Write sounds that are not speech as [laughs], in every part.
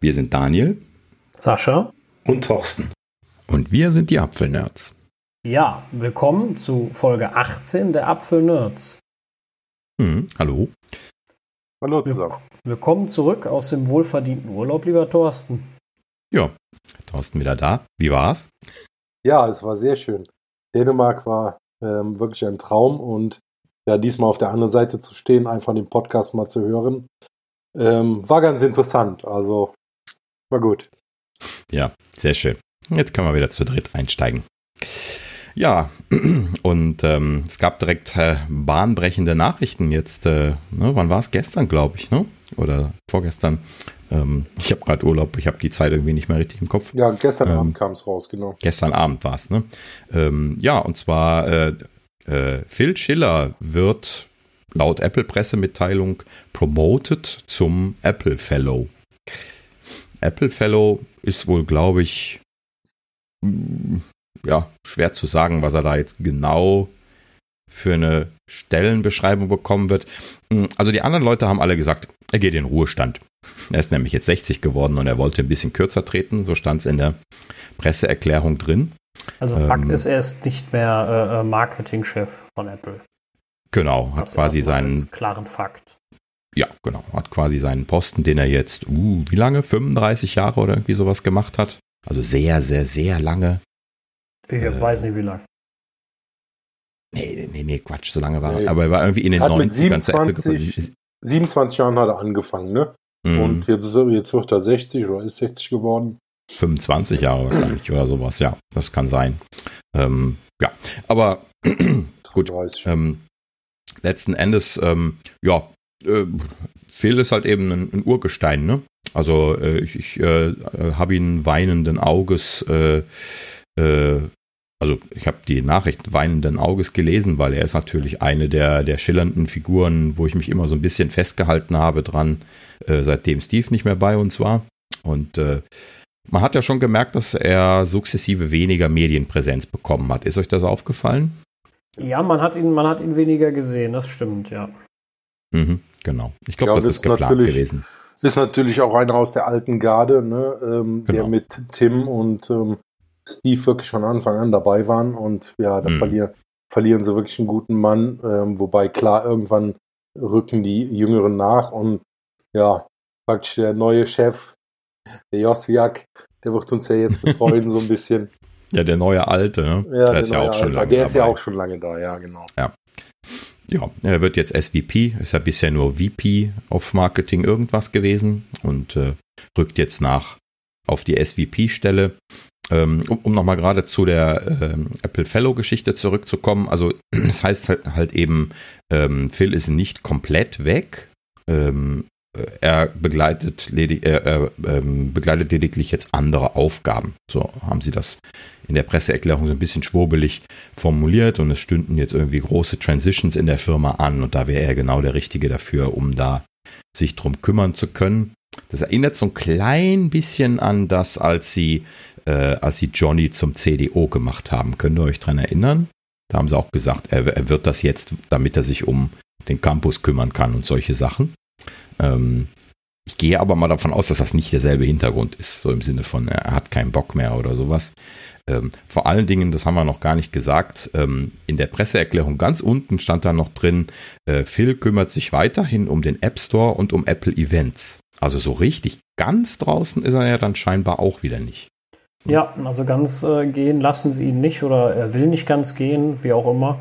Wir sind Daniel, Sascha und Thorsten. Und wir sind die Apfelnerds. Ja, willkommen zu Folge 18 der Apfelnerds. Hm, hallo. Hallo zusammen. Willkommen zurück aus dem wohlverdienten Urlaub, lieber Thorsten. Ja, Thorsten wieder da. Wie war's? Ja, es war sehr schön. Dänemark war ähm, wirklich ein Traum und ja, diesmal auf der anderen Seite zu stehen, einfach den Podcast mal zu hören, ähm, war ganz interessant. Also war gut. Ja, sehr schön. Jetzt können wir wieder zu dritt einsteigen. Ja, [clears throat] und ähm, es gab direkt äh, bahnbrechende Nachrichten jetzt. Äh, ne, wann war es? Gestern, glaube ich, ne? Oder vorgestern. Ähm, ich habe gerade Urlaub, ich habe die Zeit irgendwie nicht mehr richtig im Kopf. Ja, gestern ähm, Abend kam es raus, genau. Gestern Abend war es, ne? Ähm, ja, und zwar äh, äh, Phil Schiller wird laut Apple-Pressemitteilung promoted zum Apple Fellow. Apple Fellow ist wohl, glaube ich, ja, schwer zu sagen, was er da jetzt genau für eine Stellenbeschreibung bekommen wird. Also die anderen Leute haben alle gesagt, er geht in Ruhestand. Er ist nämlich jetzt 60 geworden und er wollte ein bisschen kürzer treten, so stand es in der Presseerklärung drin. Also Fakt ähm, ist, er ist nicht mehr äh, äh Marketingchef von Apple. Genau, hat das quasi seinen klaren Fakt. Ja, genau. Hat quasi seinen Posten, den er jetzt, uh, wie lange? 35 Jahre oder irgendwie sowas gemacht hat. Also sehr, sehr, sehr lange. Ich äh, weiß nicht, wie lange. Nee, nee, nee, Quatsch, so lange war er. Nee. Aber er war irgendwie in den 90ern. 27, 27 Jahren hat er angefangen, ne? Mm. Und jetzt, ist er, jetzt wird er 60 oder ist 60 geworden. 25 Jahre wahrscheinlich oder sowas, ja. Das kann sein. Ähm, ja, aber [clears throat] gut. Ähm, letzten Endes, ähm, ja, äh, Phil ist halt eben ein, ein Urgestein, ne? Also äh, ich, ich äh, habe ihn weinenden Auges, äh, äh, also ich habe die Nachricht weinenden Auges gelesen, weil er ist natürlich eine der, der schillernden Figuren, wo ich mich immer so ein bisschen festgehalten habe dran, äh, seitdem Steve nicht mehr bei uns war. Und man hat ja schon gemerkt, dass er sukzessive weniger Medienpräsenz bekommen hat. Ist euch das aufgefallen? Ja, man hat ihn, man hat ihn weniger gesehen, das stimmt, ja. Mhm, genau. Ich glaube, glaub, das ist geplant gewesen. Ist natürlich auch einer aus der alten Garde, ne, ähm, genau. der mit Tim und ähm, Steve wirklich von Anfang an dabei waren. Und ja, da mhm. verlieren, verlieren sie wirklich einen guten Mann. Ähm, wobei klar, irgendwann rücken die Jüngeren nach und ja, praktisch der neue Chef, der Josviak, der wird uns ja jetzt betreuen, so ein [laughs] bisschen. Ja, der neue Alte, ne? Ja, der, der ist ja auch schon lange Der ist ja auch schon lange da, ja, genau. Ja. Ja, er wird jetzt SVP, ist ja bisher nur VP auf Marketing irgendwas gewesen und äh, rückt jetzt nach auf die SVP-Stelle. Ähm, um, um nochmal gerade zu der äh, Apple Fellow-Geschichte zurückzukommen, also [clears throat] das heißt halt, halt eben, ähm, Phil ist nicht komplett weg. Ähm, er begleitet, ledig, er, er ähm, begleitet lediglich jetzt andere Aufgaben. So haben sie das in der Presseerklärung so ein bisschen schwurbelig formuliert und es stünden jetzt irgendwie große Transitions in der Firma an und da wäre er genau der Richtige dafür, um da sich drum kümmern zu können. Das erinnert so ein klein bisschen an das, als sie, äh, als sie Johnny zum CDO gemacht haben. Könnt ihr euch dran erinnern? Da haben sie auch gesagt, er, er wird das jetzt, damit er sich um den Campus kümmern kann und solche Sachen. Ähm, ich gehe aber mal davon aus, dass das nicht derselbe Hintergrund ist, so im Sinne von, er hat keinen Bock mehr oder sowas. Ähm, vor allen Dingen, das haben wir noch gar nicht gesagt, ähm, in der Presseerklärung ganz unten stand da noch drin, äh, Phil kümmert sich weiterhin um den App Store und um Apple Events. Also so richtig ganz draußen ist er ja dann scheinbar auch wieder nicht. Ja, also ganz äh, gehen lassen sie ihn nicht oder er will nicht ganz gehen, wie auch immer.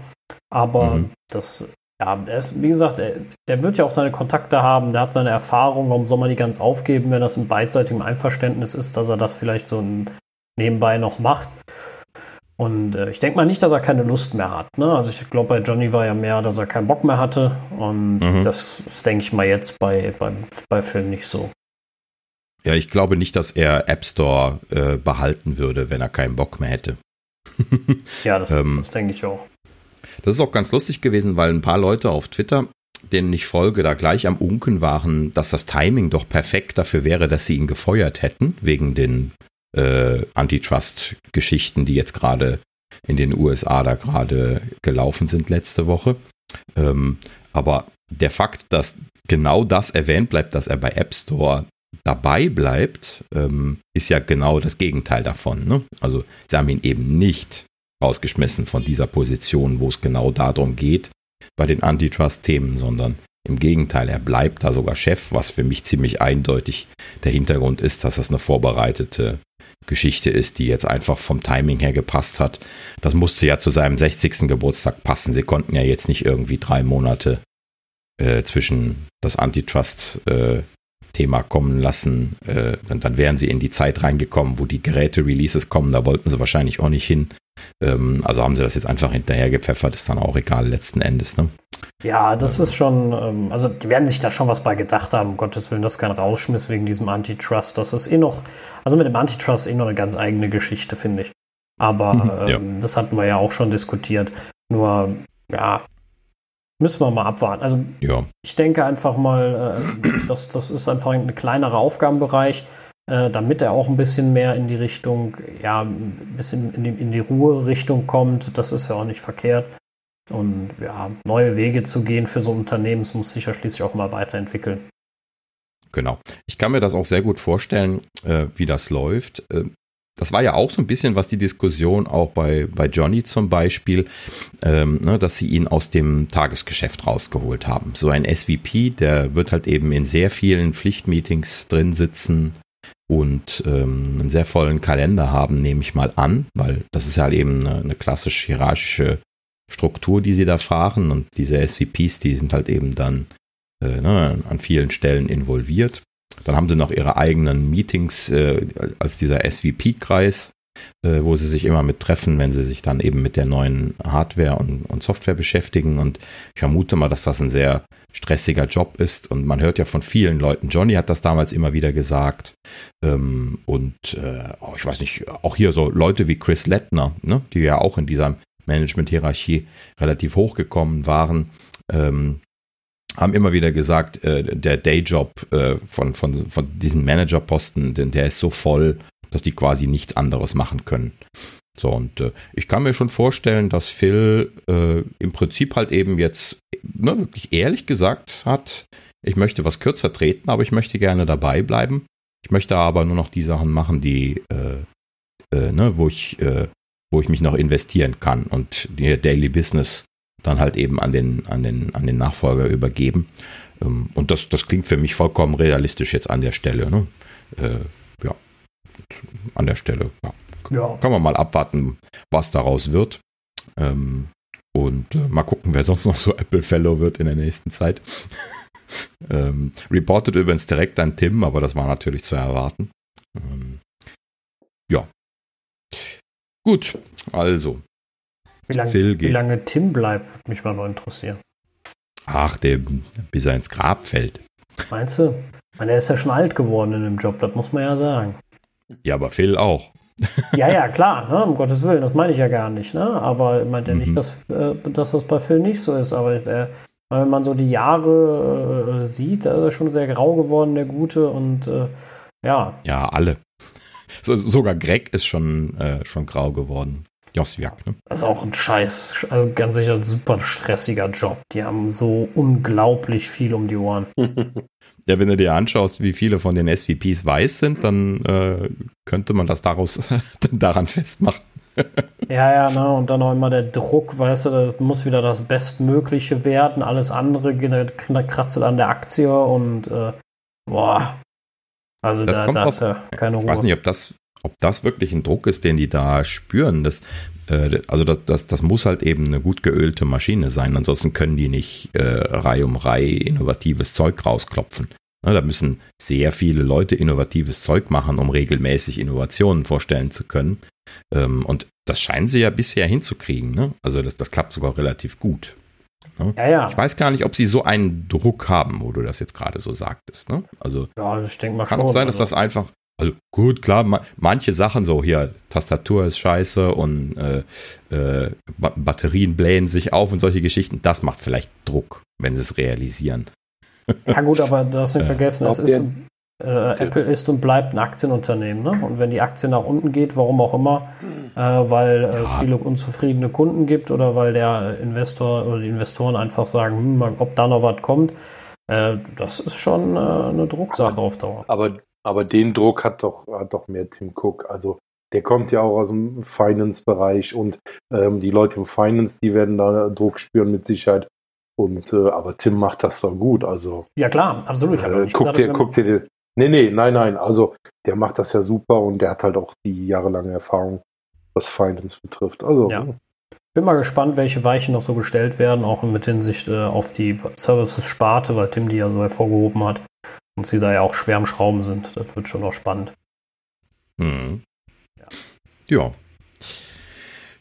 Aber mhm. das, ja, er ist, wie gesagt, er, der wird ja auch seine Kontakte haben, der hat seine Erfahrung, warum soll man die ganz aufgeben, wenn das in beidseitigem Einverständnis ist, dass er das vielleicht so ein nebenbei noch macht. Und äh, ich denke mal nicht, dass er keine Lust mehr hat. Ne? Also ich glaube, bei Johnny war ja mehr, dass er keinen Bock mehr hatte. Und mhm. das denke ich mal jetzt bei, bei, bei Phil nicht so. Ja, ich glaube nicht, dass er App Store äh, behalten würde, wenn er keinen Bock mehr hätte. ja, das, [laughs] ähm, das denke ich auch. Das ist auch ganz lustig gewesen, weil ein paar Leute auf Twitter, denen ich folge, da gleich am Unken waren, dass das Timing doch perfekt dafür wäre, dass sie ihn gefeuert hätten, wegen den äh, Antitrust-Geschichten, die jetzt gerade in den USA da gerade gelaufen sind letzte Woche. Ähm, aber der Fakt, dass genau das erwähnt bleibt, dass er bei App Store dabei bleibt, ähm, ist ja genau das Gegenteil davon. Ne? Also sie haben ihn eben nicht rausgeschmissen von dieser Position, wo es genau darum geht bei den Antitrust-Themen, sondern im Gegenteil, er bleibt da sogar Chef, was für mich ziemlich eindeutig der Hintergrund ist, dass das eine vorbereitete Geschichte ist, die jetzt einfach vom Timing her gepasst hat. Das musste ja zu seinem 60. Geburtstag passen. Sie konnten ja jetzt nicht irgendwie drei Monate äh, zwischen das Antitrust äh, kommen lassen, äh, dann wären sie in die Zeit reingekommen, wo die Geräte-Releases kommen. Da wollten sie wahrscheinlich auch nicht hin. Ähm, also haben sie das jetzt einfach hinterher gepfeffert, ist dann auch egal letzten Endes. Ne? Ja, das ist schon, ähm, also die werden sich da schon was bei gedacht haben, um Gottes Willen, das ist kein Rauschmiss wegen diesem Antitrust. Das ist eh noch, also mit dem Antitrust eh noch eine ganz eigene Geschichte, finde ich. Aber mhm, ähm, ja. das hatten wir ja auch schon diskutiert. Nur, ja, Müssen wir mal abwarten. Also ja. ich denke einfach mal, äh, das, das ist einfach ein kleinerer Aufgabenbereich, äh, damit er auch ein bisschen mehr in die Richtung, ja, ein bisschen in die, in die Ruhe-Richtung kommt. Das ist ja auch nicht verkehrt. Und ja, neue Wege zu gehen für so ein Unternehmen, das muss sich ja schließlich auch mal weiterentwickeln. Genau. Ich kann mir das auch sehr gut vorstellen, äh, wie das läuft. Äh, das war ja auch so ein bisschen, was die Diskussion auch bei, bei Johnny zum Beispiel, ähm, ne, dass sie ihn aus dem Tagesgeschäft rausgeholt haben. So ein SVP, der wird halt eben in sehr vielen Pflichtmeetings drin sitzen und ähm, einen sehr vollen Kalender haben, nehme ich mal an, weil das ist halt eben eine, eine klassisch hierarchische Struktur, die sie da fahren und diese SVPs, die sind halt eben dann äh, ne, an vielen Stellen involviert. Dann haben sie noch ihre eigenen Meetings äh, als dieser SVP-Kreis, äh, wo sie sich immer mit treffen, wenn sie sich dann eben mit der neuen Hardware und, und, Software beschäftigen. Und ich vermute mal, dass das ein sehr stressiger Job ist. Und man hört ja von vielen Leuten, Johnny hat das damals immer wieder gesagt. Ähm, und äh, oh, ich weiß nicht, auch hier so Leute wie Chris Lettner, ne, die ja auch in dieser Management-Hierarchie relativ hochgekommen waren. Ähm, haben immer wieder gesagt, äh, der Dayjob äh, von, von, von diesen Managerposten, denn der ist so voll, dass die quasi nichts anderes machen können. So, und äh, ich kann mir schon vorstellen, dass Phil äh, im Prinzip halt eben jetzt ne, wirklich ehrlich gesagt hat, ich möchte was kürzer treten, aber ich möchte gerne dabei bleiben. Ich möchte aber nur noch die Sachen machen, die, äh, äh, ne, wo ich, äh, wo ich mich noch investieren kann. Und die Daily Business dann halt eben an den, an den, an den Nachfolger übergeben. Ähm, und das, das klingt für mich vollkommen realistisch jetzt an der Stelle. Ne? An der Stelle, ja. ja. Kann man mal abwarten, was daraus wird. Ähm, und äh, mal gucken, wer sonst noch so Apple Fellow wird in der nächsten Zeit. [laughs] ähm, reportet übrigens direkt an Tim, aber das war natürlich zu erwarten. Ähm, ja. Gut, also wie lange, wie lange Tim bleibt, würde mich mal noch interessieren. Ach, der, bis er ins Grab fällt. Meinst du? Meine, er ist ja schon alt geworden in dem Job, das muss man ja sagen. Ja, aber Phil auch. ja, ja, klar, ne? um Gottes Willen, das meine ich ja gar nicht. Ne? Aber ich meine ja nicht, mhm. dass, äh, dass das bei Phil nicht so ist. Aber der, wenn man so die Jahre äh, sieht, da ist er schon sehr grau geworden, der Gute. Und äh, ja. Ja, alle. So, sogar Greg ist schon, äh, schon grau geworden. Josviak, ne? Das ist auch ein scheiß, also ganz sicher ein super stressiger Job. Die haben so unglaublich viel um die Ohren. [laughs] ja, wenn du dir anschaust, wie viele von den SVPs weiß sind, dann äh, könnte man das daraus [laughs] daran festmachen. [laughs] ja, ja, ne, und dann auch immer der Druck, weißt du, das muss wieder das Bestmögliche werden, alles andere kratzt an der Aktie und äh, boah. Also das da, da ist ja keine Ruhe. Ich weiß nicht, ob das ob das wirklich ein Druck ist, den die da spüren, das, also das, das, das muss halt eben eine gut geölte Maschine sein. Ansonsten können die nicht äh, Reihe um Reihe innovatives Zeug rausklopfen. Ja, da müssen sehr viele Leute innovatives Zeug machen, um regelmäßig Innovationen vorstellen zu können. Ähm, und das scheinen sie ja bisher hinzukriegen. Ne? Also das, das klappt sogar relativ gut. Ne? Ja, ja. Ich weiß gar nicht, ob sie so einen Druck haben, wo du das jetzt gerade so sagtest. Ne? Also ja, ich denke mal kann schon, auch sein, dass also. das einfach also gut, klar, ma manche Sachen so hier, Tastatur ist scheiße und äh, äh, ba Batterien blähen sich auf und solche Geschichten, das macht vielleicht Druck, wenn sie es realisieren. [laughs] Ja gut, aber du hast nicht vergessen, es ist, äh, Apple ist und bleibt ein Aktienunternehmen. Ne? Und wenn die Aktie nach unten geht, warum auch immer, äh, weil äh, ja. es viele unzufriedene Kunden gibt oder weil der Investor oder die Investoren einfach sagen, hm, ob da noch was kommt, Äh, das ist schon äh, eine Drucksache auf Dauer. Aber, aber den Druck hat doch, hat doch mehr Tim Cook. Also der kommt ja auch aus dem Finance-Bereich und ähm, die Leute im Finance, die werden da Druck spüren mit Sicherheit. Und äh, aber Tim macht das doch gut. Also ja klar, absolut. Äh, guck dir, guck dir den. Nee, nee, nein, nein. Also der macht das ja super und der hat halt auch die jahrelange Erfahrung, was Finance betrifft. Also ja. Bin mal gespannt, welche Weichen noch so gestellt werden, auch mit Hinsicht äh, auf die Services-Sparte, weil Tim die ja so hervorgehoben hat und sie da ja auch schwer am Schrauben sind. Das wird schon noch spannend. Hm. Ja. ja.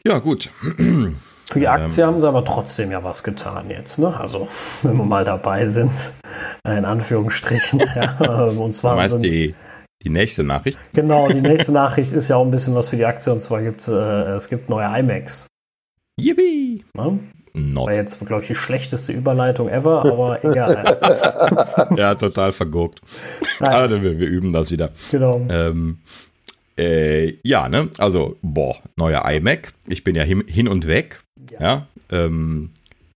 Ja, gut. [clears throat] Für die Aktie ähm, haben sie aber trotzdem ja was getan jetzt, ne? Also, [laughs] wenn wir mal dabei sind, in Anführungsstrichen. ja, [laughs] und zwar du meinst die, die nächste Nachricht? Genau, die [laughs] nächste Nachricht ist ja auch ein bisschen was für die Aktie und zwar gibt es, äh, es gibt neue iMacs. Yippie! Ne? War jetzt, glaube ich, die schlechteste Überleitung ever, aber [laughs] egal. ja, total verguckt. Aber wir, wir, üben das wieder. Genau. Ähm, äh, ja, ne? Also, boah, neuer iMac. Ich bin ja hin, hin und weg. Ja. ja? Ähm,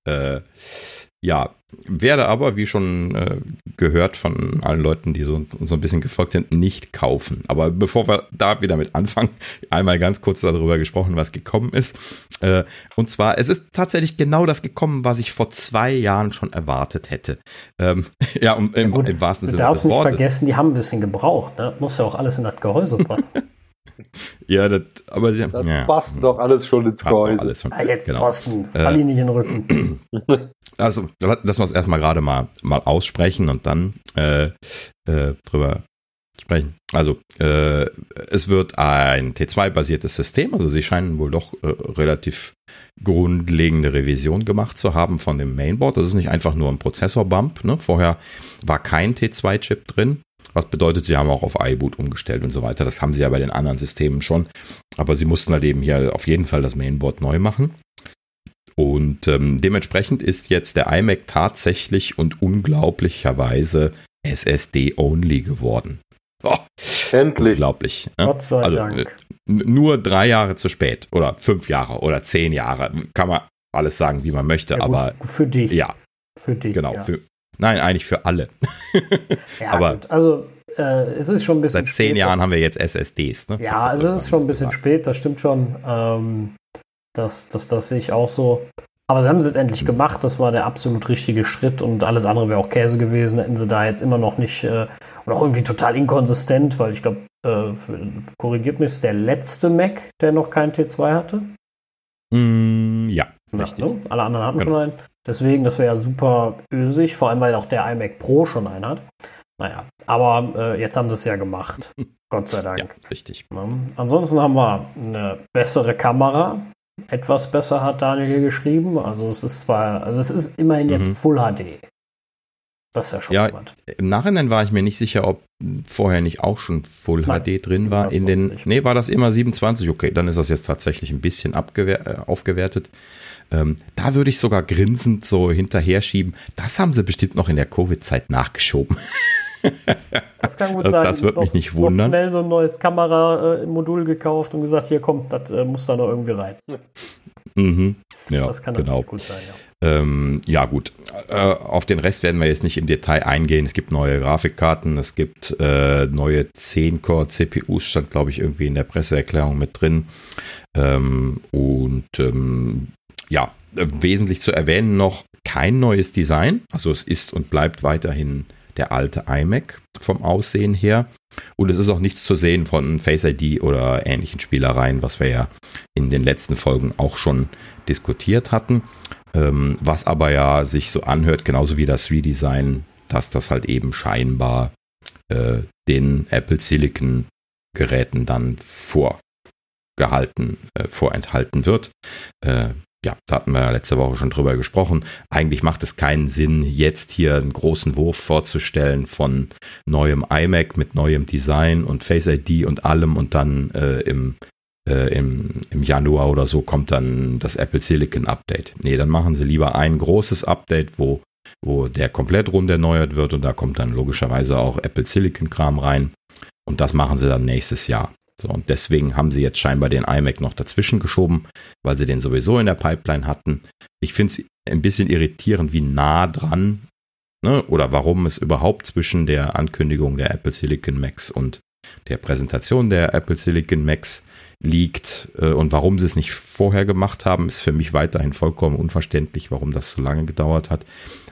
äh, ja, werde aber, wie schon äh, gehört von allen Leuten, die so, so ein bisschen gefolgt sind, nicht kaufen. Aber bevor wir da wieder mit anfangen, einmal ganz kurz darüber gesprochen, was gekommen ist. Äh, und zwar, es ist tatsächlich genau das gekommen, was ich vor zwei Jahren schon erwartet hätte. Ähm, [laughs] ja, um, im, ja gut, im wahrsten Sinne des Wortes. Du darfst nicht vergessen, die haben ein bisschen gebraucht. Ne? Muss ja auch alles in das Gehäuse passen. [laughs] Ja, das, aber sie, das ja. passt doch alles schon ins Gehäuse. Alles schon, ah, jetzt, genau. Thorsten, fall ihn nicht in den Rücken. [clears throat] Also, lassen wir es erstmal gerade mal, mal aussprechen und dann äh, äh, drüber sprechen. Also, äh, es wird ein T2-basiertes System, also sie scheinen wohl doch äh, relativ grundlegende Revision gemacht zu haben von dem Mainboard. Das ist nicht einfach nur ein Prozessor-Bump. Ne? Vorher war kein T2-Chip drin. Was bedeutet, sie haben auch auf iBoot umgestellt und so weiter. Das haben sie ja bei den anderen Systemen schon. Aber sie mussten halt eben hier auf jeden Fall das Mainboard neu machen. Und ähm, dementsprechend ist jetzt der iMac tatsächlich und unglaublicherweise SSD-only geworden. Oh, Endlich. Unglaublich. Ne? Gott sei also, Dank. Äh, nur drei Jahre zu spät oder fünf Jahre oder zehn Jahre. Kann man alles sagen, wie man möchte, ja, aber. Für dich. Ja. Für dich. Genau. Ja. Für, nein, eigentlich für alle. ja, aber gut. also äh, es ist schon ein bisschen. Seit zehn spät. Jahren haben wir jetzt SSDs. Ne? Ja, also es ist schon ein bisschen spät, das stimmt schon. Ähm, das, das, das sehe ich auch so. Aber sie haben es jetzt endlich gemacht. Das war der absolut richtige Schritt und alles andere wäre auch Käse gewesen. Hätten sie da jetzt immer noch nicht äh, und auch irgendwie total inkonsistent, weil ich glaube, äh, korrigiert mich, ist der letzte Mac, der noch keinen T2 hatte. Mm, ja, richtig. Ne? Alle anderen hatten genau. schon einen. Deswegen, das wäre ja super ösig, vor allem weil auch der iMac Pro schon einen hat. Naja, aber äh, jetzt haben sie es ja gemacht. [laughs] Gott sei Dank. Ja, richtig. Ansonsten haben wir eine bessere Kamera etwas besser, hat Daniel hier geschrieben. Also es ist zwar, also es ist immerhin mhm. jetzt Full HD. Das ist ja schon ja, jemand. Im Nachhinein war ich mir nicht sicher, ob vorher nicht auch schon Full Nein, HD drin war. In den, nee, war das immer 27. Okay, dann ist das jetzt tatsächlich ein bisschen abgewer äh, aufgewertet. Ähm, da würde ich sogar grinsend so hinterher schieben. Das haben sie bestimmt noch in der Covid-Zeit nachgeschoben. [laughs] Das kann gut sein. Das wird mich nicht wundern. schnell so ein neues Kameramodul gekauft und gesagt, hier komm, das äh, muss da noch irgendwie rein. Mhm. Ja, das kann genau. gut sein, ja. Ähm, ja, gut. Äh, auf den Rest werden wir jetzt nicht im Detail eingehen. Es gibt neue Grafikkarten, es gibt äh, neue 10-Core-CPUs, stand, glaube ich, irgendwie in der Presseerklärung mit drin. Ähm, und ähm, ja, äh, wesentlich zu erwähnen noch kein neues Design. Also es ist und bleibt weiterhin der alte iMac vom Aussehen her. Und es ist auch nichts zu sehen von Face ID oder ähnlichen Spielereien, was wir ja in den letzten Folgen auch schon diskutiert hatten. Ähm, was aber ja sich so anhört, genauso wie das Redesign, dass das halt eben scheinbar äh, den Apple Silicon Geräten dann vorgehalten, äh, vorenthalten wird. Äh, ja, da hatten wir ja letzte Woche schon drüber gesprochen. Eigentlich macht es keinen Sinn, jetzt hier einen großen Wurf vorzustellen von neuem iMac mit neuem Design und Face ID und allem und dann äh, im, äh, im, im Januar oder so kommt dann das Apple Silicon Update. Nee, dann machen sie lieber ein großes Update, wo, wo der komplett rund erneuert wird und da kommt dann logischerweise auch Apple Silicon Kram rein. Und das machen sie dann nächstes Jahr. So, und deswegen haben sie jetzt scheinbar den iMac noch dazwischen geschoben, weil sie den sowieso in der Pipeline hatten. Ich finde es ein bisschen irritierend, wie nah dran ne, oder warum es überhaupt zwischen der Ankündigung der Apple Silicon Macs und der Präsentation der Apple Silicon Macs liegt äh, und warum sie es nicht vorher gemacht haben, ist für mich weiterhin vollkommen unverständlich, warum das so lange gedauert hat.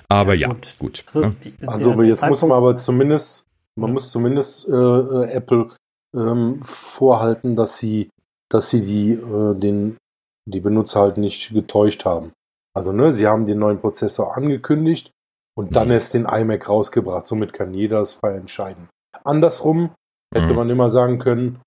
Aber ja, ja gut. gut. Also, ne? also jetzt muss man aber zumindest, man muss zumindest äh, äh, Apple ähm, vorhalten, dass sie, dass sie die, äh, den, die Benutzer halt nicht getäuscht haben. Also, ne, sie haben den neuen Prozessor angekündigt und dann mhm. erst den iMac rausgebracht. Somit kann jeder das frei entscheiden. Andersrum hätte mhm. man immer sagen können,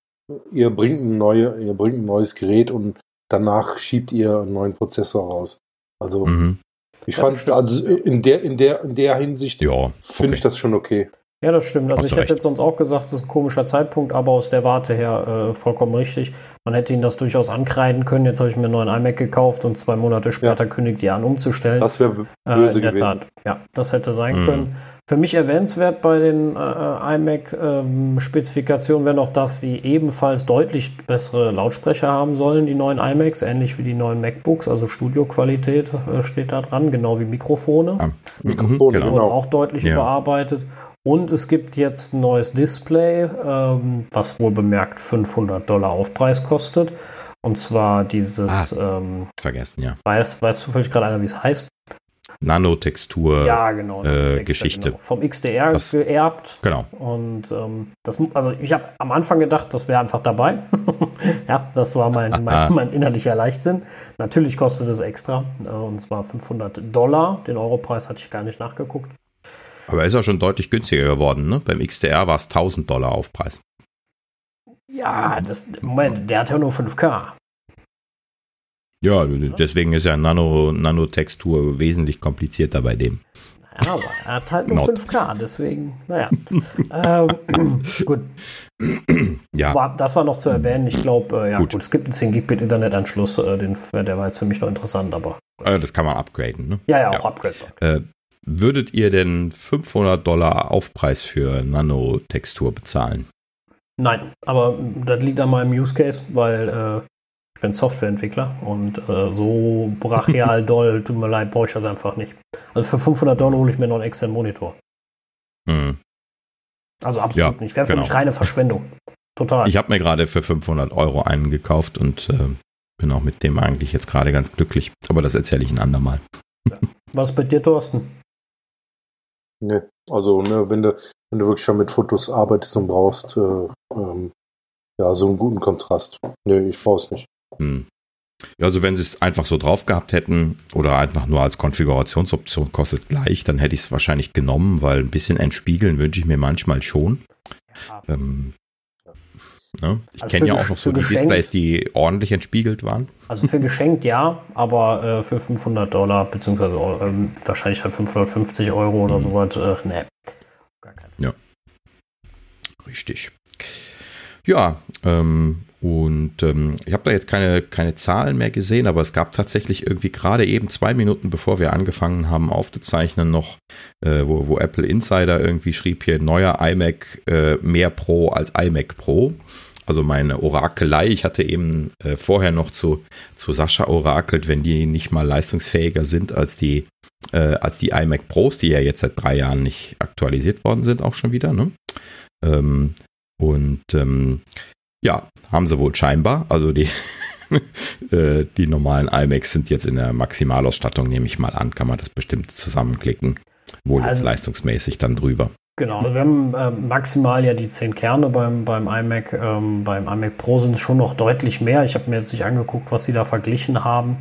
ihr bringt ein neue, ihr bringt ein neues Gerät und danach schiebt ihr einen neuen Prozessor raus. Also mhm. ich fand, also in der, in der, in der Hinsicht ja, finde okay. ich das schon okay. Ja, das stimmt. Also ich hätte jetzt sonst auch gesagt, das ist ein komischer Zeitpunkt, aber aus der Warte her äh, vollkommen richtig. Man hätte ihn das durchaus ankreiden können. Jetzt habe ich mir einen neuen iMac gekauft und zwei Monate später ja. kündigt ihr an, umzustellen. Das wäre äh, böse äh, in der gewesen. Tat. Ja, das hätte sein mhm. können. Für mich erwähnenswert bei den äh, iMac-Spezifikationen ähm, wäre noch, dass sie ebenfalls deutlich bessere Lautsprecher haben sollen, die neuen iMacs, ähnlich wie die neuen MacBooks, also Studioqualität äh, steht da dran, genau wie Mikrofone. Ja. Mikrofone, genau. Wurden auch deutlich ja. überarbeitet. Und es gibt jetzt ein neues Display, ähm, was wohl bemerkt 500 Dollar Aufpreis kostet. Und zwar dieses. Ah, ähm, vergessen, ja. Weiß, weißt du vielleicht gerade einer, wie es heißt? Nanotextur ja, genau, äh, Geschichte. Genau. Vom XDR das, geerbt. Genau. Und ähm, das, also ich habe am Anfang gedacht, das wäre einfach dabei. [laughs] ja, das war mein, [laughs] mein, mein, innerlicher Leichtsinn. Natürlich kostet es extra, äh, und zwar 500 Dollar. Den Europreis hatte ich gar nicht nachgeguckt. Aber ist ja schon deutlich günstiger geworden, ne? Beim XDR war es 1000 Dollar Aufpreis. Ja, das, Moment, der hat ja nur 5K. Ja, deswegen ist ja Nano, Nanotextur wesentlich komplizierter bei dem. Ja, aber er hat halt nur Not. 5K, deswegen, naja. ähm, [coughs] gut. Ja. War, das war noch zu erwähnen. Ich glaube, äh, ja, gut. gut. es gibt einen 10 Gigabit Internetanschluss, äh, den, der war jetzt für mich noch interessant, aber. Äh, das kann man upgraden, ne? Ja, ja, auch ja. upgraden. Würdet ihr denn 500 Dollar Aufpreis für Nanotextur bezahlen? Nein, aber das liegt an meinem Use Case, weil äh, ich bin Softwareentwickler und äh, so brachial [laughs] doll, tut mir leid, brauche ich das einfach nicht. Also für 500 Dollar hole ich mir noch einen externen Monitor. Mhm. Also absolut ja, nicht. Wäre für genau. mich reine Verschwendung. Total. Ich habe mir gerade für 500 Euro einen gekauft und äh, bin auch mit dem eigentlich jetzt gerade ganz glücklich. Aber das erzähle ich ein andermal. Ja. Was bei dir, Thorsten? Ne, also ne, wenn du, wenn du wirklich schon mit Fotos arbeitest und brauchst, äh, ähm, ja, so einen guten Kontrast. Ne, ich brauch's nicht. Hm. Also wenn sie es einfach so drauf gehabt hätten oder einfach nur als Konfigurationsoption kostet gleich, dann hätte ich es wahrscheinlich genommen, weil ein bisschen entspiegeln wünsche ich mir manchmal schon. Ja. Ähm, Ne? Ich also kenne ja auch noch so die Displays, die ordentlich entspiegelt waren. Also für geschenkt ja, aber äh, für 500 Dollar, beziehungsweise äh, wahrscheinlich halt 550 Euro oder mhm. sowas, äh, ne. Gar kein. Ja. Richtig. Ja, ähm, und ähm, ich habe da jetzt keine, keine Zahlen mehr gesehen, aber es gab tatsächlich irgendwie gerade eben zwei Minuten, bevor wir angefangen haben aufzuzeichnen, noch, äh, wo, wo Apple Insider irgendwie schrieb hier, neuer iMac äh, mehr Pro als iMac Pro. Also meine Orakelei, ich hatte eben äh, vorher noch zu, zu Sascha orakelt, wenn die nicht mal leistungsfähiger sind als die, äh, als die iMac Pros, die ja jetzt seit drei Jahren nicht aktualisiert worden sind, auch schon wieder. Ne? Ähm, und ähm, ja, haben sie wohl scheinbar. Also die, [laughs] äh, die normalen iMacs sind jetzt in der Maximalausstattung, nehme ich mal an, kann man das bestimmt zusammenklicken. Wohl also, jetzt leistungsmäßig dann drüber. Genau, also wir haben äh, maximal ja die 10 Kerne beim, beim iMac. Ähm, beim iMac Pro sind schon noch deutlich mehr. Ich habe mir jetzt nicht angeguckt, was sie da verglichen haben.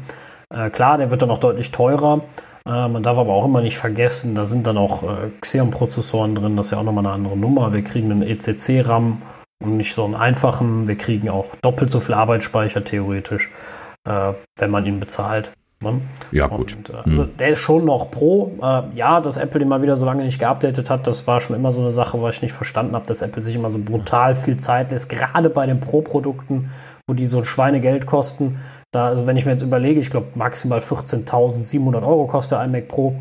Äh, klar, der wird dann noch deutlich teurer. Äh, man darf aber auch immer nicht vergessen, da sind dann auch äh, Xeon-Prozessoren drin. Das ist ja auch nochmal eine andere Nummer. Wir kriegen einen ECC-RAM und nicht so einen einfachen. Wir kriegen auch doppelt so viel Arbeitsspeicher theoretisch, äh, wenn man ihn bezahlt. Ne? Ja, gut. Und, äh, also hm. der ist schon noch pro. Äh, ja, dass Apple den mal wieder so lange nicht geupdatet hat, das war schon immer so eine Sache, was ich nicht verstanden habe, dass Apple sich immer so brutal viel Zeit lässt, gerade bei den Pro-Produkten, wo die so ein Schweinegeld kosten. Da, also wenn ich mir jetzt überlege, ich glaube maximal 14.700 Euro kostet der iMac Pro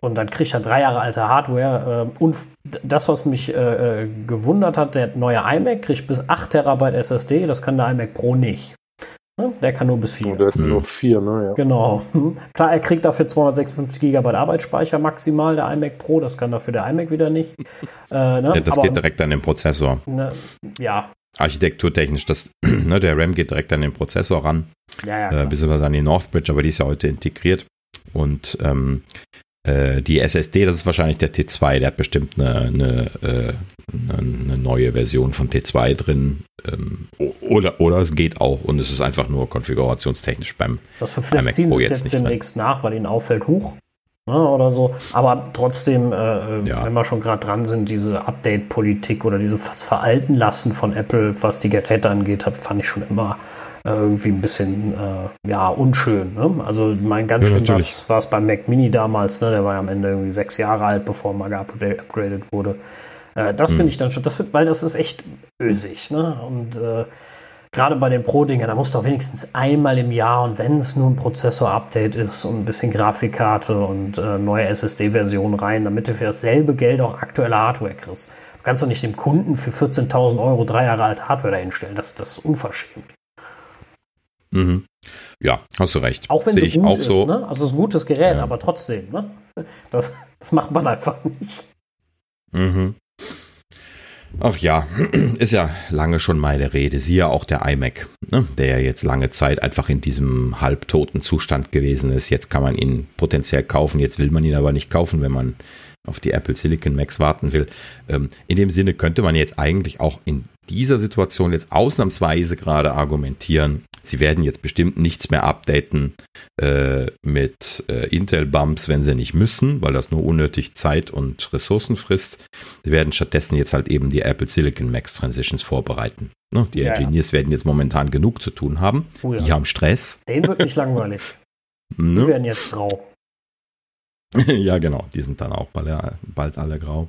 und dann kriegt er drei Jahre alte Hardware. Äh, und das, was mich äh, äh gewundert hat, der neue iMac kriegt bis 8 Terabyte SSD, das kann der iMac Pro nicht. Der kann nur bis 4. Oh, der hat hm. nur 4, ne? Ja. Genau. Klar, er kriegt dafür 256 GB Arbeitsspeicher maximal, der iMac Pro. Das kann dafür der iMac wieder nicht. [laughs] Äh, ne? ja, das Aber, geht direkt an den Prozessor. Ne, ja. Architekturtechnisch, das, [clears throat] ne, der RAM geht direkt an den Prozessor ran. Ja, ja, äh, beziehungsweise an die Northbridge, aber die ist ja heute integriert. Und ähm, äh, die SSD, das ist wahrscheinlich der T2, der hat bestimmt eine, eine, äh, eine neue Version von T2 drin. Ähm, oder, oder es geht auch und es ist einfach nur konfigurationstechnisch beim Das für vielleicht ziehen sie jetzt, jetzt demnächst nach, weil ihnen auffällt, hoch ne, oder so. Aber trotzdem, äh, äh, ja. wenn wir schon gerade dran sind, diese Update-Politik oder diese fast veralten lassen von Apple, was die Geräte angeht, fand ich schon immer irgendwie ein bisschen äh, ja, unschön. Ne? Also mein ganz ja, schön war es beim Mac Mini damals, ne? der war ja am Ende irgendwie sechs Jahre alt, bevor er mal geupgradet wurde. Äh, das mhm. finde ich dann schon, das wird, weil das ist echt ösig. Ne? Und äh, gerade bei den Pro-Dingern, da muss doch wenigstens einmal im Jahr und wenn es nur ein Prozessor-Update ist und ein bisschen Grafikkarte und äh, neue SSD-Version rein, damit du für dasselbe Geld auch aktuelle Hardware kriegst. Du kannst doch nicht dem Kunden für 14.000 Euro drei Jahre alte Hardware dahinstellen. Das, das ist unverschämt. Mhm. Ja, hast du recht. Auch wenn Sehe sie gut auch ist, so. Ne? Also es ist ein gutes Gerät, ja. aber trotzdem, ne? das, das macht man einfach nicht. Mhm. Ach ja, [clears throat] ist ja lange schon meine Rede. Siehe auch der iMac, ne? der ja jetzt lange Zeit einfach in diesem halbtoten Zustand gewesen ist. Jetzt kann man ihn potenziell kaufen, jetzt will man ihn aber nicht kaufen, wenn man auf die Apple Silicon Macs warten will. Ähm, in dem Sinne könnte man jetzt eigentlich auch in dieser Situation jetzt ausnahmsweise gerade argumentieren, sie werden jetzt bestimmt nichts mehr updaten äh, mit äh, Intel-Bumps, wenn sie nicht müssen, weil das nur unnötig Zeit und Ressourcen frisst. Sie werden stattdessen jetzt halt eben die Apple Silicon Max Transitions vorbereiten. Ne? Die ja, Engineers ja. werden jetzt momentan genug zu tun haben. Oh ja. Die haben Stress. Den wird nicht [laughs] langweilig. Ne? Die werden jetzt grau. [laughs] ja, genau. Die sind dann auch bald, alle grau.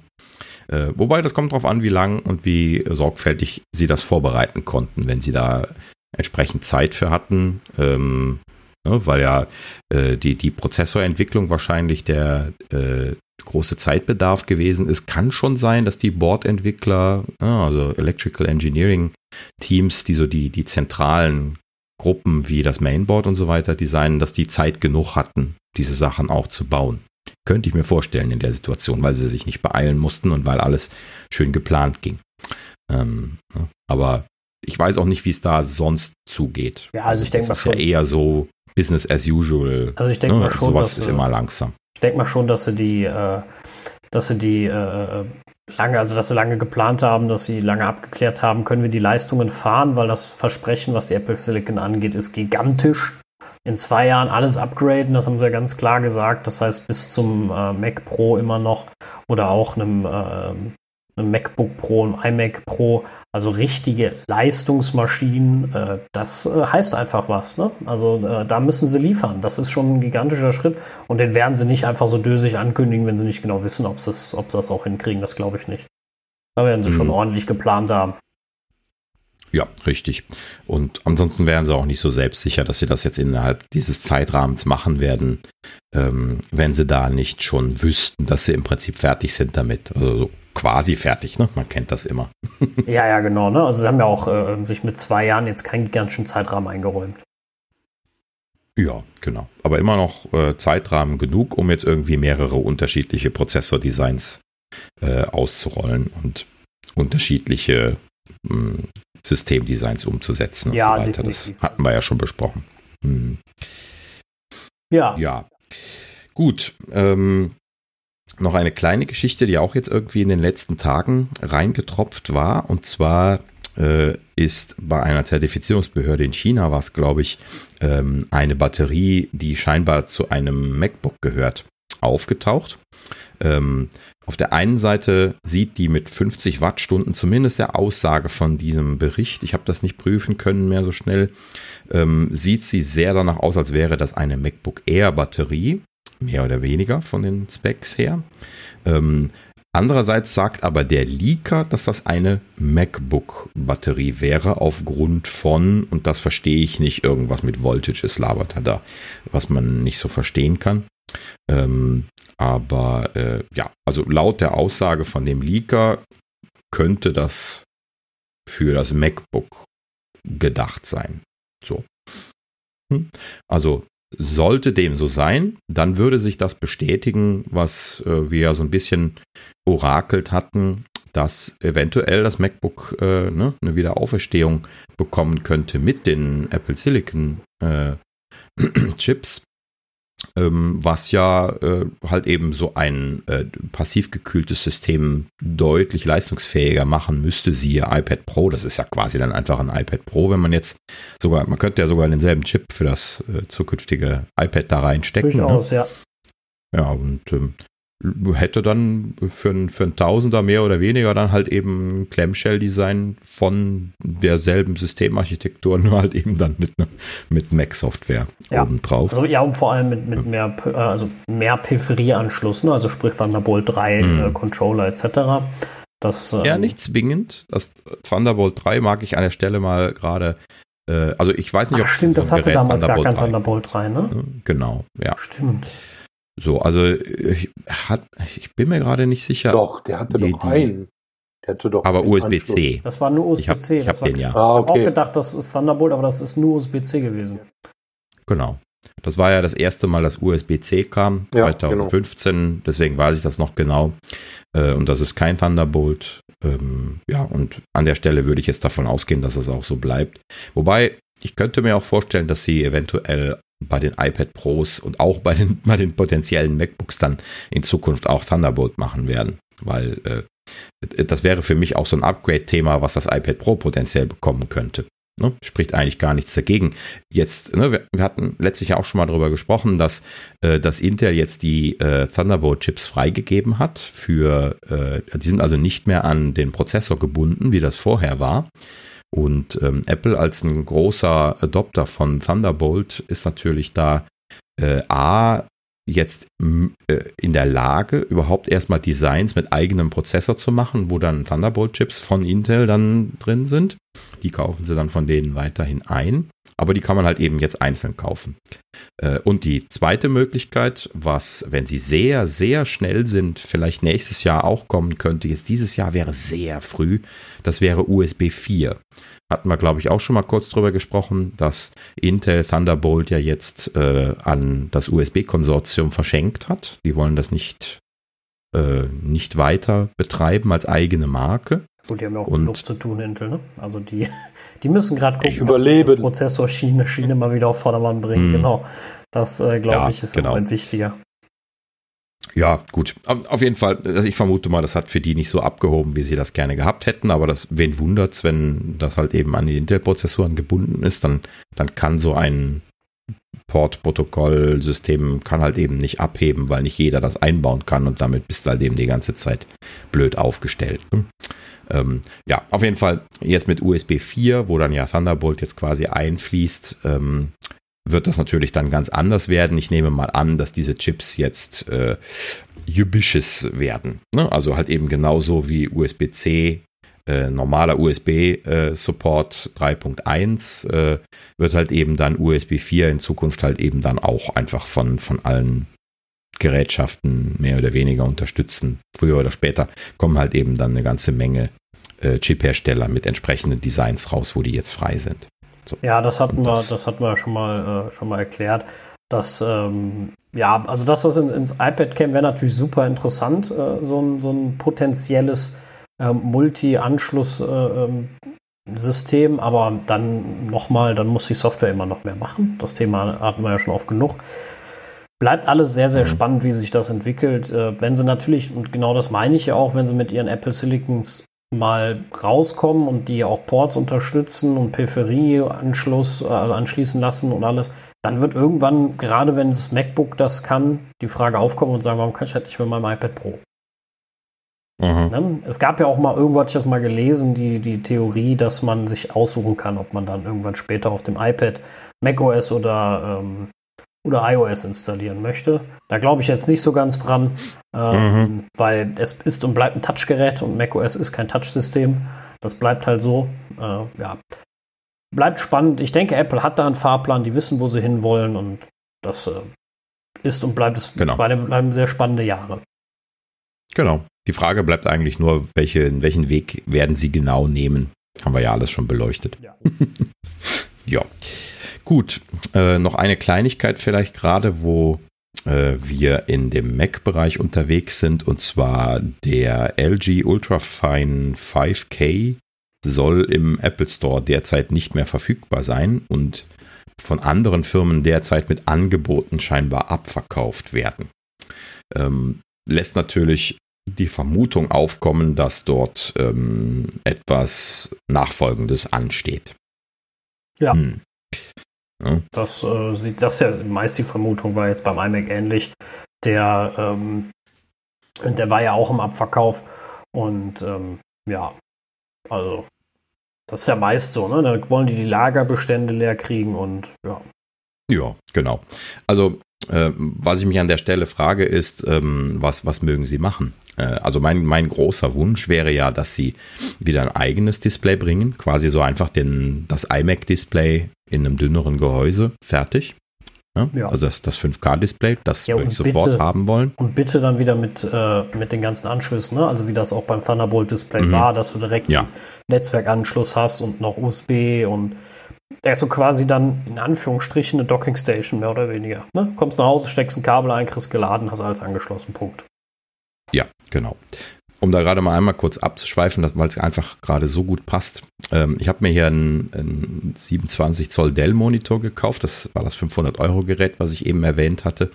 Äh, wobei, das kommt darauf an, wie lang und wie sorgfältig sie das vorbereiten konnten, wenn sie da entsprechend Zeit für hatten. Ähm, ne, weil ja äh, die, die Prozessorentwicklung wahrscheinlich der äh, große Zeitbedarf gewesen ist. Kann schon sein, dass die Bordentwickler, also Electrical Engineering Teams, die so die, die zentralen Gruppen wie das Mainboard und so weiter designen, dass die Zeit genug hatten, diese Sachen auch zu bauen. Könnte ich mir vorstellen in der Situation, weil sie sich nicht beeilen mussten und weil alles schön geplant ging. Ähm, ne? aber ich weiß auch nicht, wie es da sonst zugeht. Ja, also ich denke mal schon. Das ist ja eher so Business as usual. Also ich denke ne? mal schon, sowas ist immer langsam. Ich denke mal schon, dass sie die, äh, dass sie die äh, lange, also dass sie lange geplant haben, dass sie lange abgeklärt haben, können wir die Leistungen fahren, weil das Versprechen, was die Apple Silicon angeht, ist gigantisch in zwei Jahren alles upgraden, das haben sie ja ganz klar gesagt. Das heißt, bis zum äh, Mac Pro immer noch oder auch einem, äh, einem MacBook Pro, einem iMac Pro, also richtige Leistungsmaschinen, äh, das äh, heißt einfach was. Ne? Also äh, da müssen sie liefern. Das ist schon ein gigantischer Schritt und den werden sie nicht einfach so dösig ankündigen, wenn sie nicht genau wissen, ob sie das auch hinkriegen. Das glaube ich nicht. Da werden sie mhm. schon ordentlich geplant haben. Ja, richtig. Und ansonsten wären sie auch nicht so selbstsicher, dass sie das jetzt innerhalb dieses Zeitrahmens machen werden, ähm, wenn sie da nicht schon wüssten, dass sie im Prinzip fertig sind damit. Also quasi fertig, ne? Man kennt das immer. [laughs] ja, ja, genau. Ne? Also sie haben ja auch äh, sich mit zwei Jahren jetzt keinen gigantischen Zeitrahmen eingeräumt. Ja, genau. Aber immer noch äh, Zeitrahmen genug, um jetzt irgendwie mehrere unterschiedliche Prozessordesigns äh, auszurollen und unterschiedliche hm, Systemdesigns umzusetzen ja, und so weiter. Definitiv. Das hatten wir ja schon besprochen. Hm. Ja. Ja. Gut. Ähm, noch eine kleine Geschichte, die auch jetzt irgendwie in den letzten Tagen reingetropft war. Und zwar äh, ist bei einer Zertifizierungsbehörde in China, was glaube ich, ähm, eine Batterie, die scheinbar zu einem MacBook gehört, aufgetaucht. Ähm, auf der einen Seite sieht die mit 50 Wattstunden, zumindest der Aussage von diesem Bericht, ich habe das nicht prüfen können mehr so schnell, ähm, sieht sie sehr danach aus, als wäre das eine MacBook Air Batterie, mehr oder weniger von den Specs her. Ähm, Andererseits sagt aber der Leaker, dass das eine MacBook-Batterie wäre, aufgrund von, und das verstehe ich nicht, irgendwas mit Voltages labert er da, was man nicht so verstehen kann. Ähm, aber äh, ja, also laut der Aussage von dem Leaker könnte das für das MacBook gedacht sein. So. Hm? Also sollte dem so sein, dann würde sich das bestätigen, was äh, wir ja so ein bisschen orakelt hatten, dass eventuell das MacBook äh, ne, eine Wiederauferstehung bekommen könnte mit den Apple Silicon äh, [clears throat] Chips, ähm, was ja äh, halt eben so ein äh, passiv gekühltes System deutlich leistungsfähiger machen müsste, siehe iPad Pro. Das ist ja quasi dann einfach ein iPad Pro, wenn man jetzt sogar, man könnte ja sogar denselben Chip für das äh, zukünftige iPad da reinstecken. Durchaus, ne? ja. Ja, und ähm, hätte dann für, ein, für ein Tausender mehr oder weniger dann halt eben Clamshell-Design von derselben Systemarchitektur, [laughs] nur halt eben dann mit, ne, mit Mac-Software ja. obendrauf. Also, ja, und vor allem mit, mit mehr, also mehr Peripherieanschluss, ne? also sprich Thunderbolt 3 mhm. äh, Controller etc. Das, ähm, ja, nicht zwingend. Das Thunderbolt 3 mag ich an der Stelle mal gerade äh, also ich weiß nicht, Ach, ob stimmt, das hatte damals gar kein 3. Thunderbolt 3, ne? Genau, ja. Stimmt. So, also ich, hat, ich bin mir gerade nicht sicher. Doch, der hatte die, doch einen. Der hatte doch aber USB-C. Das war nur USB-C. Ich habe hab den ja. Ah, okay. Ich habe auch gedacht, das ist Thunderbolt, aber das ist nur USB-C gewesen. Genau. Das war ja das erste Mal, dass USB-C kam, ja, 2015. Genau. Deswegen weiß ich das noch genau. Äh, und das ist kein Thunderbolt. Ähm, ja, und an der Stelle würde ich jetzt davon ausgehen, dass es auch so bleibt. Wobei, ich könnte mir auch vorstellen, dass sie eventuell bei den iPad Pros und auch bei den, [laughs] bei den potenziellen MacBooks dann in Zukunft auch Thunderbolt machen werden, weil äh, das wäre für mich auch so ein Upgrade-Thema, was das iPad Pro potenziell bekommen könnte. Ne? Spricht eigentlich gar nichts dagegen. Jetzt, ne, wir, wir, hatten letztlich auch schon mal darüber gesprochen, dass, äh, dass Intel jetzt die äh, Thunderbolt-Chips freigegeben hat für, äh, die sind also nicht mehr an den Prozessor gebunden, wie das vorher war. Und ähm, Apple als ein großer Adopter von Thunderbolt ist natürlich da äh, A, jetzt äh, in der Lage, überhaupt erstmal Designs mit eigenem Prozessor zu machen, wo dann Thunderbolt-Chips von Intel dann drin sind. Die kaufen sie dann von denen weiterhin ein, aber die kann man halt eben jetzt einzeln kaufen. Äh, und die zweite Möglichkeit, was, wenn sie sehr, sehr schnell sind, vielleicht nächstes Jahr auch kommen könnte, jetzt dieses Jahr wäre sehr früh, das wäre USB 4 hatten wir, glaube ich, auch schon mal kurz drüber gesprochen, dass Intel Thunderbolt ja jetzt äh, an das USB-Konsortium verschenkt hat. Die wollen das nicht, äh, nicht weiter betreiben als eigene Marke. Gut, die haben ja auch und, genug zu tun, Intel, ne? Also die, [laughs] die müssen gerade gucken, überleben. dass Prozessorschiene Schiene mal wieder auf Vordermann bringen. Mm. Genau. Das, äh, glaube ja, ich, ist genau. ein wichtiger. Ja, gut. Auf jeden Fall, also ich vermute mal, das hat für die nicht so abgehoben, wie sie das gerne gehabt hätten, aber das, wen wundert's, wenn das halt eben an die Intel-Prozessoren gebunden ist, dann, dann kann so ein Port-Protokoll-System kann halt eben nicht abheben, weil nicht jeder das einbauen kann und damit bist du halt eben die ganze Zeit blöd aufgestellt. Ähm, ja, auf jeden Fall jetzt mit USB 4, wo dann ja Thunderbolt jetzt quasi einfließt, ähm, wird das natürlich dann ganz anders werden. Ich nehme mal an, dass diese Chips jetzt äh, ubiquitous werden. Ne? Also halt eben genauso wie USB-C, äh, normaler USB-Support äh, 3.1 äh, wird halt eben dann USB 4 in Zukunft halt eben dann auch einfach von, von allen Gerätschaften mehr oder weniger unterstützen. Früher oder später kommen halt eben dann eine ganze Menge äh, Chip-Hersteller mit entsprechenden Designs raus, wo die jetzt frei sind. So. Ja, das hatten das, wir, das hatten wir schon mal, äh, schon mal erklärt. Dass, ähm, ja, also dass das in, ins iPad käme, wäre natürlich super interessant, äh, so, ein, so ein potenzielles äh, Multi-Anschluss-System, ähm, aber dann nochmal, dann muss die Software immer noch mehr machen. Das Thema hatten wir ja schon oft genug. Bleibt alles sehr, sehr mhm. spannend, wie sich das entwickelt. Äh, wenn sie natürlich, und genau das meine ich ja auch, wenn sie mit ihren Apple Silicons mal rauskommen und die auch Ports unterstützen und Peripherieanschluss äh, anschließen lassen und alles, dann wird irgendwann, gerade wenn das MacBook das kann, die Frage aufkommen und sagen, warum kann ich das nicht mit meinem iPad Pro? Mhm. Ne? Es gab ja auch mal, irgendwo hatte ich das mal gelesen, die, die Theorie, dass man sich aussuchen kann, ob man dann irgendwann später auf dem iPad macOS oder ähm, oder iOS installieren möchte. Da glaube ich jetzt nicht so ganz dran, ähm, mhm. weil es ist und bleibt ein Touchgerät und macOS ist kein Touchsystem. Das bleibt halt so. Äh, ja. Bleibt spannend. Ich denke, Apple hat da einen Fahrplan, die wissen, wo sie hinwollen und das äh, ist und bleibt es genau. bleiben sehr spannende Jahre. Genau. Die Frage bleibt eigentlich nur, welche, welchen Weg werden sie genau nehmen? Haben wir ja alles schon beleuchtet. Ja. [laughs] ja. Gut, äh, noch eine Kleinigkeit vielleicht gerade, wo äh, wir in dem Mac-Bereich unterwegs sind, und zwar der LG Ultrafine 5K soll im Apple Store derzeit nicht mehr verfügbar sein und von anderen Firmen derzeit mit Angeboten scheinbar abverkauft werden. Ähm, lässt natürlich die Vermutung aufkommen, dass dort ähm, etwas Nachfolgendes ansteht. Ja. Hm. Ja. Das äh, sieht das ja meist die Vermutung war jetzt beim iMac ähnlich. Der, ähm, der war ja auch im Abverkauf und ähm, ja, also das ist ja meist so, ne? Da wollen die die Lagerbestände leer kriegen und ja. Ja, genau. Also äh, was ich mich an der Stelle frage, ist, ähm, was, was mögen Sie machen? Äh, also mein, mein großer Wunsch wäre ja, dass Sie wieder ein eigenes Display bringen, quasi so einfach den, das iMac-Display in einem dünneren Gehäuse, fertig. Ja? Ja. Also das, das 5K-Display, das ja, würde ich sofort bitte, haben wollen. Und bitte dann wieder mit, äh, mit den ganzen Anschlüssen, ne? also wie das auch beim Thunderbolt-Display mhm. war, dass du direkt ja. Netzwerkanschluss hast und noch USB und also quasi dann in Anführungsstrichen eine Docking Station, mehr oder weniger. Ne? Kommst nach Hause, steckst ein Kabel ein, kriegst geladen, hast alles angeschlossen. Punkt. Ja, genau um da gerade mal einmal kurz abzuschweifen, weil es einfach gerade so gut passt. Ähm, ich habe mir hier einen, einen 27 Zoll Dell-Monitor gekauft. Das war das 500-Euro-Gerät, was ich eben erwähnt hatte.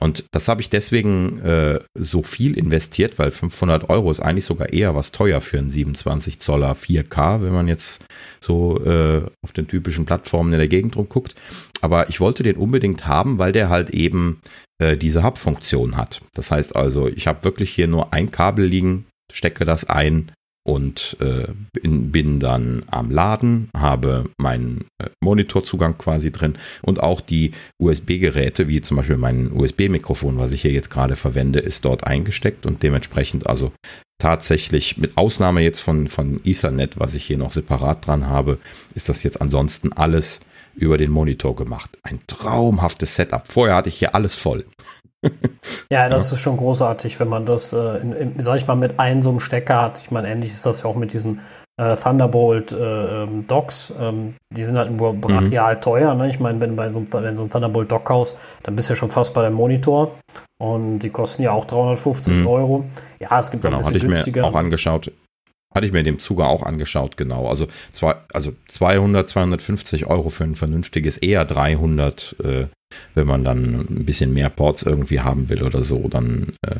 Und das habe ich deswegen äh, so viel investiert, weil 500 Euro ist eigentlich sogar eher was teuer für einen 27 Zoller 4K, wenn man jetzt so äh, auf den typischen Plattformen in der Gegend rumguckt. Aber ich wollte den unbedingt haben, weil der halt eben äh, diese Hub-Funktion hat. Das heißt also, ich habe wirklich hier nur ein Kabel liegen, stecke das ein und äh, bin, bin, dann am Laden, habe meinen äh, Monitorzugang quasi drin und auch die USB-Geräte, wie zum Beispiel mein USB-Mikrofon, was ich hier jetzt gerade verwende, ist dort eingesteckt und dementsprechend also tatsächlich mit Ausnahme jetzt von, von Ethernet, was ich hier noch separat dran habe, ist das jetzt ansonsten alles über den Monitor gemacht. Ein traumhaftes Setup. Vorher hatte ich hier alles voll. Ja, das ja. ist schon großartig, wenn man das, äh, in, in, sag ich mal, mit einem so einem Stecker hat. Ich meine, ähnlich ist das ja auch mit diesen äh, Thunderbolt äh, ähm, Docks. Ähm, die sind halt nur brachial mhm. teuer. Ne? Ich meine, wenn bei so, wenn so ein Thunderbolt Dock kaufst, dann bist du ja schon fast bei dem Monitor. Und die kosten ja auch 350 mhm. Euro. Ja, es gibt genau, ein bisschen hatte ich günstiger. mir auch angeschaut. Hatte ich mir dem Zuge auch angeschaut, genau. Also, zwei, also 200, 250 Euro für ein vernünftiges, eher 300, äh, wenn man dann ein bisschen mehr Ports irgendwie haben will oder so, dann äh,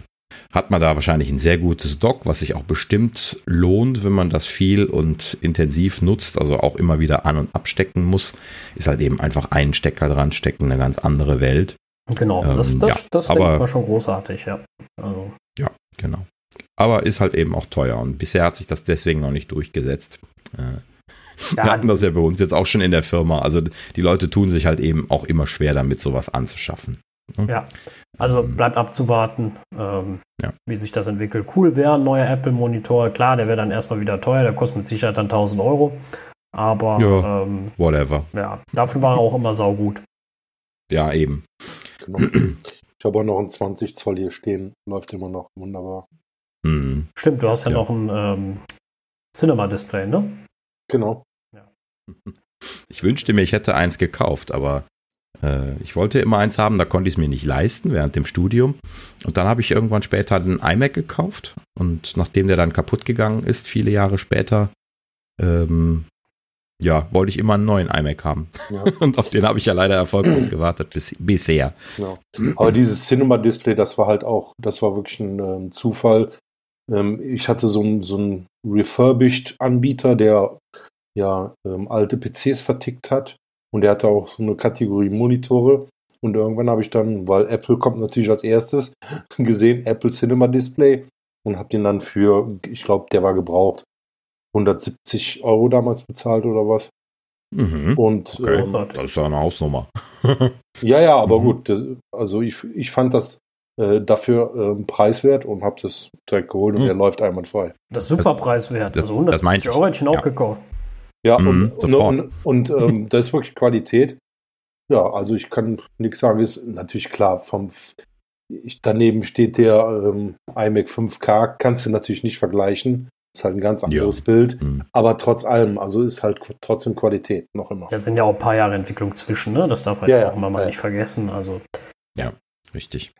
hat man da wahrscheinlich ein sehr gutes Dock, was sich auch bestimmt lohnt, wenn man das viel und intensiv nutzt, also auch immer wieder an- und abstecken muss. Ist halt eben einfach einen Stecker dran stecken, eine ganz andere Welt. Genau, das, ähm, das, ja, das aber, denke ich mal schon großartig, ja. Also. Ja, genau. Aber ist halt eben auch teuer und bisher hat sich das deswegen noch nicht durchgesetzt. Äh, wir hatten das ja bei uns jetzt auch schon in der Firma. Also die Leute tun sich halt eben auch immer schwer damit, sowas anzuschaffen. Ne? Ja, also ähm, bleibt abzuwarten, ähm, ja. wie sich das entwickelt. Cool wäre ein neuer Apple-Monitor. Klar, der wäre dann erstmal wieder teuer, der kostet mit Sicherheit dann 1000 Euro. Aber ja, ähm, whatever. Ja, dafür war er auch immer saugut. Ja, eben. Genau. Ich habe auch noch ein 20 Zoll hier stehen. Läuft immer noch wunderbar. Mhm. Stimmt, du hast ja, ja. noch ein ähm, Cinema-Display, ne? Genau. Ich wünschte mir, ich hätte eins gekauft, aber äh, ich wollte immer eins haben, da konnte ich es mir nicht leisten während dem Studium. Und dann habe ich irgendwann später einen iMac gekauft und nachdem der dann kaputt gegangen ist, viele Jahre später, ähm, ja, wollte ich immer einen neuen iMac haben. Ja. [laughs] Und auf den habe ich ja leider erfolglos [clears throat] gewartet bis, bisher. Ja. Aber dieses Cinema-Display, das war halt auch, das war wirklich ein, ähm, Zufall. Ähm, ich hatte so einen so ein Refurbished-Anbieter, der ja ähm, alte PCs vertickt hat. Und der hatte auch so eine Kategorie Monitore. Und irgendwann habe ich dann, weil Apple kommt natürlich als erstes, [laughs] gesehen, Apple Cinema Display und habe den dann für, ich glaube, der war gebraucht, 170 Euro damals bezahlt oder was. Mhm. Und okay. ähm, das ist ja eine Hausnummer. [laughs] ja, ja, aber mhm. gut. Das, also ich, ich fand das äh, dafür äh, preiswert und habe das direkt geholt und mhm. der läuft einwandfrei. Das ist super preiswert. Das, also 170 Euro hätte ich ihn auch ja. gekauft. Ja, mhm, und, und, und, ähm, [laughs] das ist wirklich Qualität. Ja, also ich kann nichts sagen. Ist natürlich klar, vom ich, daneben steht der ähm, iMac 5K, kannst du natürlich nicht vergleichen. Ist halt ein ganz anderes ja. Bild. Mhm. Aber trotz allem, also ist halt trotzdem Qualität noch immer. Da sind ja auch ein paar Jahre Entwicklung zwischen, ne? Das darf man ja, jetzt auch immer mal nicht vergessen. Also. Ja, richtig.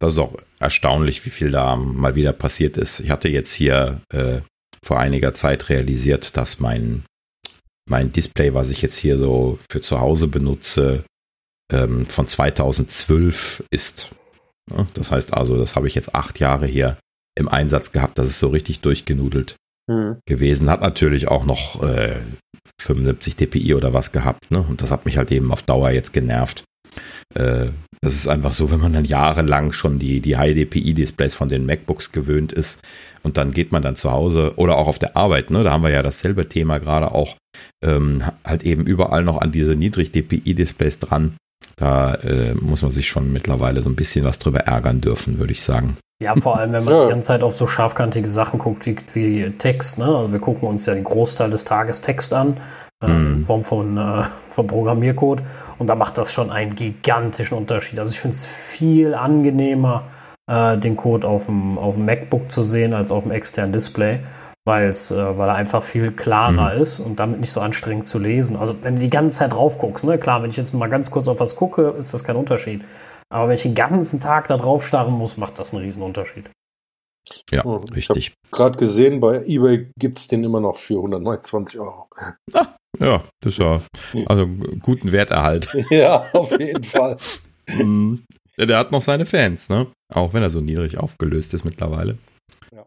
Das ist auch erstaunlich, wie viel da mal wieder passiert ist. Ich hatte jetzt hier äh, vor einiger Zeit realisiert, dass mein, mein Display, was ich jetzt hier so für zu Hause benutze, ähm, von 2012 ist. Ja, das heißt also, das habe ich jetzt acht Jahre hier im Einsatz gehabt. Das ist so richtig durchgenudelt mhm. gewesen. Hat natürlich auch noch äh, 75 dpi oder was gehabt. Ne? Und das hat mich halt eben auf Dauer jetzt genervt. Äh, das ist einfach so, wenn man dann jahrelang schon die, die High-DPI-Displays von den MacBooks gewöhnt ist und dann geht man dann zu Hause oder auch auf der Arbeit, ne, da haben wir ja dasselbe Thema gerade auch, ähm, halt eben überall noch an diese Niedrig-DPI-Displays dran. Da äh, muss man sich schon mittlerweile so ein bisschen was drüber ärgern dürfen, würde ich sagen. Ja, vor allem, wenn man [laughs] ja. die ganze Zeit auf so scharfkantige Sachen guckt wie, wie Text. Ne? Also wir gucken uns ja den Großteil des Tages Text an äh, mhm. in Form von, äh, von Programmiercode. Und da macht das schon einen gigantischen Unterschied. Also ich finde es viel angenehmer, äh, den Code auf dem, auf dem MacBook zu sehen als auf dem externen Display, weil's, äh, weil er einfach viel klarer mhm. ist und damit nicht so anstrengend zu lesen. Also wenn du die ganze Zeit drauf guckst, ne, klar, wenn ich jetzt mal ganz kurz auf was gucke, ist das kein Unterschied. Aber wenn ich den ganzen Tag da drauf starren muss, macht das einen riesen Unterschied. Ja, oh, richtig. Ich gerade gesehen, bei eBay gibt es den immer noch für 129 Euro. Ah, ja, das ist ja also guten Werterhalt. [laughs] ja, auf jeden Fall. [laughs] Mhm. Der hat noch seine Fans, ne? Auch wenn er so niedrig aufgelöst ist mittlerweile. Ja.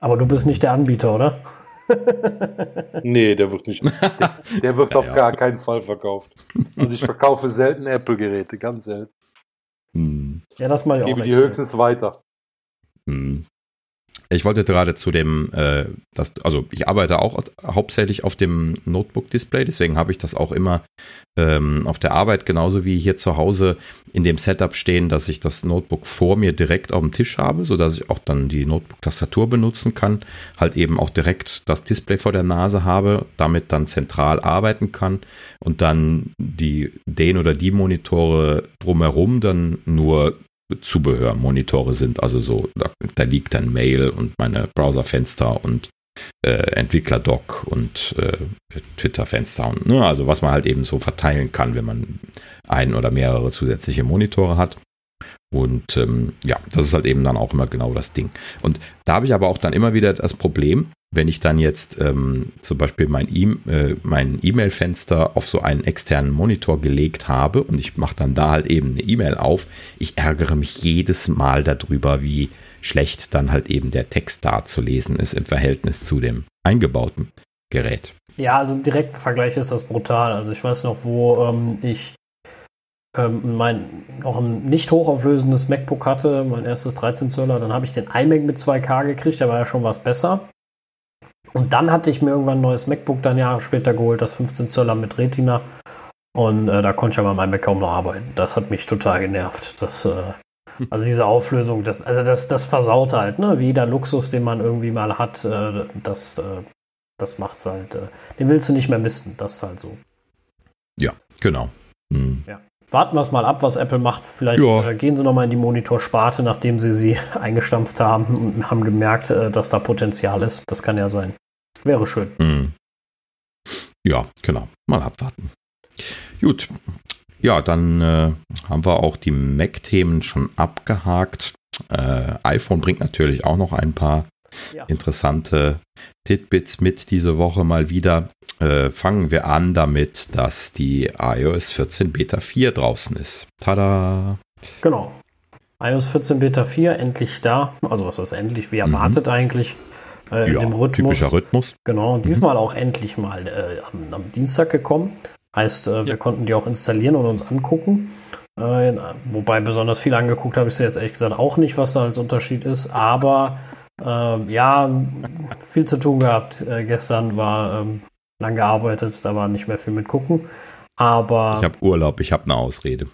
Aber du bist nicht der Anbieter, oder? [laughs] nee, der wird nicht. Der, der wird [laughs] ja, auf ja. gar keinen Fall verkauft. Also ich verkaufe selten Apple-Geräte, ganz selten. Hm. Ja, das mal ich auch. Gebe die höchstens weiter. Hm. Ich wollte gerade zu dem, äh, das, also ich arbeite auch hauptsächlich auf dem Notebook-Display, deswegen habe ich das auch immer ähm, auf der Arbeit genauso wie hier zu Hause in dem Setup stehen, dass ich das Notebook vor mir direkt auf dem Tisch habe, sodass ich auch dann die Notebook-Tastatur benutzen kann, halt eben auch direkt das Display vor der Nase habe, damit dann zentral arbeiten kann und dann die den oder die Monitore drumherum dann nur Zubehörmonitore sind. Also so, da, da, liegt dann Mail und meine Browserfenster und äh, Entwickler-Doc und äh, Twitter-Fenster und ne, also was man halt eben so verteilen kann, wenn man ein oder mehrere zusätzliche Monitore hat. Und ähm, ja, das ist halt eben dann auch immer genau das Ding. Und da habe ich aber auch dann immer wieder das Problem, wenn ich dann jetzt ähm, zum Beispiel mein äh, E-Mail-Fenster äh, e auf so einen externen Monitor gelegt habe und ich mache dann da halt eben eine E-Mail auf, ich ärgere mich jedes Mal darüber, wie schlecht dann halt eben der Text da zu lesen ist im Verhältnis zu dem eingebauten Gerät. Ja, also im direkten Vergleich ist das brutal. Also ich weiß noch, wo ähm, ich ähm, mein noch ein nicht hochauflösendes MacBook hatte, mein erstes 13 Zöller, dann habe ich den iMac mit 2K gekriegt, da war ja schon was besser. Und dann hatte ich mir irgendwann ein neues MacBook dann Jahre später geholt, das 15 Zöller mit Retina. Und äh, da konnte ich aber meinem Mac kaum noch arbeiten. Das hat mich total genervt. Das, äh, also diese Auflösung, das, also das, das versaut halt, ne? Wie jeder Luxus, den man irgendwie mal hat, äh, das, äh, das macht's halt. Äh, den willst du nicht mehr missen. Das ist halt so. Ja, genau. Mhm. Ja. Warten wir es mal ab, was Apple macht. Vielleicht ja. Äh, gehen sie nochmal in die Monitorsparte, nachdem sie sie [laughs] eingestampft haben und haben gemerkt, äh, dass da Potenzial ist. Das kann ja sein. Wäre schön. Mhm. Ja, genau. Mal abwarten. Gut. Ja, dann äh, haben wir auch die Mac-Themen schon abgehakt. Äh, iPhone bringt natürlich auch noch ein paar ja. interessante Titbits mit diese Woche mal wieder. Äh, fangen wir an damit, dass die iOS 14 Beta 4 draußen ist. Tada! Genau. iOS 14 Beta 4 endlich da. Also was ist endlich? Wie erwartet mhm. eigentlich? Äh, in ja, dem Rhythmus. Typischer Rhythmus. Genau, mhm. diesmal auch endlich mal äh, am, am, Dienstag gekommen. Heißt, äh, wir konnten die auch installieren und uns angucken. Äh, wobei besonders viel angeguckt habe ich sie jetzt ehrlich gesagt auch nicht, was da als Unterschied ist. Aber ähm, ja, viel zu tun gehabt. Äh, gestern war ähm, lang gearbeitet, da war nicht mehr viel mit gucken. Aber. Ich habe Urlaub, ich habe eine Ausrede.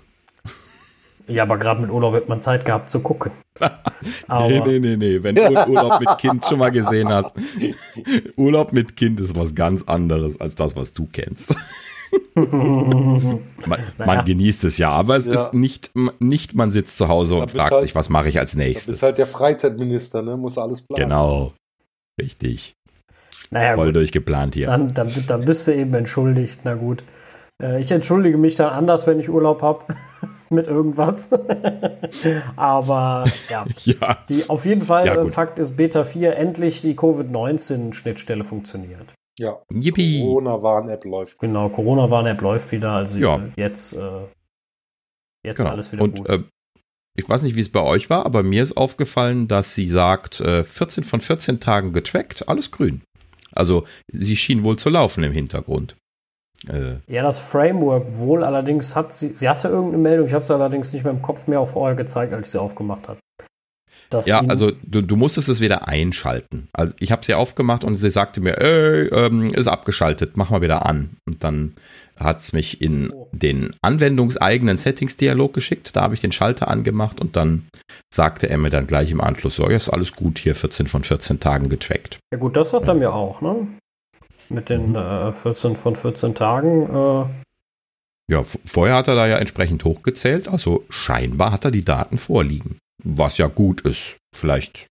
Ja, aber gerade mit Urlaub hat man Zeit gehabt zu gucken. [laughs] nee, nee, nee, nee. Wenn du [laughs] Urlaub mit Kind schon mal gesehen hast. Urlaub mit Kind ist was ganz anderes als das, was du kennst. [laughs] man, naja. man, genießt es ja, aber es ja. ist nicht, nicht, man sitzt zu Hause und fragt halt, sich, was mache ich als nächstes. Du bist halt der Freizeitminister, ne? Muss alles planen. Genau. Richtig. Naja, Voll gut. durchgeplant hier. Dann, dann, dann bist du eben entschuldigt. Na gut. Äh, ich entschuldige mich dann anders, wenn ich Urlaub habe [laughs] mit irgendwas. [laughs] Aber ja, ja. Die, auf jeden Fall, ja, äh, Fakt ist, Beta 4 endlich die Covid-19-Schnittstelle funktioniert. Ja. Yippie. Corona-Warn-App läuft. Genau, Corona-Warn-App läuft wieder. Also ja. jetzt, äh, jetzt genau. alles wieder Und, gut. Äh, ich weiß nicht, wie es bei euch war, aber mir ist aufgefallen, dass sie sagt, 14 äh, von 14 Tagen getrackt, alles grün. Also sie schien wohl zu laufen im Hintergrund. Äh, ja, das Framework wohl, allerdings hat sie, sie hatte irgendeine Meldung, ich habe sie allerdings nicht mehr im Kopf mehr auf vorher gezeigt, als ich sie aufgemacht habe. Ja, also du, du musstest es wieder einschalten. Also ich habe sie aufgemacht und sie sagte mir, ey, ähm, ist abgeschaltet, mach mal wieder an. Und dann hat es mich in oh. den anwendungseigenen Settings-Dialog geschickt. Da habe ich den Schalter angemacht und dann sagte er mir dann gleich im Anschluss, so, ja, ist alles gut, hier 14 von 14 Tagen getrackt. Ja gut, das hat er mir auch, ne? Mit den mhm. äh, 14 von 14 Tagen. Äh. Ja, vorher hat er da ja entsprechend hochgezählt, also scheinbar hat er die Daten vorliegen. Was ja gut ist. Vielleicht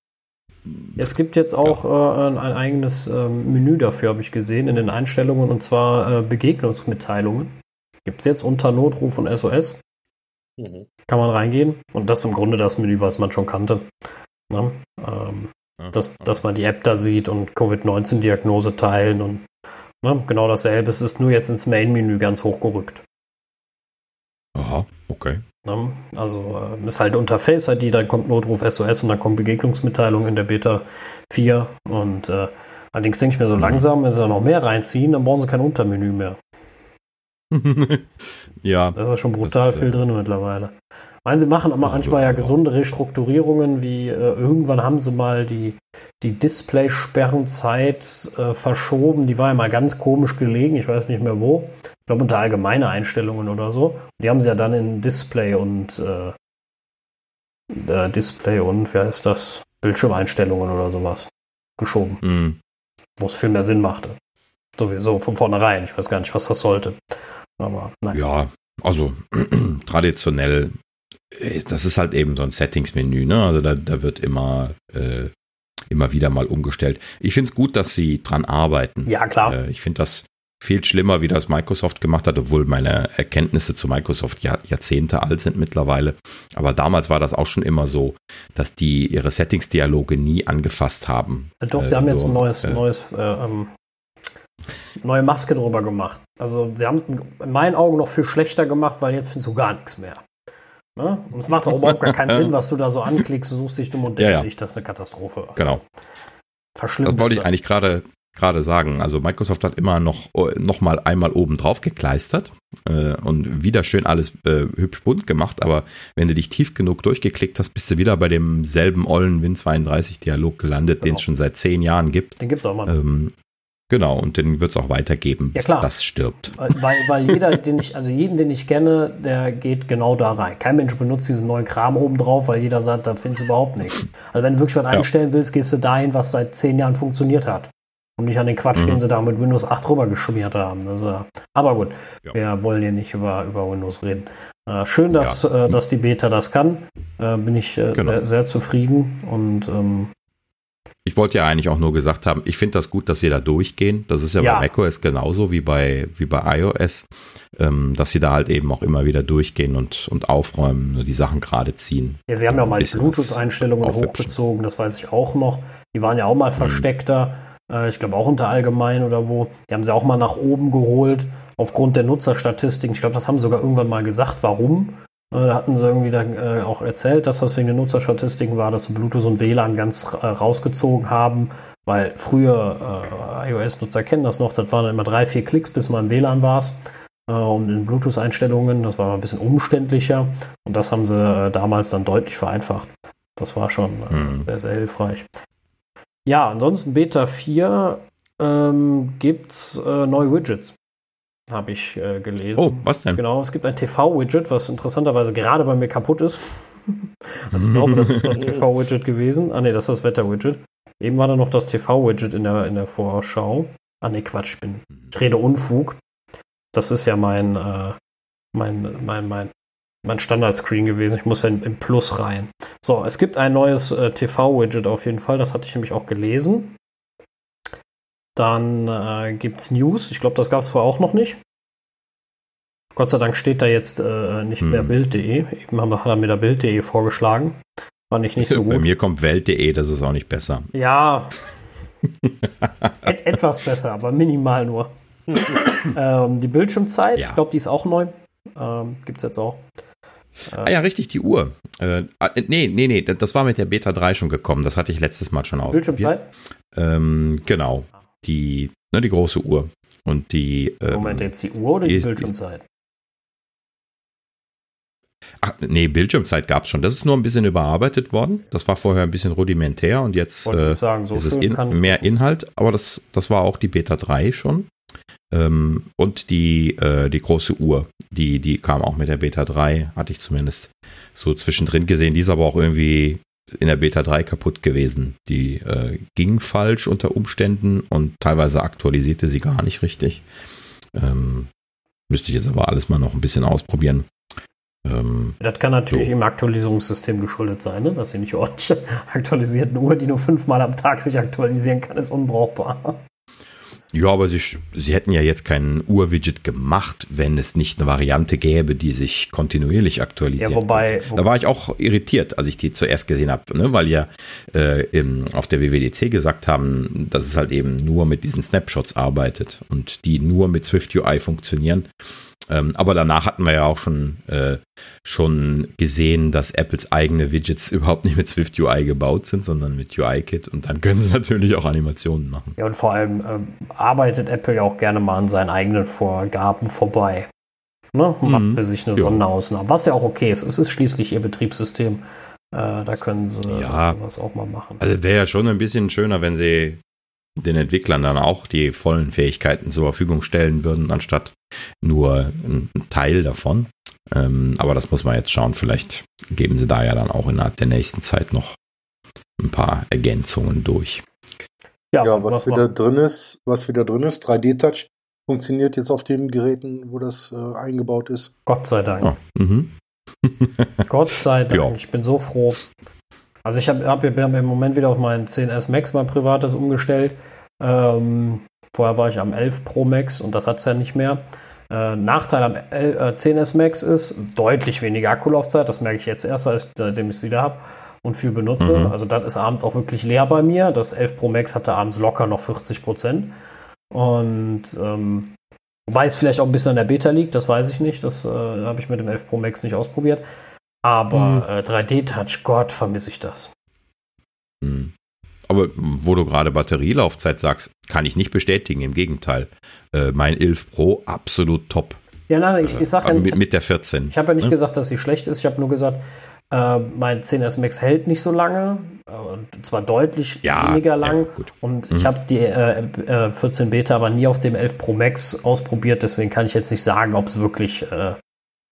es gibt jetzt auch ja. äh, ein eigenes äh, Menü dafür, habe ich gesehen, in den Einstellungen, und zwar äh, Begegnungsmitteilungen. Gibt es jetzt unter Notruf und SOS. Mhm. Kann man reingehen. Und das ist im Grunde das Menü, was man schon kannte. Ne? Ähm, ja, dass, okay. dass man die App da sieht und Covid-19-Diagnose teilen und ne? genau dasselbe. Es ist nur jetzt ins Main-Menü ganz hochgerückt. Aha, okay. Ne? Also äh, ist halt unter Face ID, dann kommt Notruf SOS und dann kommt Begegnungsmitteilung in der Beta 4. Und äh, allerdings denke ich mir so mhm. langsam, wenn sie da noch mehr reinziehen, dann brauchen sie kein Untermenü mehr. [laughs] ja. Da ist ja schon brutal viel drin mittlerweile. Meinen Sie machen aber manchmal ja gesunde Restrukturierungen, wie äh, irgendwann haben sie mal die, die Display-Sperrenzeit äh, verschoben. Die war ja mal ganz komisch gelegen, ich weiß nicht mehr wo. Ich glaube unter allgemeine Einstellungen oder so. Die haben sie ja dann in Display und äh, äh Display und wie heißt das? Bildschirmeinstellungen oder sowas geschoben. Mhm. Wo es viel mehr Sinn machte. Sowieso von vornherein. Ich weiß gar nicht, was das sollte. Aber nein. Ja, also [clears throat] traditionell äh, das ist halt eben so ein Settings-Menü, ne? Also da, da wird immer, äh, immer wieder mal umgestellt. Ich finde es gut, dass sie dran arbeiten. Ja, klar. Äh, ich finde das viel schlimmer, wie das Microsoft gemacht hat, obwohl meine Erkenntnisse zu Microsoft Jahr, Jahrzehnte alt sind mittlerweile. Aber damals war das auch schon immer so, dass die ihre Settings-Dialoge nie angefasst haben. Doch, sie äh, haben jetzt ein neues, äh, neues äh, ähm, neue Maske drüber gemacht. Also sie haben es in meinen Augen noch viel schlechter gemacht, weil jetzt findest du gar nichts mehr. Ne? Und es macht auch überhaupt gar keinen [laughs] Sinn, was du da so anklickst, du suchst dich dumm und ja, ja. nicht, das ist eine Katastrophe. Genau. Verschlimmert. Das wollte ich eigentlich gerade gerade sagen. Also Microsoft hat immer noch, noch mal einmal oben drauf gekleistert äh, und wieder schön alles äh, hübsch bunt gemacht. Aber wenn du dich tief genug durchgeklickt hast, bist du wieder bei demselben ollen Win32-Dialog gelandet, genau. den es schon seit zehn Jahren gibt. Den gibt es auch mal. Ähm, Genau, und den wird es auch weitergeben, bis ja, das stirbt. Weil, weil jeder, den ich, also jeden, den ich kenne, der geht genau da rein. Kein Mensch benutzt diesen neuen Kram oben drauf, weil jeder sagt, da findest du überhaupt nichts. Also wenn du wirklich was ja. einstellen willst, gehst du dahin, was seit zehn Jahren funktioniert hat. Und nicht an den Quatsch, mhm. den sie da mit Windows 8 rüber geschmiert haben. Also, aber gut, ja. wir wollen hier nicht über, über Windows reden. Äh, schön, dass, äh, dass die Beta das kann. Äh, bin ich äh, genau. sehr, sehr, zufrieden und ähm, ich wollte ja eigentlich auch nur gesagt haben, ich finde das gut, dass sie da durchgehen. Das ist ja, ja. bei macOS genauso wie bei, wie bei iOS, ähm, dass sie da halt eben auch immer wieder durchgehen und, und aufräumen, die Sachen gerade ziehen. Ja, sie haben ja mal die Bluetooth-Einstellungen hochgezogen, das weiß ich auch noch. Die waren ja auch mal mhm. versteckter. Äh, ich glaube auch unter allgemein oder wo. Die haben sie auch mal nach oben geholt aufgrund der Nutzerstatistiken. Ich glaube, das haben sie sogar irgendwann mal gesagt, warum. Äh, da hatten sie irgendwie dann äh, auch erzählt, dass das wegen der Nutzerstatistiken war, dass sie Bluetooth und WLAN ganz äh, rausgezogen haben, weil früher äh, iOS-Nutzer kennen das noch, das waren immer drei, vier Klicks, bis man im WLAN war. Äh, und in Bluetooth-Einstellungen, das war ein bisschen umständlicher und das haben sie äh, damals dann deutlich vereinfacht. Das war schon mhm. sehr, sehr hilfreich. Ja, ansonsten Beta 4 ähm, gibt es neue Widgets habe ich äh, gelesen. Oh, was denn? Genau, es gibt ein TV-Widget, was interessanterweise gerade bei mir kaputt ist. [laughs] also ich glaube, das ist das TV-Widget gewesen. Ah ne, das ist das Wetter-Widget. Eben war da noch das TV-Widget in der, in der Vorschau. Ah ne, Quatsch, ich bin. Ich rede Unfug. Das ist ja mein, äh, mein, mein, mein, mein Standard-Screen gewesen. Ich muss ja im Plus rein. So, es gibt ein neues äh, TV-Widget auf jeden Fall. Das hatte ich nämlich auch gelesen. Dann äh, gibt es News. Ich glaube, das gab es vorher auch noch nicht. Gott sei Dank steht da jetzt äh, nicht hm. mehr Bild.de. Eben haben, hat er mir da Bild.de vorgeschlagen. Fand ich nicht so gut. Bei mir kommt Welt.de, das ist auch nicht besser. Ja. [laughs] Et etwas besser, aber minimal nur. [laughs] ähm, die Bildschirmzeit, ja. ich glaube, die ist auch neu. Ähm, Gibt es jetzt auch. Äh, ah ja, richtig, die Uhr. Äh, ah, nee, nee, nee, das war mit der Beta 3 schon gekommen. Das hatte ich letztes Mal schon ausprobiert. Bildschirmzeit? Ähm, genau. Die, ne, die große Uhr. Und die. Ähm, Moment, jetzt die Uhr oder die, die Bildschirmzeit? Ach, nee, Bildschirmzeit gab es schon. Das ist nur ein bisschen überarbeitet worden. Das war vorher ein bisschen rudimentär und jetzt äh, sagen, so ist es in, mehr Inhalt. Aber das, das war auch die Beta 3 schon. Ähm, und die, äh, die große Uhr, die, die kam auch mit der Beta 3, hatte ich zumindest so zwischendrin gesehen. Die ist aber auch irgendwie in der Beta 3 kaputt gewesen. Die äh, ging falsch unter Umständen und teilweise aktualisierte sie gar nicht richtig. Ähm, müsste ich jetzt aber alles mal noch ein bisschen ausprobieren. Ähm, das kann natürlich so. im Aktualisierungssystem geschuldet sein, ne? dass sie nicht ordentlich [laughs] aktualisiert. Eine Uhr, die nur fünfmal am Tag sich aktualisieren kann, ist unbrauchbar. Ja, aber sie, sie hätten ja jetzt keinen Uhr-Widget gemacht, wenn es nicht eine Variante gäbe, die sich kontinuierlich aktualisiert. Ja, wobei, wobei, Da war ich auch irritiert, als ich die zuerst gesehen habe, ne? weil ja äh, im, auf der WWDC gesagt haben, dass es halt eben nur mit diesen Snapshots arbeitet und die nur mit Swift UI funktionieren. Ähm, aber danach hatten wir ja auch schon, äh, schon gesehen, dass Apples eigene Widgets [laughs] überhaupt nicht mit Swift UI gebaut sind, sondern mit UI-Kit und dann können sie [laughs] natürlich auch Animationen machen. Ja, und vor allem ähm, arbeitet Apple ja auch gerne mal an seinen eigenen Vorgaben vorbei. Ne? Macht mhm. für sich eine ja. Sonderausnahme, was ja auch okay ist. Es ist schließlich ihr Betriebssystem. Äh, da können sie ja. was auch mal machen. Also wäre ja schon ein bisschen schöner, wenn sie den Entwicklern dann auch die vollen Fähigkeiten zur Verfügung stellen würden, anstatt nur ein Teil davon. Ähm, aber das muss man jetzt schauen. Vielleicht geben sie da ja dann auch innerhalb der nächsten Zeit noch ein paar Ergänzungen durch. Ja, ja was wieder drin ist, was wieder drin ist, 3D-Touch funktioniert jetzt auf den Geräten, wo das äh, eingebaut ist. Gott sei Dank. Oh, [laughs] Gott sei Dank. Ja. Ich bin so froh. Also ich habe hab, hab im Moment wieder auf meinen 10S Max mein privates umgestellt. Ähm, vorher war ich am 11 Pro Max und das hat es ja nicht mehr. Äh, Nachteil am L, äh, 10S Max ist deutlich weniger Akkulaufzeit. Das merke ich jetzt erst, seitdem ich es wieder habe und viel benutze. Mhm. Also das ist abends auch wirklich leer bei mir. Das 11 Pro Max hatte abends locker noch 40 Prozent. Und ähm, wobei es vielleicht auch ein bisschen an der Beta liegt, das weiß ich nicht. Das äh, habe ich mit dem 11 Pro Max nicht ausprobiert. Aber mhm. äh, 3D-Touch, Gott, vermisse ich das. Mhm. Aber wo du gerade Batterielaufzeit sagst, kann ich nicht bestätigen. Im Gegenteil. Äh, mein 11 Pro absolut top. Ja, nein, ich, ich sag ja nicht, mit, mit der 14. Ich habe ja nicht ne? gesagt, dass sie schlecht ist. Ich habe nur gesagt, äh, mein 10S Max hält nicht so lange. Äh, zwar deutlich ja, weniger lang. Ja, und mhm. ich habe die äh, 14 äh, Beta aber nie auf dem 11 Pro Max ausprobiert. Deswegen kann ich jetzt nicht sagen, ob es wirklich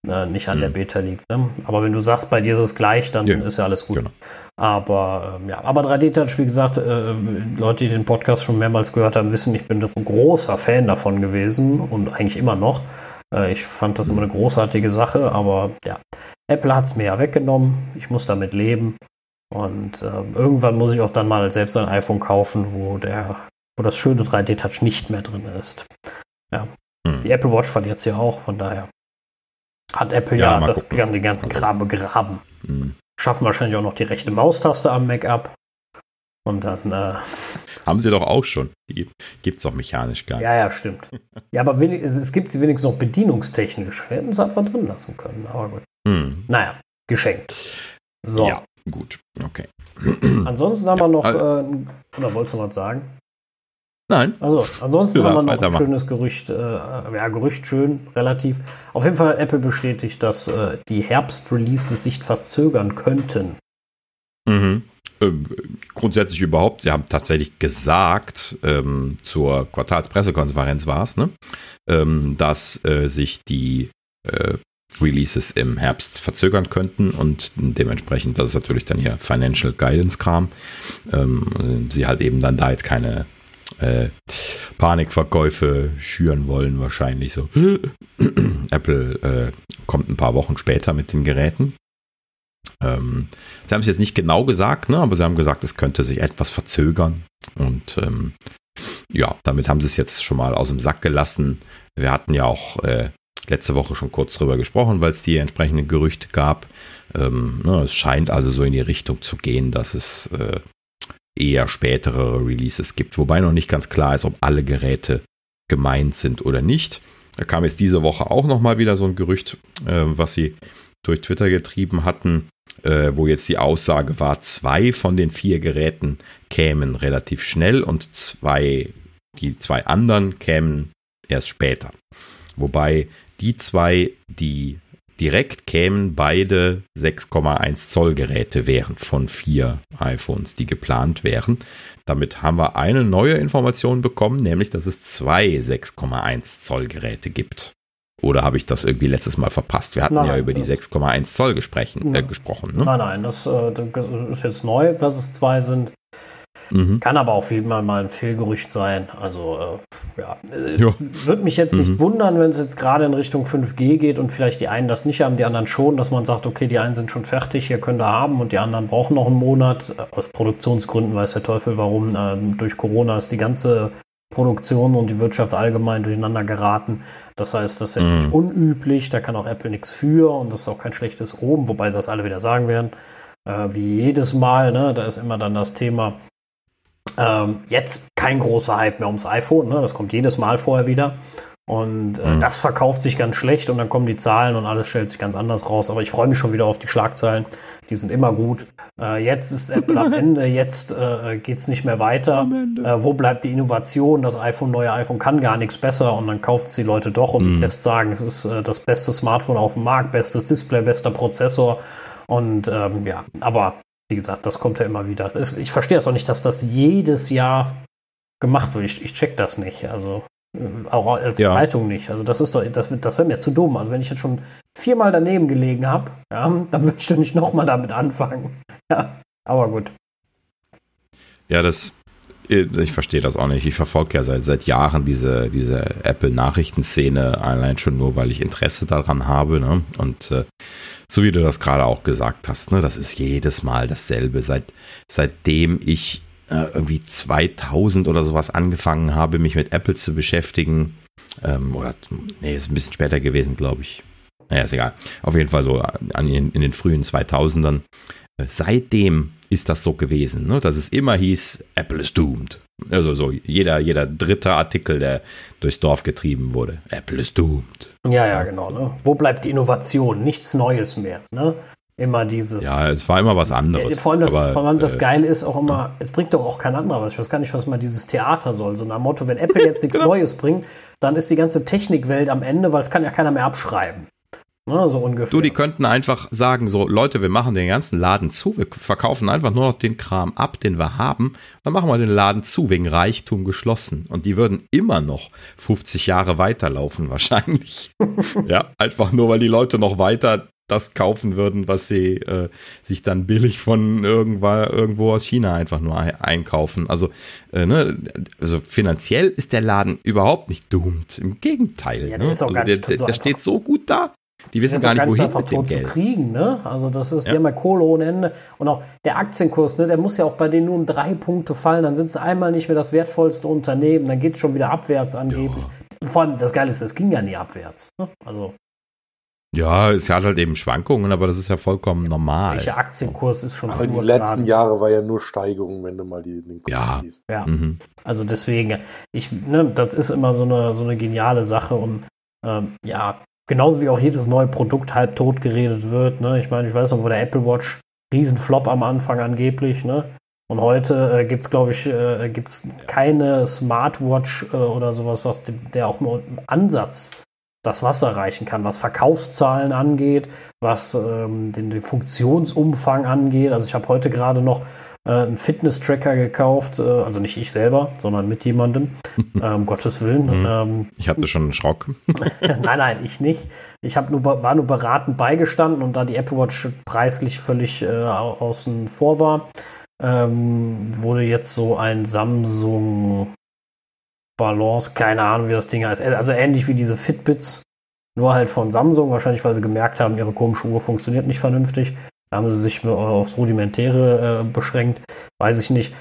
äh, nicht an mhm. der Beta liegt. Ne? Aber wenn du sagst, bei dir ist es gleich, dann ja. ist ja alles gut. Genau. Aber ähm, ja, aber 3D-Touch, wie gesagt, äh, Leute, die den Podcast schon mehrmals gehört haben, wissen, ich bin ein großer Fan davon gewesen und eigentlich immer noch. Äh, ich fand das immer eine großartige Sache, aber ja, Apple hat es mir ja weggenommen. Ich muss damit leben. Und äh, irgendwann muss ich auch dann mal selbst ein iPhone kaufen, wo der, wo das schöne 3D-Touch nicht mehr drin ist. Ja. Hm. Die Apple Watch verliert es ja auch, von daher. Hat Apple ja, ja das, den ganzen also, Kram begraben. Mhm. Schaffen wahrscheinlich auch noch die rechte Maustaste am Mac ab. Und dann. Äh, Haben sie doch auch schon. Die gibt es doch mechanisch gar nicht. Ja, ja, stimmt. ja, aber wenig, es, es, gibt sie wenigstens noch bedienungstechnisch. Wir hätten es einfach drin lassen können. Aber gut. Mhm. Naja, geschenkt. So. Ja, gut. Okay. Ansonsten haben ja, wir noch. Äh, oder wolltest du was sagen? Nein. Also, ansonsten haben wir noch ein schönes Gerücht, äh, ja, Gerücht schön, relativ. Auf jeden Fall hat Apple bestätigt, dass äh, die Herbst-Releases sich fast zögern könnten. Mhm. Ähm, grundsätzlich überhaupt, sie haben tatsächlich gesagt, ähm, zur Quartalspressekonferenz war es, ne? Ähm, dass äh, sich die äh, Releases im Herbst verzögern könnten und dementsprechend, das ist natürlich dann hier Financial Guidance Kram, ähm, sie halt eben dann da jetzt keine äh, Panikverkäufe schüren wollen, wahrscheinlich so. [clears throat] Apple äh, kommt ein paar Wochen später mit den Geräten. Ähm, sie haben es jetzt nicht genau gesagt, ne, aber sie haben gesagt, es könnte sich etwas verzögern. Und ähm, ja, damit haben sie es jetzt schon mal aus dem Sack gelassen. Wir hatten ja auch äh, letzte Woche schon kurz drüber gesprochen, weil es die entsprechenden Gerüchte gab. Ähm, ne, es scheint also so in die Richtung zu gehen, dass es äh, eher spätere Releases gibt, wobei noch nicht ganz klar ist, ob alle Geräte gemeint sind oder nicht. Da kam jetzt diese Woche auch noch mal wieder so ein Gerücht, äh, was sie durch Twitter getrieben hatten, äh, wo jetzt die Aussage war, zwei von den vier Geräten kämen relativ schnell und zwei, die zwei anderen kämen erst später. Wobei die zwei, die direkt kämen, beide 6,1 Zoll Geräte wären von vier iPhones, die geplant wären. Damit haben wir eine neue Information bekommen, nämlich dass es zwei 6,1 Zoll Geräte gibt. Oder habe ich das irgendwie letztes Mal verpasst? Wir hatten nein, ja über die 6,1 Zoll gesprochen. Äh, gesprochen ne? Nein, nein, das, äh, das, ist jetzt neu, dass es zwei sind. Mhm. Kann aber auch wie immer mal ein Fehlgerücht sein. Also, äh, ja. Äh, Würde mich jetzt nicht mhm. wundern, wenn es jetzt gerade in Richtung 5G geht und vielleicht die einen das nicht haben, die anderen schon, dass man sagt, okay, die einen sind schon fertig, hier könnt ihr haben und die anderen brauchen noch einen Monat. Aus Produktionsgründen weiß der Teufel warum. Ähm, durch Corona ist die ganze Produktion und die Wirtschaft allgemein durcheinander geraten. Das heißt, das ist jetzt mhm. nicht unüblich, da kann auch Apple nichts für und das ist auch kein schlechtes Oben, wobei sie das alle wieder sagen werden. Äh, wie jedes Mal, ne, da ist immer dann das Thema, ähm, jetzt kein großer Hype mehr ums iPhone, ne? das kommt jedes Mal vorher wieder. Und äh, mhm. das verkauft sich ganz schlecht und dann kommen die Zahlen und alles stellt sich ganz anders raus. Aber ich freue mich schon wieder auf die Schlagzeilen. Die sind immer gut. Äh, jetzt ist Apple am [laughs] Ende, jetzt äh, geht es nicht mehr weiter. Äh, wo bleibt die Innovation? Das iPhone, neue iPhone kann gar nichts besser und dann kauft es die Leute doch und mhm. die Tests sagen, es ist äh, das beste Smartphone auf dem Markt, bestes Display, bester Prozessor. Und ähm, ja, aber wie gesagt, das kommt ja immer wieder. Das, ich verstehe es auch nicht, dass das jedes Jahr gemacht wird. Ich, ich check das nicht. Also äh, auch als ja. Zeitung nicht. Also das ist doch, das, das wäre mir zu dumm. Also wenn ich jetzt schon viermal daneben gelegen habe, ja, dann würde ich doch nicht nochmal damit anfangen. [laughs] Ja, aber gut. Ja, das, ich verstehe das auch nicht. Ich verfolge ja seit, seit Jahren diese, diese Apple-Nachrichtenszene, allein schon nur, weil ich Interesse daran habe. Ne? Und äh, so wie du das gerade auch gesagt hast, ne, das ist jedes Mal dasselbe. Seit, seitdem ich äh, irgendwie 2000 oder sowas angefangen habe, mich mit Apple zu beschäftigen, ähm, oder nee, ist ein bisschen später gewesen, glaube ich. Naja, ist egal. Auf jeden Fall so an, in, in den frühen 2000ern. Äh, seitdem ist das so gewesen, ne? dass es immer hieß, Apple is doomed. Also so jeder, jeder dritte Artikel, der durchs Dorf getrieben wurde. Apple is doomed. Ja, ja, genau. Ne? Wo bleibt die Innovation? Nichts Neues mehr. Ne? Immer dieses. Ja, es war immer was anderes. Vor allem das, aber, vor allem das äh, Geile ist auch immer, es bringt doch auch kein anderer was. Ich weiß gar nicht, was mal dieses Theater soll. So nach Motto, wenn Apple [laughs] jetzt nichts Neues bringt, dann ist die ganze Technikwelt am Ende, weil es kann ja keiner mehr abschreiben. Ne, so ungefähr. Du, die könnten einfach sagen, so Leute, wir machen den ganzen Laden zu, wir verkaufen einfach nur noch den Kram ab, den wir haben, dann machen wir den Laden zu, wegen Reichtum geschlossen. Und die würden immer noch 50 Jahre weiterlaufen [laughs] wahrscheinlich. ja, einfach nur, weil die Leute noch weiter das kaufen würden, was sie äh, sich dann billig von irgendwo, irgendwo aus China einfach nur einkaufen. Also, äh, ne, also finanziell ist der Laden überhaupt nicht doomed. Im Gegenteil. Ja, ne? also der, der, der steht so gut da. Die wissen gar nicht, wohin mit dem Geld. zu kriegen, ne? Also das ist, ja. ja Kohle ohne Ende. Und auch der Aktienkurs, ne, der muss ja auch bei denen nur um drei Punkte fallen. Dann sind sie einmal nicht mehr das wertvollste Unternehmen. Dann geht es schon wieder abwärts angeblich. Ja. Vor allem, das Geile ist, es ging ja nie abwärts. Ne? Also. Ja, es hat halt eben Schwankungen, aber das ist ja vollkommen normal. Welcher Aktienkurs ist schon Aber die letzten Jahre war ja nur Steigerung, wenn du mal die, den Kurs ja. siehst. Ja, mhm. also deswegen, ich, ne, das ist immer so eine, so eine geniale Sache und ähm, ja, Genauso wie auch jedes neue Produkt halb tot geredet wird. Ne? Ich meine, ich weiß noch, wo der Apple Watch Riesenflop am Anfang angeblich. Ne? Und heute äh, gibt es, glaube ich, äh, gibt's keine Smartwatch äh, oder sowas, was der auch nur im Ansatz das Wasser reichen kann, was Verkaufszahlen angeht, was ähm, den, den, Funktionsumfang angeht. Also ich habe heute gerade noch äh, einen Fitness-Tracker gekauft, äh, also nicht ich selber, sondern mit jemandem, [laughs] äh, um Gottes Willen. Mhm. Ähm, ich hatte schon einen Schrock. [laughs] nein, nein, ich nicht. Ich nur, war nur beratend beigestanden und da die Apple Watch preislich völlig äh, außen vor war, ähm, wurde jetzt so ein Samsung Balance, keine Ahnung, wie das Ding heißt. Also ähnlich wie diese Fitbits, nur halt von Samsung, wahrscheinlich weil sie gemerkt haben, ihre komische Uhr funktioniert nicht vernünftig. Da haben sie sich aufs Rudimentäre äh, beschränkt, weiß ich nicht.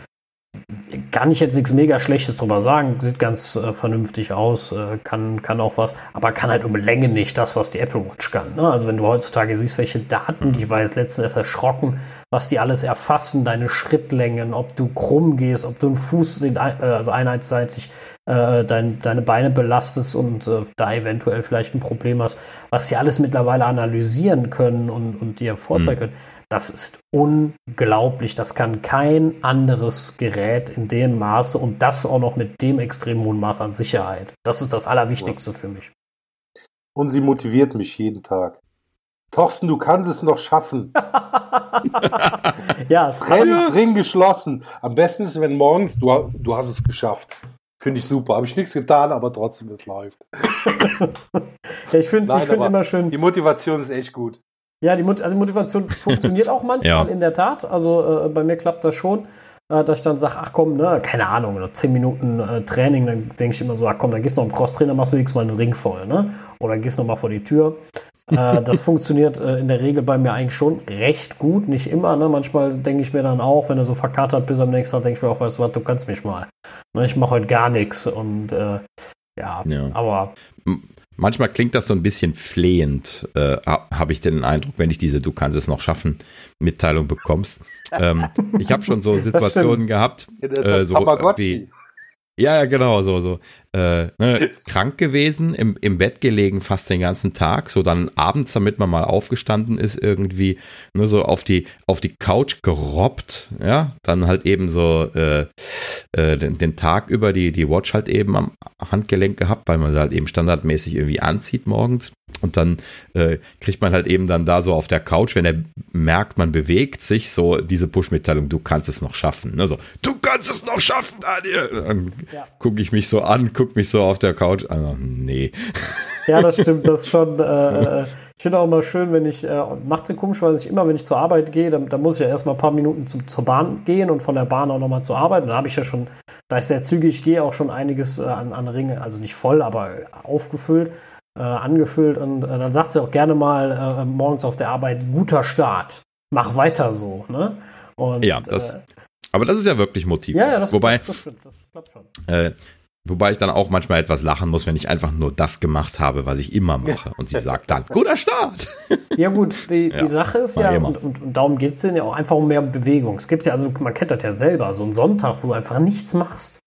kann ich jetzt nichts mega Schlechtes drüber sagen. Sieht ganz äh, vernünftig aus, äh, kann, kann auch was, aber kann halt um Länge nicht das, was die Apple Watch kann. Ne? Also wenn du heutzutage siehst, welche Daten, die war jetzt letztens erst erschrocken, was die alles erfassen, deine Schrittlängen, ob du krumm gehst, ob du einen Fuß, äh, also einseitig äh, dein, deine Beine belastest und äh, da eventuell vielleicht ein Problem hast, was sie alles mittlerweile analysieren können und, und dir vorzeigen mhm. können. Das ist unglaublich. Das kann kein anderes Gerät in dem Maße und das auch noch mit dem extrem hohen Maß an Sicherheit. Das ist das Allerwichtigste ja. für mich. Und sie motiviert mich jeden Tag. Thorsten, du kannst es noch schaffen. [laughs] [laughs] ja, Trainingsring geschlossen. Am besten ist, wenn morgens, du, du hast es geschafft. Finde ich super. Habe ich nichts getan, aber trotzdem, es läuft. ja, ich finde find immer schön. Die Motivation ist echt gut. Ja, die, Mot also Motivation [laughs] funktioniert auch manchmal ja. in der Tat. Also äh, bei mir klappt das schon, äh, dass ich dann sage, ach komm, ne, keine Ahnung, noch 10 Minuten äh, Training, dann denke ich immer so, ach komm, dann gehst du noch im Crosstrainer, machst du wenigstens mal einen Ring voll, ne? Oder gehst noch mal vor die Tür. Äh, das funktioniert äh, in der Regel bei mir eigentlich schon recht gut, nicht immer. Ne? Manchmal denke ich mir dann auch, wenn du so verkatert bist am nächsten Tag, denke ich mir auch, weißt du was, du kannst mich mal. Ne? Ich mache heute gar nichts und äh, ja, ja, aber Manchmal klingt das so ein bisschen flehend, äh, habe ich den Eindruck, wenn ich diese Du kannst es noch schaffen Mitteilung bekommst. Ähm, ich habe schon so [laughs] Situationen gehabt, äh, so wie ja, ja, genau, so, so. Äh, ne, [laughs] krank gewesen, im, im Bett gelegen fast den ganzen Tag, so dann abends, damit man mal aufgestanden ist, irgendwie nur ne, so auf die, auf die Couch gerobbt, ja, dann halt eben so äh, äh, den, den, Tag über die, die Watch halt eben am Handgelenk gehabt, weil man sie halt eben standardmäßig irgendwie anzieht morgens und dann äh, kriegt man halt eben dann da so auf der Couch, wenn er merkt, man bewegt sich, so diese Push-Mitteilung, du kannst es noch schaffen. Ne? So, du kannst es noch schaffen, Daniel. Dann ja. gucke ich mich so an, gucke mich so auf der Couch an. Also, nee. [laughs] Ja, das stimmt, das ist schon. Äh, [laughs] äh ich finde auch immer schön, wenn ich, äh, macht es komisch, weil ich immer, wenn ich zur Arbeit gehe, dann, dann muss ich ja erstmal ein paar Minuten zum, zur Bahn gehen und von der Bahn auch nochmal zur Arbeit. Und da habe ich ja schon, da ich sehr zügig gehe, auch schon einiges äh, an, an Ringe, also nicht voll, aber aufgefüllt äh, angefüllt und äh, dann sagt sie auch gerne mal äh, morgens auf der Arbeit, guter Start, mach weiter so. Ne? Und, ja, das, äh, aber das ist ja wirklich Motiv. Ja, ja, das, Wobei, das, das, stimmt, das klappt schon. Äh, Wobei ich dann auch manchmal etwas lachen muss, wenn ich einfach nur das gemacht habe, was ich immer mache. Und sie sagt dann, guter Start. [laughs] Ja gut, die, ja, die Sache ist ja, und, und, und, darum geht es ja auch einfach um mehr Bewegung. Es gibt ja, also man kennt das ja selber, so einen Sonntag, wo du einfach nichts machst.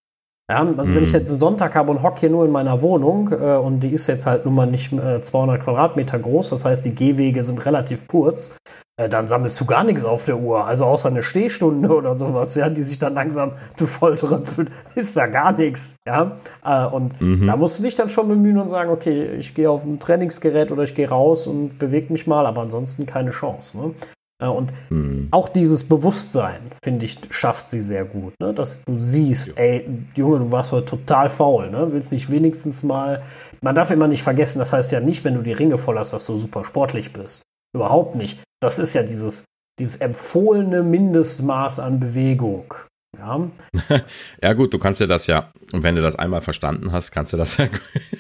Ja, also wenn ich mhm. jetzt einen Sonntag habe und hocke hier nur in meiner Wohnung äh, und die ist jetzt halt nun mal nicht äh, 200 Quadratmeter groß, das heißt die Gehwege sind relativ kurz, äh, dann sammelst du gar nichts auf der Uhr, also außer eine Stehstunde [laughs] oder sowas, ja, die sich dann langsam zu voll tröpfelt, [laughs] ist da gar nichts, ja. Äh, und mhm. da musst du dich dann schon bemühen und sagen, okay, ich gehe auf ein Trainingsgerät oder ich gehe raus und bewege mich mal, aber ansonsten keine Chance. Ne? Äh, und mhm. auch dieses Bewusstsein, finde ich, schafft sie sehr gut. Ne? Dass du siehst, ja. ey, Junge, du warst heute total faul. Ne? Willst nicht wenigstens mal. Man darf immer nicht vergessen, das heißt ja nicht, wenn du die Ringe voll hast, dass du super sportlich bist. Überhaupt nicht. Das ist ja dieses, dieses empfohlene Mindestmaß an Bewegung. Ja. [laughs] ja, gut, du kannst ja das ja, und wenn du das einmal verstanden hast, kannst du das ja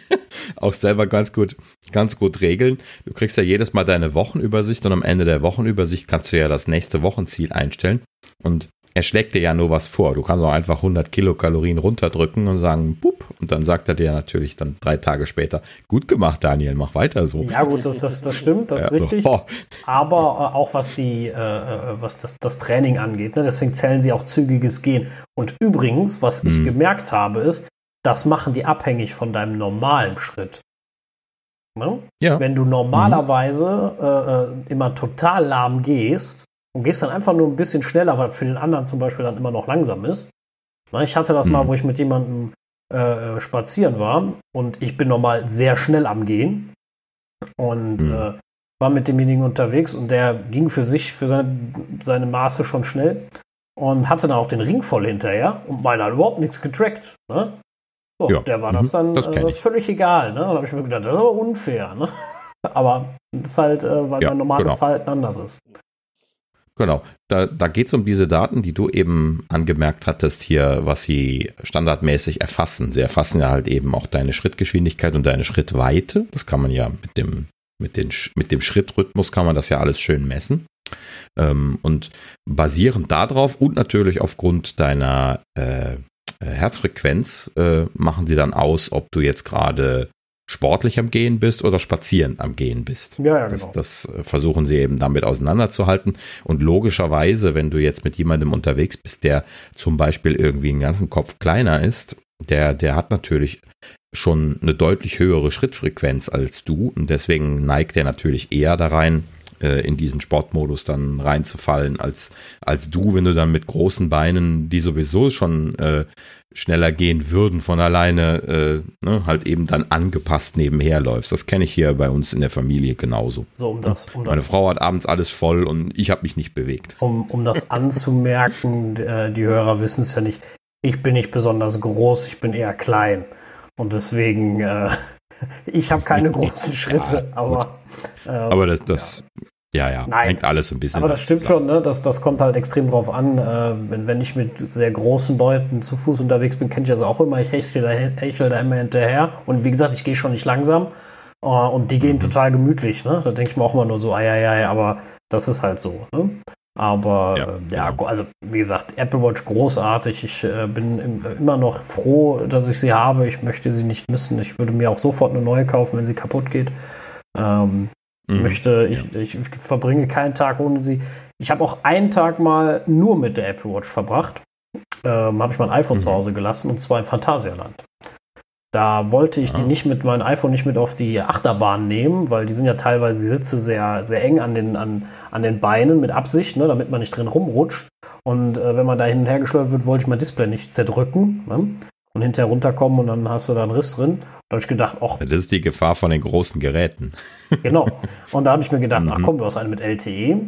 [laughs] auch selber ganz gut, ganz gut regeln. Du kriegst ja jedes Mal deine Wochenübersicht und am Ende der Wochenübersicht kannst du ja das nächste Wochenziel einstellen. Und er schlägt dir ja nur was vor. Du kannst auch einfach 100 Kilokalorien runterdrücken und sagen, pup, und dann sagt er dir natürlich dann drei Tage später, gut gemacht, Daniel, mach weiter so. Ja gut, das, das, das stimmt, das ist ja, richtig. So, Aber äh, auch was die, äh, äh, was das, das Training angeht, ne? deswegen zählen sie auch zügiges Gehen. Und übrigens, was ich mhm. gemerkt habe, ist, das machen die abhängig von deinem normalen Schritt. Ne? Ja. Wenn du normalerweise mhm. äh, immer total lahm gehst, und gehst dann einfach nur ein bisschen schneller, weil für den anderen zum Beispiel dann immer noch langsam ist. Ich hatte das mhm. mal, wo ich mit jemandem äh, spazieren war und ich bin normal sehr schnell am Gehen und mhm. äh, war mit demjenigen unterwegs und der ging für sich, für seine, seine Maße schon schnell und hatte dann auch den Ring voll hinterher und meiner hat überhaupt nichts getrackt. Ne? So, ja. Der war mhm. das dann das äh, völlig egal. Ne? Da habe ich mir gedacht, das ist aber unfair. Ne? [laughs] aber das ist halt, äh, weil ja, mein normales genau. Verhalten anders ist. Genau, da, da geht es um diese Daten, die du eben angemerkt hattest hier, was sie standardmäßig erfassen. Sie erfassen ja halt eben auch deine Schrittgeschwindigkeit und deine Schrittweite. Das kann man ja mit dem, mit den, mit dem Schrittrhythmus kann man das ja alles schön messen. Ähm, und basierend darauf und natürlich aufgrund deiner äh, Herzfrequenz äh, machen sie dann aus, ob du jetzt gerade sportlich am Gehen bist oder spazieren am Gehen bist. Ja, ja, genau. Das, das äh, versuchen sie eben damit auseinanderzuhalten. Und logischerweise, wenn du jetzt mit jemandem unterwegs bist, der zum Beispiel irgendwie einen ganzen Kopf kleiner ist, der, der hat natürlich schon eine deutlich höhere Schrittfrequenz als du und deswegen neigt er natürlich eher da rein, äh, in diesen Sportmodus dann reinzufallen, als, als du, wenn du dann mit großen Beinen, die sowieso schon äh, schneller gehen würden von alleine, äh, ne, halt eben dann angepasst nebenher läufst. Das kenne ich hier bei uns in der Familie genauso. So, um das, um Meine das. Frau hat abends alles voll und ich habe mich nicht bewegt. Um, um das anzumerken, äh, die Hörer wissen es ja nicht, ich bin nicht besonders groß, ich bin eher klein. Und deswegen, äh, ich habe keine [laughs] großen Schritte, ja, aber. Äh, aber das, das ja, ja, Nein. hängt alles ein bisschen. Aber das stimmt zusammen. schon, ne? das, das kommt halt extrem drauf an. Äh, wenn, wenn ich mit sehr großen Leuten zu Fuß unterwegs bin, kenne ich das auch immer. Ich hechel da, hechel da immer hinterher. Und wie gesagt, ich gehe schon nicht langsam. Äh, und die gehen mhm. total gemütlich. Ne? Da denke ich mir auch immer nur so, ei, ei, ei, aber das ist halt so. Ne? Aber ja, äh, ja genau. also wie gesagt, Apple Watch großartig. Ich äh, bin im, immer noch froh, dass ich sie habe. Ich möchte sie nicht missen. Ich würde mir auch sofort eine neue kaufen, wenn sie kaputt geht. Ähm, mhm. möchte, ich, ja. ich, ich, verbringe keinen Tag ohne sie. Ich habe auch einen Tag mal nur mit der Apple Watch verbracht. Ähm, habe ich mein iPhone mhm. zu Hause gelassen und zwar im Phantasialand. Da wollte ich die nicht mit meinem iPhone nicht mit auf die Achterbahn nehmen, weil die sind ja teilweise die Sitze sehr, sehr eng an den, an, an den Beinen mit Absicht, ne, damit man nicht drin rumrutscht. Und äh, wenn man da hin und her geschleudert wird, wollte ich mein Display nicht zerdrücken ne, und hinterher runterkommen und dann hast du da einen Riss drin. Da habe ich gedacht, ach. Das ist die Gefahr von den großen Geräten. [laughs] genau. Und da habe ich mir gedacht, mhm. ach komm, du hast einen mit LTE.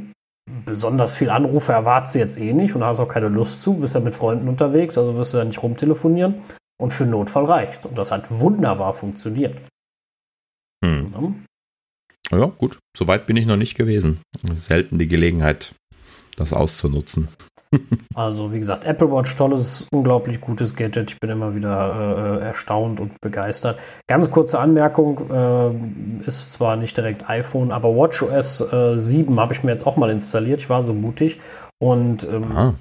Besonders viel Anrufe erwartest du jetzt eh nicht und hast auch keine Lust zu, bist ja mit Freunden unterwegs, also wirst du ja nicht rumtelefonieren und für Notfall reicht. Und das hat wunderbar funktioniert. Hm. Ja. gut. Soweit bin ich noch nicht gewesen. Selten die Gelegenheit, das auszunutzen. [laughs] also, wie gesagt, Apple Watch, tolles, unglaublich gutes Gadget. Ich bin immer wieder äh, erstaunt und begeistert. Ganz kurze Anmerkung: äh, ist zwar nicht direkt iPhone, aber WatchOS äh, 7 habe ich mir jetzt auch mal installiert. Ich war so mutig. Und ähm,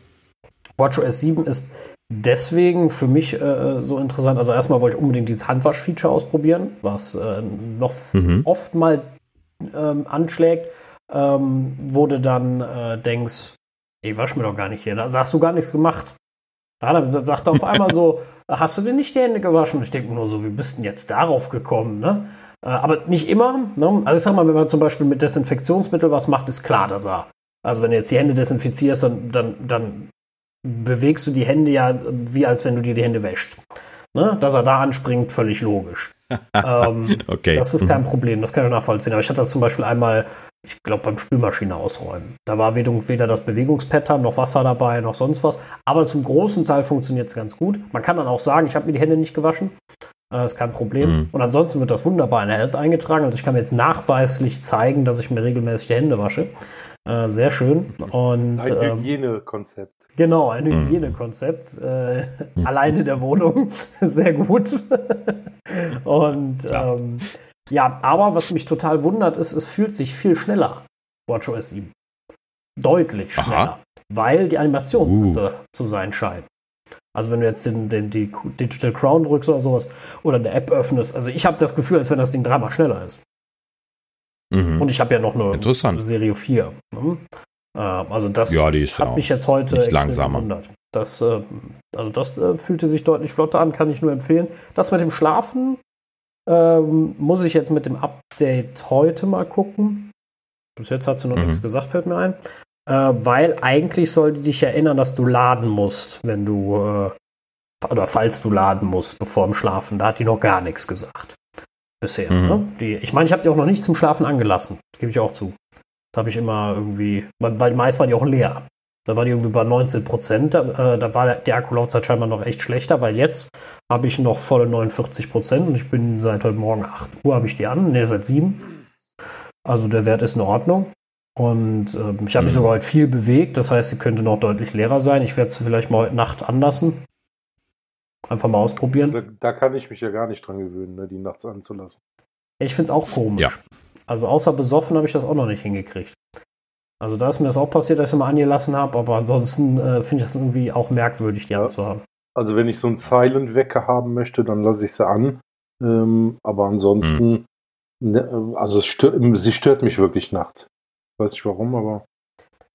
WatchOS 7 ist deswegen für mich äh, so interessant. Also erstmal wollte ich unbedingt dieses Handwasch-Feature ausprobieren, was äh, noch mhm. oft mal ähm, anschlägt, ähm, du dann äh, denkst, ich wasch mir doch gar nicht hier, da, hast du gar nichts gemacht. Ja, dann sagt er auf einmal so, [laughs] hast du denn nicht die Hände gewaschen? Ich denke nur so, wie bist du denn jetzt darauf gekommen? Ne? Äh, aber nicht immer. Ne? Also ich sag mal, wenn man zum Beispiel mit Desinfektionsmittel was macht, ist klar, dass er also wenn du jetzt die Hände desinfizierst, dann, dann, dann bewegst du die Hände ja wie als wenn du dir die Hände wäschst. Ne? Dass er da anspringt, völlig logisch. [laughs] ähm, okay. Das ist kein mhm. Problem, das kann ich nachvollziehen. Aber ich hatte das zum Beispiel einmal, ich glaube, beim Spülmaschine ausräumen. Da war weder das Bewegungspattern noch Wasser dabei, noch sonst was. Aber zum großen Teil funktioniert es ganz gut. Man kann dann auch sagen, ich habe mir die Hände nicht gewaschen. Das äh, ist kein Problem. Mhm. Und ansonsten wird das wunderbar in der Health eingetragen. Also ich kann mir jetzt nachweislich zeigen, dass ich mir regelmäßig die Hände wasche. Äh, sehr schön. Und, ein ähm, Hygienekonzept. Genau, ein mhm. Hygienekonzept. Äh. Alleine in der Wohnung. [laughs] sehr gut. Und ja. Ähm, ja, aber was mich total wundert, ist, es fühlt sich viel schneller. WatchOS 7. Deutlich schneller. Aha. Weil die Animation uh. zu, zu sein scheint. Also wenn du jetzt den, den, die Digital Crown drückst oder sowas oder eine App öffnest, also ich habe das Gefühl, als wenn das Ding dreimal schneller ist. Mhm. Und ich habe ja noch eine Serie 4. Ne? Äh, also das ja, hat mich jetzt heute nicht langsamer. gewundert. Das, äh, also das äh, fühlte sich deutlich flotter an, kann ich nur empfehlen. Das mit dem Schlafen ähm, muss ich jetzt mit dem Update heute mal gucken. Bis jetzt hat sie noch mhm. nichts gesagt, fällt mir ein. Äh, weil eigentlich soll die dich erinnern, dass du laden musst, wenn du äh, oder falls du laden musst, bevor im Schlafen. Da hat die noch gar nichts gesagt bisher. Mhm. Ne? Die, ich meine, ich habe die auch noch nicht zum Schlafen angelassen. Gebe ich auch zu. Das habe ich immer irgendwie, weil meist waren die auch leer. Da war die irgendwie bei 19 Prozent. Da, äh, da war die Akkulaufzeit scheinbar noch echt schlechter, weil jetzt habe ich noch volle 49 Prozent und ich bin seit heute Morgen 8 Uhr habe ich die an. Ne, seit 7. Also der Wert ist in Ordnung. Und äh, ich habe mich mhm. sogar heute viel bewegt. Das heißt, sie könnte noch deutlich leerer sein. Ich werde sie vielleicht mal heute Nacht anlassen. Einfach mal ausprobieren. Da, da, kann ich mich ja gar nicht dran gewöhnen, ne, die nachts anzulassen. Ich finde es auch komisch. Ja. Also außer besoffen habe ich das auch noch nicht hingekriegt. Also da ist mir das auch passiert, dass ich sie mal angelassen habe, aber ansonsten äh, finde ich das irgendwie auch merkwürdig, die ja. anzuhaben. Also wenn ich so einen Silent-Wecker haben möchte, dann lasse ich sie an. Ähm, aber ansonsten, mhm. ne, also stört, sie stört mich wirklich nachts. Weiß nicht warum, aber.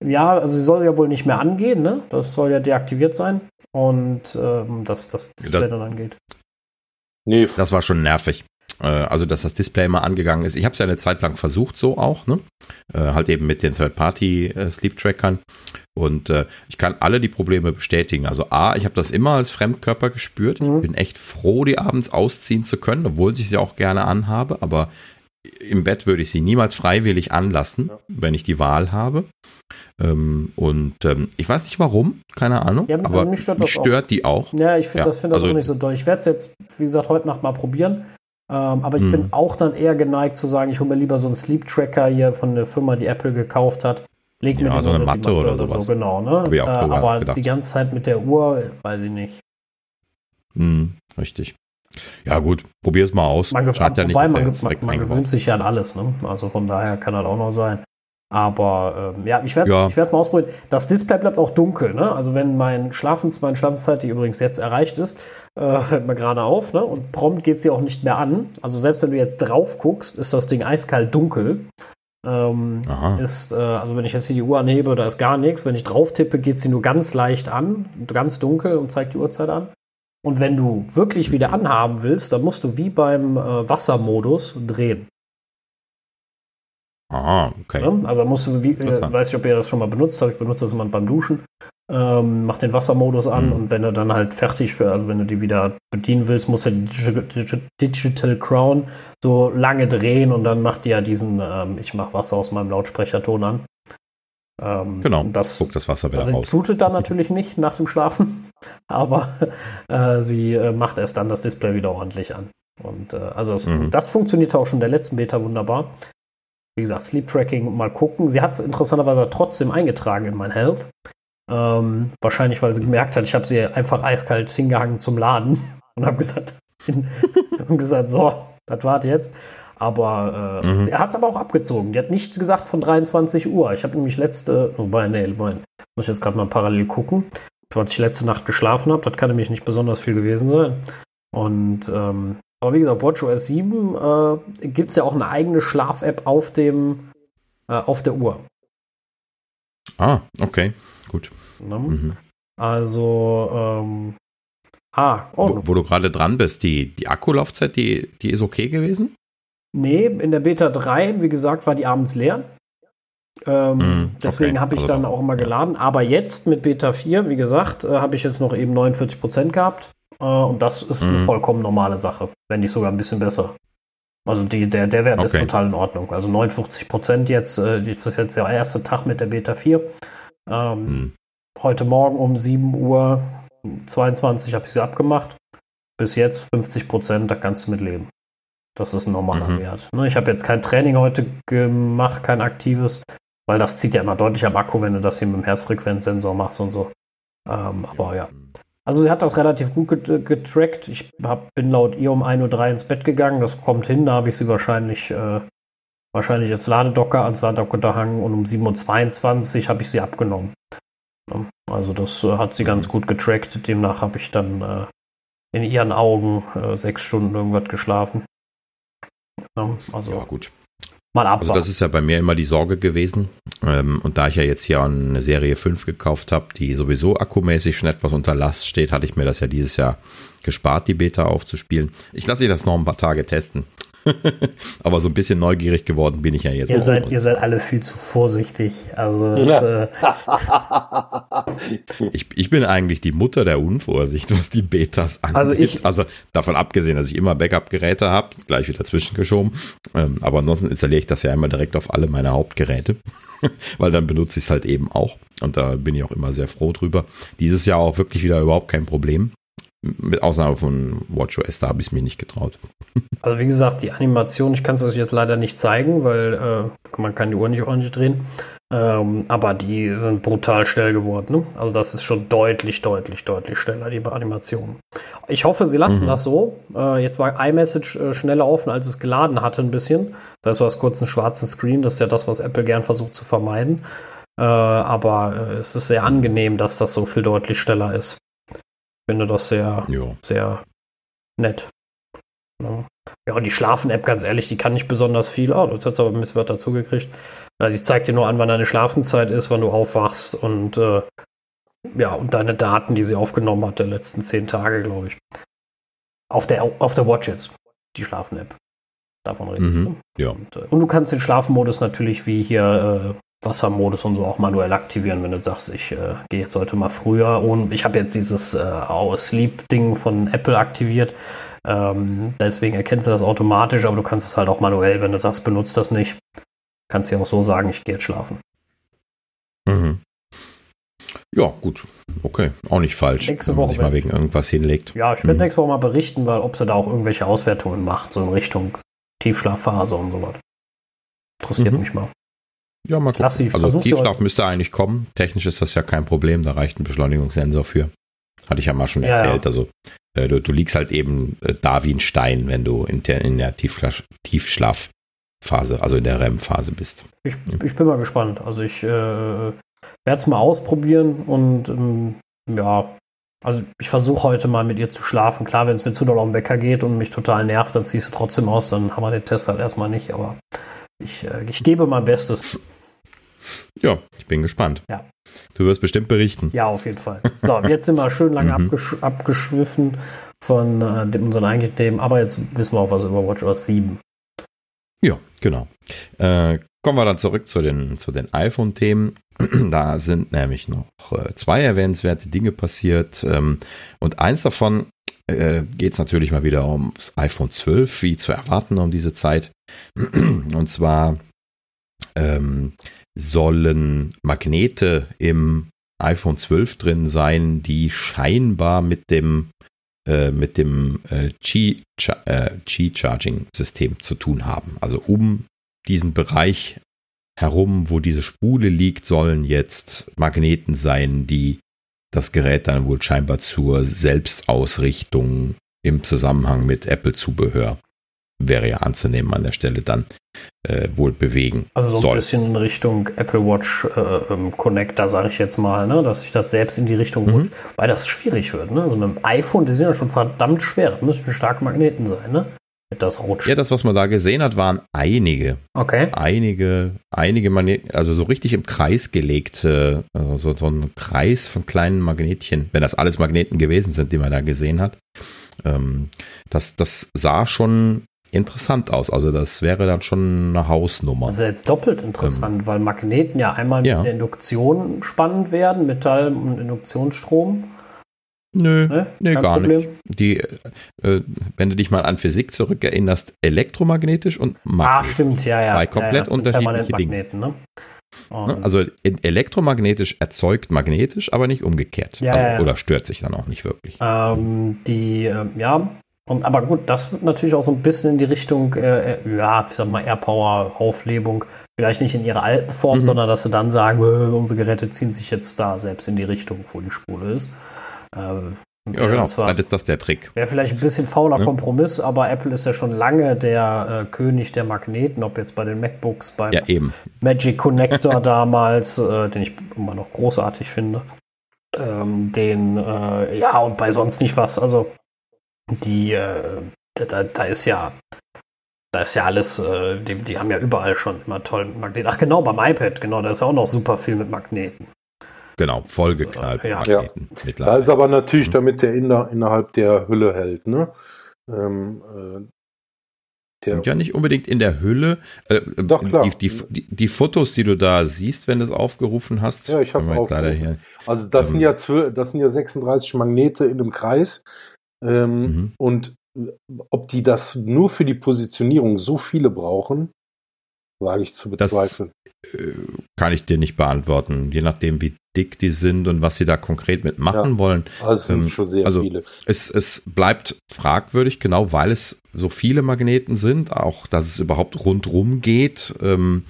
Ja, also sie soll ja wohl nicht mehr angehen, ne? Das soll ja deaktiviert sein. Und ähm, dass das Display das, dann angeht. Nee. Das war schon nervig. Äh, also, dass das Display mal angegangen ist. Ich habe es ja eine Zeit lang versucht, so auch, ne? Äh, halt eben mit den Third-Party-Sleep-Trackern. Und äh, ich kann alle die Probleme bestätigen. Also A, ich habe das immer als Fremdkörper gespürt. Mhm. Ich bin echt froh, die abends ausziehen zu können, obwohl ich sie auch gerne anhabe. Aber im Bett würde ich sie niemals freiwillig anlassen, ja. wenn ich die Wahl habe. Ähm, und ähm, ich weiß nicht warum, keine Ahnung, ja, aber also mich stört, mich stört die auch. Ja, ich finde ja, das, find das also, auch nicht so doll. Ich werde es jetzt, wie gesagt, heute Nacht mal probieren. Ähm, aber ich bin mhm. auch dann eher geneigt zu sagen, ich hole mir lieber so einen Sleep Tracker hier von der Firma, die Apple gekauft hat. Leg mir ja, so eine Matte, Matte oder, oder sowas. So, genau, ne? Äh, aber gedacht. die ganze Zeit mit der Uhr, weiß ich nicht. Mhm, richtig. Ja, gut, probier es mal aus. Man, Schadet ja nicht, man, man, man gewöhnt sich ja an alles, ne? Also von daher kann das auch noch sein. Aber ähm, ja, ich werde es ja. mal ausprobieren. Das Display bleibt auch dunkel. Ne? Also wenn mein Schlafens, meine Schlafenszeit, die übrigens jetzt erreicht ist, äh, [laughs] fällt mir gerade auf. Ne? Und prompt geht sie auch nicht mehr an. Also selbst wenn du jetzt drauf guckst, ist das Ding eiskalt dunkel. Ähm, ist, äh, also wenn ich jetzt hier die Uhr anhebe, da ist gar nichts. Wenn ich drauf tippe, geht sie nur ganz leicht an, ganz dunkel und zeigt die Uhrzeit an. Und wenn du wirklich wieder anhaben willst, dann musst du wie beim äh, Wassermodus drehen. Ah, okay. Ja, also musst du, wie, äh, weiß ich, ob ihr das schon mal benutzt habt, ich benutze das immer beim Duschen. Ähm, mach den Wassermodus an mhm. und wenn du dann halt fertig, also wenn du die wieder bedienen willst, musst du die Digital Crown so lange drehen und dann macht die ja diesen, ähm, ich mach Wasser aus meinem Lautsprecherton an. Ähm, genau, das guckt das Wasser wieder also raus. Sie blutet dann natürlich nicht nach dem Schlafen, [laughs] aber äh, sie äh, macht erst dann das Display wieder ordentlich an. Und äh, also es, mhm. das funktioniert auch schon in der letzten Beta wunderbar. Wie gesagt, Sleep Tracking, mal gucken. Sie hat es interessanterweise trotzdem eingetragen in mein Health. Ähm, wahrscheinlich, weil sie gemerkt hat, ich habe sie einfach eiskalt hingehangen zum Laden [laughs] und habe gesagt, [laughs] und gesagt, so, das war's jetzt. Aber äh, mhm. er hat es aber auch abgezogen. Die hat nicht gesagt von 23 Uhr. Ich habe nämlich letzte, wobei, nee, mein, muss ich jetzt gerade mal parallel gucken, als ich letzte Nacht geschlafen habe. Das kann nämlich nicht besonders viel gewesen sein. Und ähm, aber wie gesagt, WatchOS 7 äh, gibt es ja auch eine eigene Schlaf-App auf dem äh, auf der Uhr. Ah, okay, gut. Ne? Mhm. Also, ähm, ah, wo, wo, du gerade dran bist, die, die Akkulaufzeit, die, die ist okay gewesen? Nee, in der Beta 3, wie gesagt, war die abends leer. Ähm, mm, deswegen okay. habe ich also dann auch immer geladen. Aber jetzt mit Beta 4, wie gesagt, äh, habe ich jetzt noch eben 49% gehabt. Äh, und das ist eine vollkommen normale Sache, wenn nicht sogar ein bisschen besser. Also die, der, der Wert okay. ist total in Ordnung. Also 49% jetzt, äh, das ist jetzt der erste Tag mit der Beta 4. Ähm, mm. Heute Morgen um 7 Uhr 22 habe ich sie abgemacht. Bis jetzt 50%, da kannst du mit leben. Das ist ein normaler mhm. Wert. Ne, ich habe jetzt kein Training heute gemacht, kein aktives, weil das zieht ja immer deutlich am Akku, wenn du das hier mit dem Herzfrequenzsensor machst und so. Ähm, aber ja. Also sie hat das relativ gut getrackt. Ich hab, bin laut ihr um 1.03 Uhr ins Bett gegangen. Das kommt hin, da habe ich sie wahrscheinlich, äh, wahrscheinlich als Ladedocker ans Ladedocker gehangen und um 7.22 Uhr habe ich sie abgenommen. Also das äh, hat sie ganz mhm. gut getrackt. Demnach habe ich dann äh, in ihren Augen äh, sechs Stunden irgendwas geschlafen. Also ja, gut. Mal ab. Also das ist ja bei mir immer die Sorge gewesen. Ähm, und da ich ja jetzt hier eine Serie 5 gekauft habe, die sowieso akkumäßig schon etwas unter Last steht, hatte ich mir das ja dieses Jahr gespart, die Beta aufzuspielen. Ich lasse das noch ein paar Tage testen. [laughs] Aber so ein bisschen neugierig geworden bin ich ja jetzt. Ihr, seid, ihr seid alle viel zu vorsichtig. Also, ja. äh [laughs] ich, ich bin eigentlich die Mutter der Unvorsicht, was die Betas angeht. Also, ich, also davon abgesehen, dass ich immer Backup-Geräte habe, gleich wieder zwischengeschoben. Ähm, aber ansonsten installiere ich das ja immer direkt auf alle meine Hauptgeräte. [laughs] Weil dann benutze ich es halt eben auch. Und da bin ich auch immer sehr froh drüber. Dieses Jahr auch wirklich wieder überhaupt kein Problem. Mit Ausnahme von WatchOS, da habe ich es mir nicht getraut. [laughs] Also wie gesagt, die Animation, ich kann es euch jetzt leider nicht zeigen, weil äh, man kann die Uhr nicht ordentlich drehen. Ähm, aber die sind brutal schnell geworden. Ne? Also das ist schon deutlich, deutlich, deutlich schneller, die Animation. Ich hoffe, sie lassen mhm. das so. Äh, jetzt war iMessage äh, schneller offen, als es geladen hatte ein bisschen. Das heißt, du hast kurz einen schwarzen Screen. Das ist ja das, was Apple gern versucht zu vermeiden. Äh, aber äh, es ist sehr angenehm, dass das so viel deutlich schneller ist. Finde das sehr, jo. sehr nett. Ja, die Schlafen-App, ganz ehrlich, die kann nicht besonders viel. Oh, das hat aber ein bisschen was dazu gekriegt. Die zeigt dir nur an, wann deine Schlafenszeit ist, wann du aufwachst und äh, ja, und deine Daten, die sie aufgenommen hat, der letzten zehn Tage, glaube ich. Auf der, auf der Watch jetzt, die Schlafen-App. Davon reden mhm, ja. Und, äh, und, du kannst den Schlafenmodus natürlich wie hier äh, Wassermodus und so auch manuell aktivieren, wenn du sagst, ich äh, gehe jetzt heute mal früher. Und ich habe jetzt dieses äh, Sleep-Ding von Apple aktiviert. Ähm, deswegen erkennst du das automatisch, aber du kannst es halt auch manuell, wenn du sagst, benutzt das nicht. Kannst du ja auch so sagen, ich gehe jetzt schlafen. Mhm. Ja, gut. Okay, auch nicht falsch. Nächste Woche. Wenn man sich mal wegen irgendwas hinlegt. Ja, ich werde mhm. nächste Woche mal berichten, weil ob sie da auch irgendwelche Auswertungen macht, so in Richtung Tiefschlafphase und so was. Interessiert mhm. mich mal. Ja, mal gucken. Lassi, also Tiefschlaf müsste eigentlich kommen. Technisch ist das ja kein Problem, da reicht ein Beschleunigungssensor für. Hatte ich ja mal schon erzählt. Ja, ja. Also äh, du, du, liegst halt eben äh, da wie ein Stein, wenn du in der, in der Tiefschlaf, Tiefschlafphase, also in der REM-Phase bist. Ich, ich, bin mal gespannt. Also ich äh, werde es mal ausprobieren und ähm, ja, also ich versuche heute mal mit ihr zu schlafen. Klar, wenn es mir zu doll am Wecker geht und mich total nervt, dann ziehst du trotzdem aus, dann haben wir den Test halt erstmal nicht, aber ich, äh, ich gebe mein Bestes. Ja, ich bin gespannt. Ja. Du wirst bestimmt berichten. Ja, auf jeden Fall. So, jetzt sind wir schön lange [laughs] mhm. abgesch abgeschwiffen von äh, dem, unseren eigentlichen Themen, aber jetzt wissen wir auch was über WatchOS 7. Ja, genau. Äh, kommen wir dann zurück zu den, zu den iPhone-Themen. [clears throat] da sind nämlich noch äh, zwei erwähnenswerte Dinge passiert. Ähm, und eins davon äh, geht es natürlich mal wieder ums iPhone 12, wie zu erwarten um diese Zeit. [clears throat] und zwar ähm, sollen Magnete im iPhone 12 drin sein, die scheinbar mit dem äh, mit dem äh, Qi-Charging-System äh, zu tun haben. Also um diesen Bereich herum, wo diese Spule liegt, sollen jetzt Magneten sein, die das Gerät dann wohl scheinbar zur Selbstausrichtung im Zusammenhang mit Apple-Zubehör wäre ja anzunehmen an der Stelle dann äh, wohl bewegen. Also so ein soll. bisschen in Richtung Apple Watch äh, ähm, Connector, sage ich jetzt mal, ne? dass sich das selbst in die Richtung mhm. rutscht, weil das schwierig wird. Ne? Also mit dem iPhone, die sind ja schon verdammt schwer, das müssen starke Magneten sein, ne? Das rutscht. Ja, das, was man da gesehen hat, waren einige. Okay. Einige, einige Magneten, also so richtig im Kreis gelegte, also so ein Kreis von kleinen Magnetchen, wenn das alles Magneten gewesen sind, die man da gesehen hat. Ähm, das, das sah schon interessant aus. Also das wäre dann schon eine Hausnummer. Also jetzt doppelt interessant, ähm, weil Magneten ja einmal ja. mit der Induktion spannend werden, Metall und Induktionsstrom. Nö, ne? nee, gar Problem. nicht. Die, äh, wenn du dich mal an Physik zurückerinnerst, elektromagnetisch und magnetisch. Ah, stimmt, ja, ja. Zwei komplett ja, ja. unterschiedliche Dinge. Ne? ne? Also elektromagnetisch erzeugt magnetisch, aber nicht umgekehrt. Ja, also, Oder stört sich dann auch nicht wirklich. Ähm, die, äh, ja, und, aber gut, das wird natürlich auch so ein bisschen in die Richtung, äh, äh ja, ich sag mal, Airpower, Auflebung, vielleicht nicht in ihrer alten Form, mhm. sondern dass sie dann sagen, äh, unsere Geräte ziehen sich jetzt da selbst in die Richtung, wo die Spule ist. Ähm, ja, genau, zwar, dann ist das der Trick. Wäre vielleicht ein bisschen fauler ja. Kompromiss, aber Apple ist ja schon lange der äh, König der Magneten, ob jetzt bei den MacBooks, beim ja. Magic Connector [laughs] damals, äh, den ich immer noch großartig finde. Ähm, den, äh, ja, und bei sonst nicht was. Also die, äh, da, da ist ja, da ist ja alles, äh, die, die haben ja überall schon immer toll Magneten. Ach genau, beim iPad, genau, da ist ja auch noch super viel mit Magneten. Genau, vollgeknallt. Äh, ja. Magneten ja. Da ist aber natürlich, mhm. damit der inner, innerhalb der Hülle hält, ne? Ähm, äh, der ja, nicht unbedingt in der Hülle. Äh, Doch, klar. Die, die, die, Fotos, die du da siehst, wenn du es aufgerufen hast. Ja, ich habe es aufgerufen. Also das, ähm, sind ja 12, das sind ja 36 Magnete in einem Kreis. Ähm, mhm. Und ob die das nur für die Positionierung so viele brauchen, wage ich zu bezweifeln. Das, äh, kann ich dir nicht beantworten, je nachdem, wie dick die sind und was sie da konkret mit machen ja, wollen. Also es sind ähm, schon sehr also viele. Es, es bleibt fragwürdig, genau weil es so viele Magneten sind, auch dass es überhaupt rundrum geht. Ähm,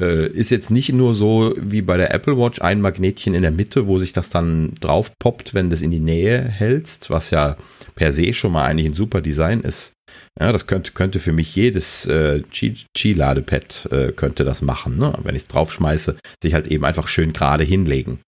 äh, ist jetzt nicht nur so wie bei der Apple Watch ein Magnetchen in der Mitte, wo sich das dann drauf poppt, wenn du es in die Nähe hältst, was ja per se schon mal eigentlich ein super Design ist. Ja, das könnte, könnte für mich jedes äh, Qi-Ladepad äh, könnte das machen. Ne? Wenn ich es draufschmeiße, sich halt eben einfach schön gerade hinlegen.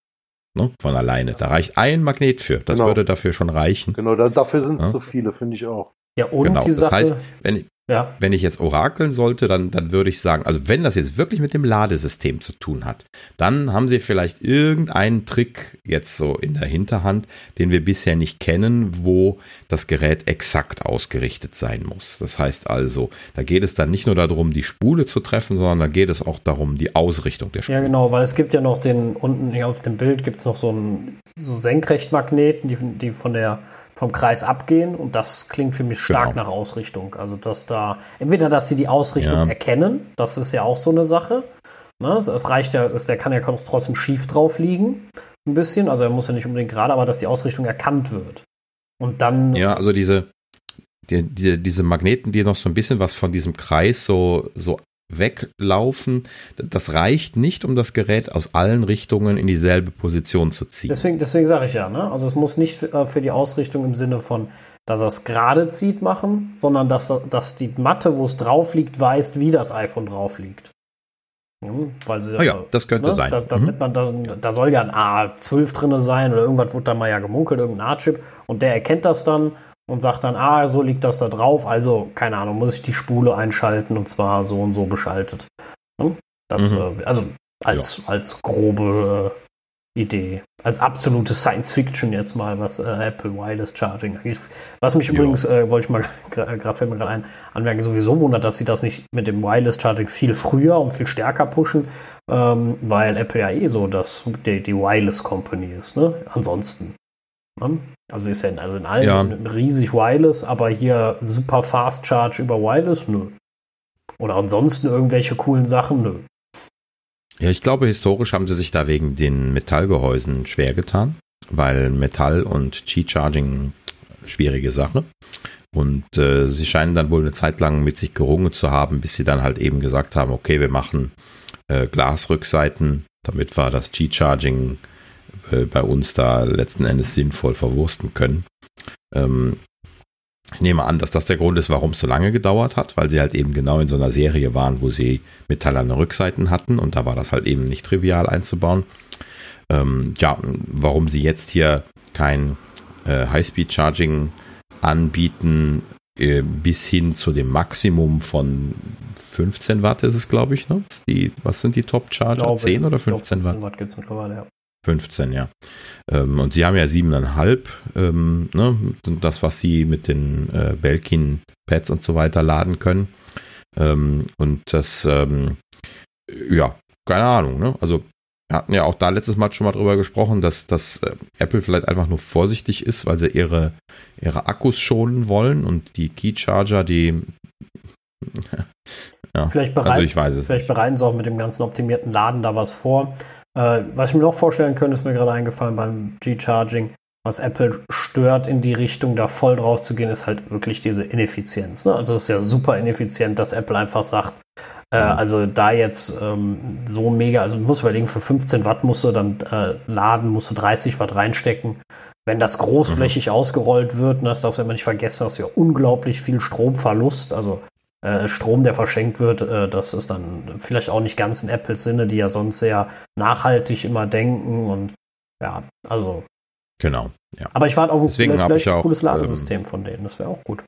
Ne? Von alleine. Da reicht ein Magnet für. Das genau. würde dafür schon reichen. Genau, da, dafür sind es ja? zu viele, finde ich auch. Ja, und genau. die Sache, das heißt, wenn, ja. Wenn ich jetzt orakeln sollte, dann, dann würde ich sagen, also wenn das jetzt wirklich mit dem Ladesystem zu tun hat, dann haben sie vielleicht irgendeinen Trick jetzt so in der Hinterhand, den wir bisher nicht kennen, wo das Gerät exakt ausgerichtet sein muss. Das heißt also, da geht es dann nicht nur darum, die Spule zu treffen, sondern da geht es auch darum, die Ausrichtung der Spule. Ja, genau, weil es gibt ja noch den, unten hier auf dem Bild gibt es noch so einen so Senkrechtmagneten, die, die von der vom Kreis abgehen und das klingt für mich stark genau. nach Ausrichtung. Also, dass da, entweder, dass sie die Ausrichtung ja. erkennen, das ist ja auch so eine Sache. Ne? Es reicht ja, der kann ja trotzdem schief drauf liegen, ein bisschen. Also, er muss ja nicht unbedingt gerade, aber dass die Ausrichtung erkannt wird. Und dann. Ja, also diese, die, die, diese Magneten, die noch so ein bisschen was von diesem Kreis so, so weglaufen. Das reicht nicht, um das Gerät aus allen Richtungen in dieselbe Position zu ziehen. Deswegen, deswegen sage ich ja, ne? also es muss nicht für, äh, für die Ausrichtung im Sinne von, dass er es gerade zieht, machen, sondern dass, dass die Matte, wo es drauf liegt, weiß, wie das iPhone drauf liegt. Hm, weil sie, oh ja, das könnte ne? sein. Da, damit mhm. man da, da soll ja ein A12 drin sein oder irgendwas wurde da mal ja gemunkelt, irgendein A-Chip und der erkennt das dann und sagt dann, ah, so liegt das da drauf, also, keine Ahnung, muss ich die Spule einschalten und zwar so und so beschaltet. Hm? Das, mhm. äh, also als, ja. als grobe äh, Idee, als absolute Science Fiction jetzt mal, was äh, Apple Wireless Charging angeht. Was mich ja. übrigens, äh, wollte ich mal gerade fällt mir gerade ein, anmerken, sowieso wundert, dass sie das nicht mit dem Wireless Charging viel früher und viel stärker pushen, ähm, weil Apple ja eh so das, die, die Wireless Company ist, ne? Ansonsten. Ne? Also ist ja also in allen ja. riesig Wireless, aber hier super Fast Charge über Wireless, nö. Oder ansonsten irgendwelche coolen Sachen, nö. Ja, ich glaube, historisch haben sie sich da wegen den Metallgehäusen schwer getan, weil Metall und Qi-Charging schwierige Sache. Und äh, sie scheinen dann wohl eine Zeit lang mit sich gerungen zu haben, bis sie dann halt eben gesagt haben, okay, wir machen äh, Glasrückseiten, damit wir das Qi-Charging bei uns da letzten Endes sinnvoll verwursten können. Ähm, ich nehme an, dass das der Grund ist, warum es so lange gedauert hat, weil sie halt eben genau in so einer Serie waren, wo sie metallerne Rückseiten hatten und da war das halt eben nicht trivial einzubauen. Ähm, ja, warum sie jetzt hier kein äh, High-Speed-Charging anbieten, äh, bis hin zu dem Maximum von 15 Watt ist es, glaube ich. Ne? Die, was sind die Top-Charger? 10 oder 15 Watt? 15 Watt gibt es mittlerweile, ja. 15, ja. Ähm, und sie haben ja siebeneinhalb, ähm, ne, das, was sie mit den äh, Belkin-Pads und so weiter laden können. Ähm, und das, ähm, ja, keine Ahnung, ne? Also wir hatten ja auch da letztes Mal schon mal drüber gesprochen, dass, dass äh, Apple vielleicht einfach nur vorsichtig ist, weil sie ihre, ihre Akkus schonen wollen und die Key Charger, die [laughs] ja, vielleicht, bereiten, also ich weiß es vielleicht bereiten sie auch mit dem ganzen optimierten Laden da was vor. Äh, was ich mir noch vorstellen könnte, ist mir gerade eingefallen beim G-Charging, was Apple stört, in die Richtung da voll drauf zu gehen, ist halt wirklich diese Ineffizienz. Ne? Also es ist ja super ineffizient, dass Apple einfach sagt, äh, also da jetzt ähm, so mega, also du musst überlegen, für 15 Watt musst du dann äh, laden, musst du 30 Watt reinstecken. Wenn das großflächig mhm. ausgerollt wird, ne, das darfst du immer nicht vergessen, hast du ja unglaublich viel Stromverlust. Also Strom, der verschenkt wird, äh, das ist dann vielleicht auch nicht ganz in Apples Sinne, die ja sonst sehr nachhaltig immer denken und ja, also. Genau. Ja. Aber ich warte auf ein, Deswegen vielleicht, ein cooles Ladesystem ähm, von denen, das wäre auch gut.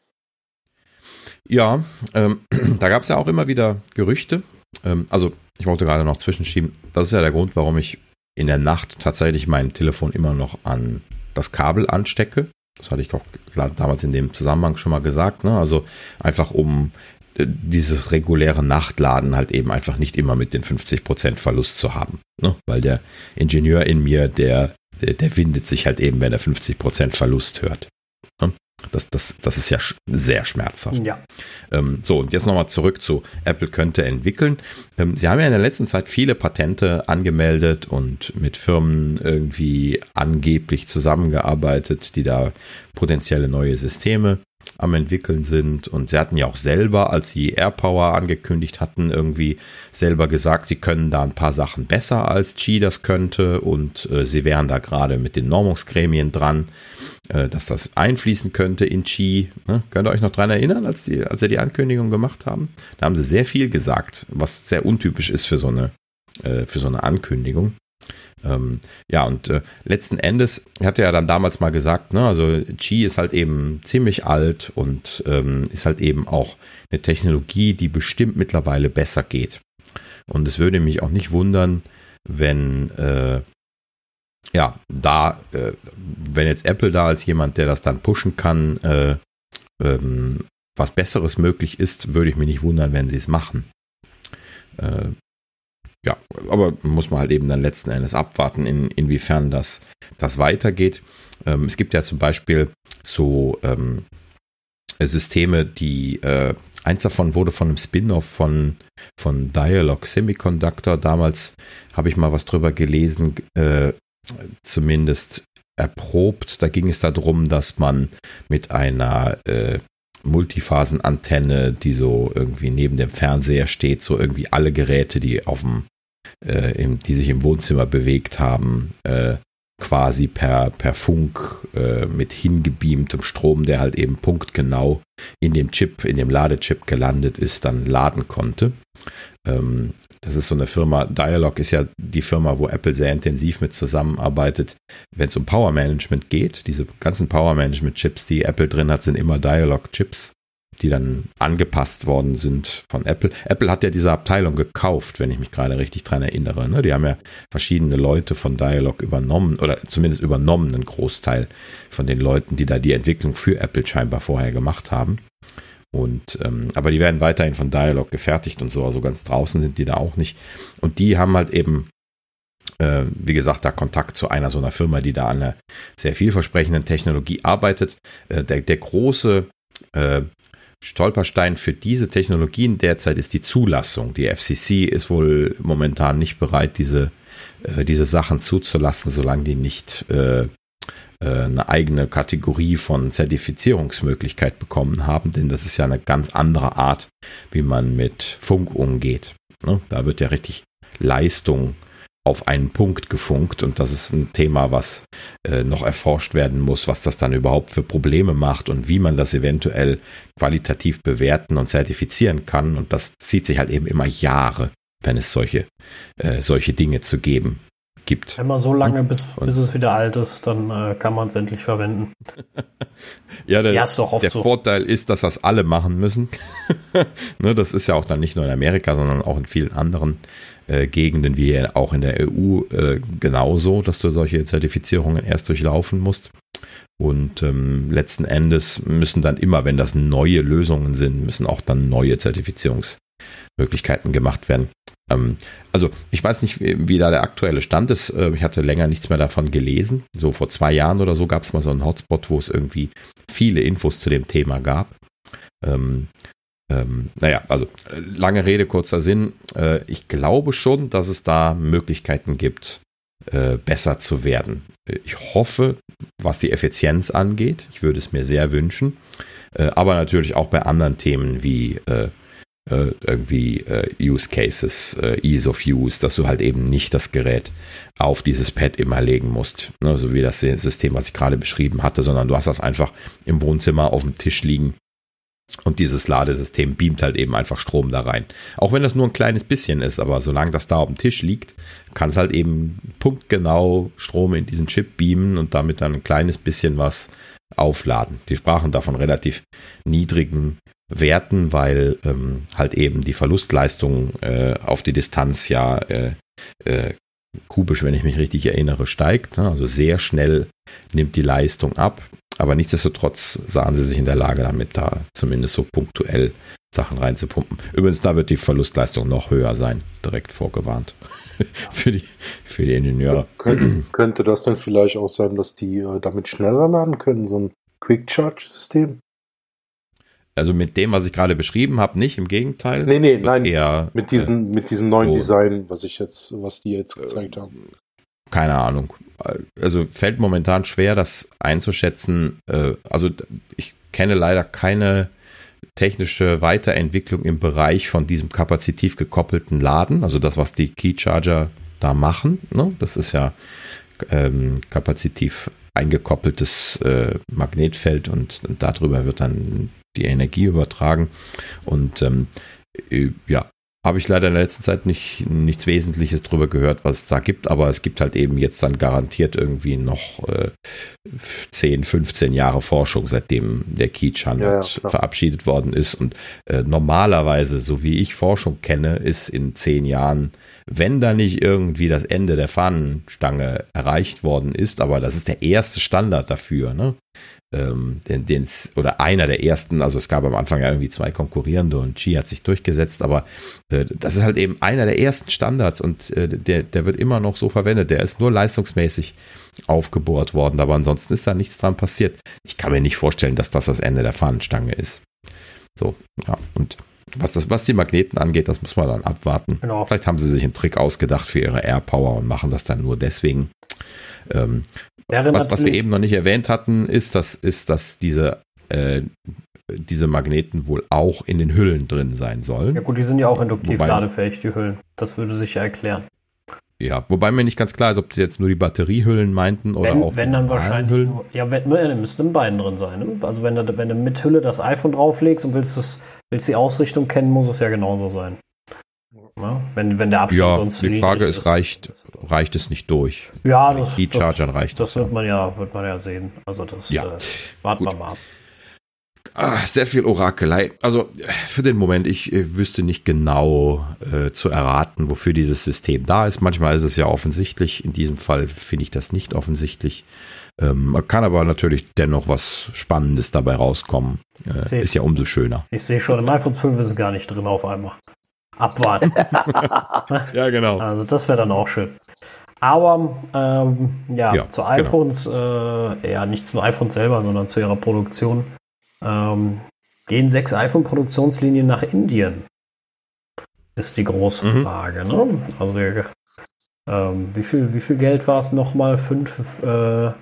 Ja, ähm, [clears throat] da gab es ja auch immer wieder Gerüchte. Ähm, also, ich wollte gerade noch zwischenschieben. Das ist ja der Grund, warum ich in der Nacht tatsächlich mein Telefon immer noch an das Kabel anstecke. Das hatte ich auch damals in dem Zusammenhang schon mal gesagt. Ne? Also einfach um äh, dieses reguläre Nachtladen halt eben einfach nicht immer mit den 50% Verlust zu haben. Ne? Weil der Ingenieur in mir, der, der, der windet sich halt eben, wenn er 50% Verlust hört. Ne? Das, das, das ist ja sehr schmerzhaft. Ja. Ähm, so, und jetzt nochmal zurück zu Apple könnte entwickeln. Ähm, sie haben ja in der letzten Zeit viele Patente angemeldet und mit Firmen irgendwie angeblich zusammengearbeitet, die da potenzielle neue Systeme am entwickeln sind. Und sie hatten ja auch selber, als sie AirPower angekündigt hatten, irgendwie selber gesagt, sie können da ein paar Sachen besser als Qi das könnte. Und äh, sie wären da gerade mit den Normungsgremien dran, äh, dass das einfließen könnte in Qi. Ne? Könnt ihr euch noch dran erinnern, als, die, als sie die Ankündigung gemacht haben? Da haben sie sehr viel gesagt, was sehr untypisch ist für so eine, äh, für so eine Ankündigung. Ähm, ja, und äh, letzten Endes hat er ja dann damals mal gesagt, ne, also Qi ist halt eben ziemlich alt und ähm, ist halt eben auch eine Technologie, die bestimmt mittlerweile besser geht. Und es würde mich auch nicht wundern, wenn äh, ja, da, äh, wenn jetzt Apple da als jemand, der das dann pushen kann, äh, ähm, was Besseres möglich ist, würde ich mich nicht wundern, wenn sie es machen. Äh, ja, aber muss man halt eben dann letzten Endes abwarten, in, inwiefern das, das weitergeht. Ähm, es gibt ja zum Beispiel so ähm, Systeme, die äh, eins davon wurde von einem Spin-off von, von Dialog Semiconductor. Damals habe ich mal was drüber gelesen, äh, zumindest erprobt. Da ging es darum, dass man mit einer äh, Multiphasenantenne, die so irgendwie neben dem Fernseher steht, so irgendwie alle Geräte, die auf dem äh, im, die sich im Wohnzimmer bewegt haben, äh, quasi per, per Funk äh, mit hingebeamtem Strom, der halt eben punktgenau in dem Chip, in dem Ladechip gelandet ist, dann laden konnte. Ähm, das ist so eine Firma, Dialog ist ja die Firma, wo Apple sehr intensiv mit zusammenarbeitet, wenn es um Power Management geht. Diese ganzen Power Management Chips, die Apple drin hat, sind immer Dialog Chips die dann angepasst worden sind von Apple. Apple hat ja diese Abteilung gekauft, wenn ich mich gerade richtig dran erinnere. Ne? Die haben ja verschiedene Leute von Dialog übernommen oder zumindest übernommen einen Großteil von den Leuten, die da die Entwicklung für Apple scheinbar vorher gemacht haben. Und ähm, aber die werden weiterhin von Dialog gefertigt und so, also ganz draußen sind die da auch nicht. Und die haben halt eben äh, wie gesagt, da Kontakt zu einer so einer Firma, die da an einer sehr vielversprechenden Technologie arbeitet. Äh, der, der große äh, Stolperstein für diese Technologien derzeit ist die Zulassung. Die FCC ist wohl momentan nicht bereit, diese, äh, diese Sachen zuzulassen, solange die nicht äh, äh, eine eigene Kategorie von Zertifizierungsmöglichkeit bekommen haben, denn das ist ja eine ganz andere Art, wie man mit Funk umgeht. Ne? Da wird ja richtig Leistung auf einen Punkt gefunkt und das ist ein Thema, was äh, noch erforscht werden muss, was das dann überhaupt für Probleme macht und wie man das eventuell qualitativ bewerten und zertifizieren kann und das zieht sich halt eben immer Jahre, wenn es solche, äh, solche Dinge zu geben gibt. Immer so lange, bis, bis es wieder alt ist, dann äh, kann man es endlich verwenden. [laughs] ja, der, ja, der so. Vorteil ist, dass das alle machen müssen. [laughs] ne, das ist ja auch dann nicht nur in Amerika, sondern auch in vielen anderen äh, Gegenden wie auch in der EU äh, genauso, dass du solche Zertifizierungen erst durchlaufen musst. Und ähm, letzten Endes müssen dann immer, wenn das neue Lösungen sind, müssen auch dann neue Zertifizierungsmöglichkeiten gemacht werden. Ähm, also ich weiß nicht, wie, wie, da der aktuelle Stand ist. Äh, ich hatte länger nichts mehr davon gelesen. So vor zwei Jahren oder so gab es mal so einen Hotspot, wo es irgendwie viele Infos zu dem Thema gab. Ähm, ähm, naja, also äh, lange Rede, kurzer Sinn. Äh, ich glaube schon, dass es da Möglichkeiten gibt, äh, besser zu werden. Ich hoffe, was die Effizienz angeht. Ich würde es mir sehr wünschen. Äh, aber natürlich auch bei anderen Themen wie äh, äh, irgendwie Use Cases, Ease of Use, dass du halt eben nicht das Gerät auf dieses Pad immer legen musst, ne, so wie das System, was ich gerade beschrieben hatte, sondern du hast das einfach im Wohnzimmer auf dem Tisch liegen und dieses Ladesystem beamt halt eben einfach Strom da rein. Auch wenn das nur ein kleines bisschen ist, aber solange das da auf dem Tisch liegt, kann es halt eben punktgenau Strom in diesen Chip beamen und damit dann ein kleines bisschen was aufladen. Die sprachen davon relativ niedrigen Werten, weil ähm, halt eben die Verlustleistung äh, auf die Distanz ja äh, äh, kubisch, wenn ich mich richtig erinnere, steigt. Ne? Also sehr schnell nimmt die Leistung ab. Aber nichtsdestotrotz sahen sie sich in der Lage, damit da zumindest so punktuell Sachen reinzupumpen. Übrigens, da wird die Verlustleistung noch höher sein, direkt vorgewarnt. [laughs] für, die, für die Ingenieure. Könnte, könnte das dann vielleicht auch sein, dass die äh, damit schneller laden können, so ein Quick-Charge-System? Also mit dem, was ich gerade beschrieben habe, nicht, im Gegenteil. Nee, nee, nein. Eher, mit, diesem, äh, mit diesem neuen so, Design, was ich jetzt, was die jetzt gezeigt äh, haben. Keine Ahnung also fällt momentan schwer, das einzuschätzen. Äh, also ich kenne leider keine technische Weiterentwicklung im Bereich von diesem kapazitiv gekoppelten Laden, also das, was die Key Charger da machen. Ne? Das ist ja ähm, kapazitiv eingekoppeltes äh, Magnetfeld und, und, darüber wird dann die Energie übertragen. Und ähm, äh, ja, habe ich leider in der letzten Zeit nicht, nichts Wesentliches drüber gehört, was es da gibt, aber es gibt halt eben jetzt dann garantiert irgendwie noch äh, 10, 15 Jahre Forschung, seitdem der Key-Standard ja, ja, verabschiedet worden ist. Und äh, normalerweise, so wie ich Forschung kenne, ist in 10 Jahren, wenn da nicht irgendwie das Ende der Fahnenstange erreicht worden ist, aber das ist der erste Standard dafür, ne? Ähm, den, den's, oder einer der ersten, also es gab am Anfang ja irgendwie zwei konkurrierende und Chi hat sich durchgesetzt, aber äh, das ist halt eben einer der ersten Standards und äh, der, der wird immer noch so verwendet. Der ist nur leistungsmäßig aufgebohrt worden, aber ansonsten ist da nichts dran passiert. Ich kann mir nicht vorstellen, dass das das Ende der Fahnenstange ist. So, ja, und was, das, was die Magneten angeht, das muss man dann abwarten. Genau. Vielleicht haben sie sich einen Trick ausgedacht für ihre Air Power und machen das dann nur deswegen. Ähm, was, was, wir eben noch nicht erwähnt hatten, ist, dass, ist, dass diese, äh, diese Magneten wohl auch in den Hüllen drin sein sollen. Ja gut, die sind ja auch induktiv wobei, ladefähig, die Hüllen. Das würde sich ja erklären. Ja, wobei mir nicht ganz klar ist, ob sie jetzt nur die Batteriehüllen meinten oder wenn, auch wenn dann wahrscheinlich Hüllen. Nur, ja, wenn, ja, müssten in beiden drin sein. Ne? Also wenn du, wenn du mit Hülle das iPhone drauflegst und willst, das, willst die Ausrichtung kennen, muss es ja genauso sein. Ja, wenn, wenn der Abstand ja, sonst die Frage ist, reicht, reicht es nicht durch? Ja, das, die Chargern das, reicht das. wird man ja, wird man ja sehen. Also das ja. äh, warten wir mal ab. Ach, sehr viel Orakelei. Also für den Moment, ich äh, wüsste nicht genau äh, zu erraten, wofür dieses System da ist. Manchmal ist es ja offensichtlich. In diesem Fall finde ich das nicht offensichtlich. Ähm, man kann aber natürlich dennoch was Spannendes dabei rauskommen. Äh, ist ja umso schöner. Ich sehe schon, im iPhone 5 ist es gar nicht drin auf einmal abwarten. [laughs] ja, genau. Also das wäre dann auch schön. Aber ähm, ja, ja, zu genau. iPhones, genau. äh, ja nicht zum iPhone selber, sondern zu ihrer Produktion, ähm, gehen sechs iPhone-Produktionslinien nach Indien. Ist die große mhm. Frage. Ne? Also ähm, wie, viel, wie viel Geld war es nochmal? Fünf äh,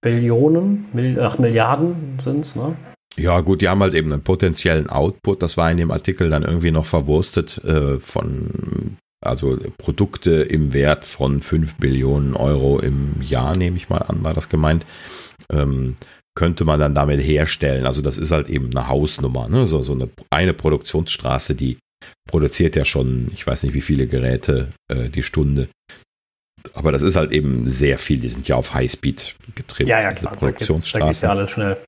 Billionen? Mil ach, Milliarden sind es, ne? Ja, gut, die haben halt eben einen potenziellen Output, das war in dem Artikel dann irgendwie noch verwurstet, äh, von, also Produkte im Wert von 5 Billionen Euro im Jahr, nehme ich mal an, war das gemeint, ähm, könnte man dann damit herstellen. Also das ist halt eben eine Hausnummer, ne? so, so eine, eine Produktionsstraße, die produziert ja schon, ich weiß nicht wie viele Geräte äh, die Stunde. Aber das ist halt eben sehr viel. Die sind ja auf Highspeed getrimmt. Ja, ja, klar. Produktionsstraße. Da geht ja alles schnell.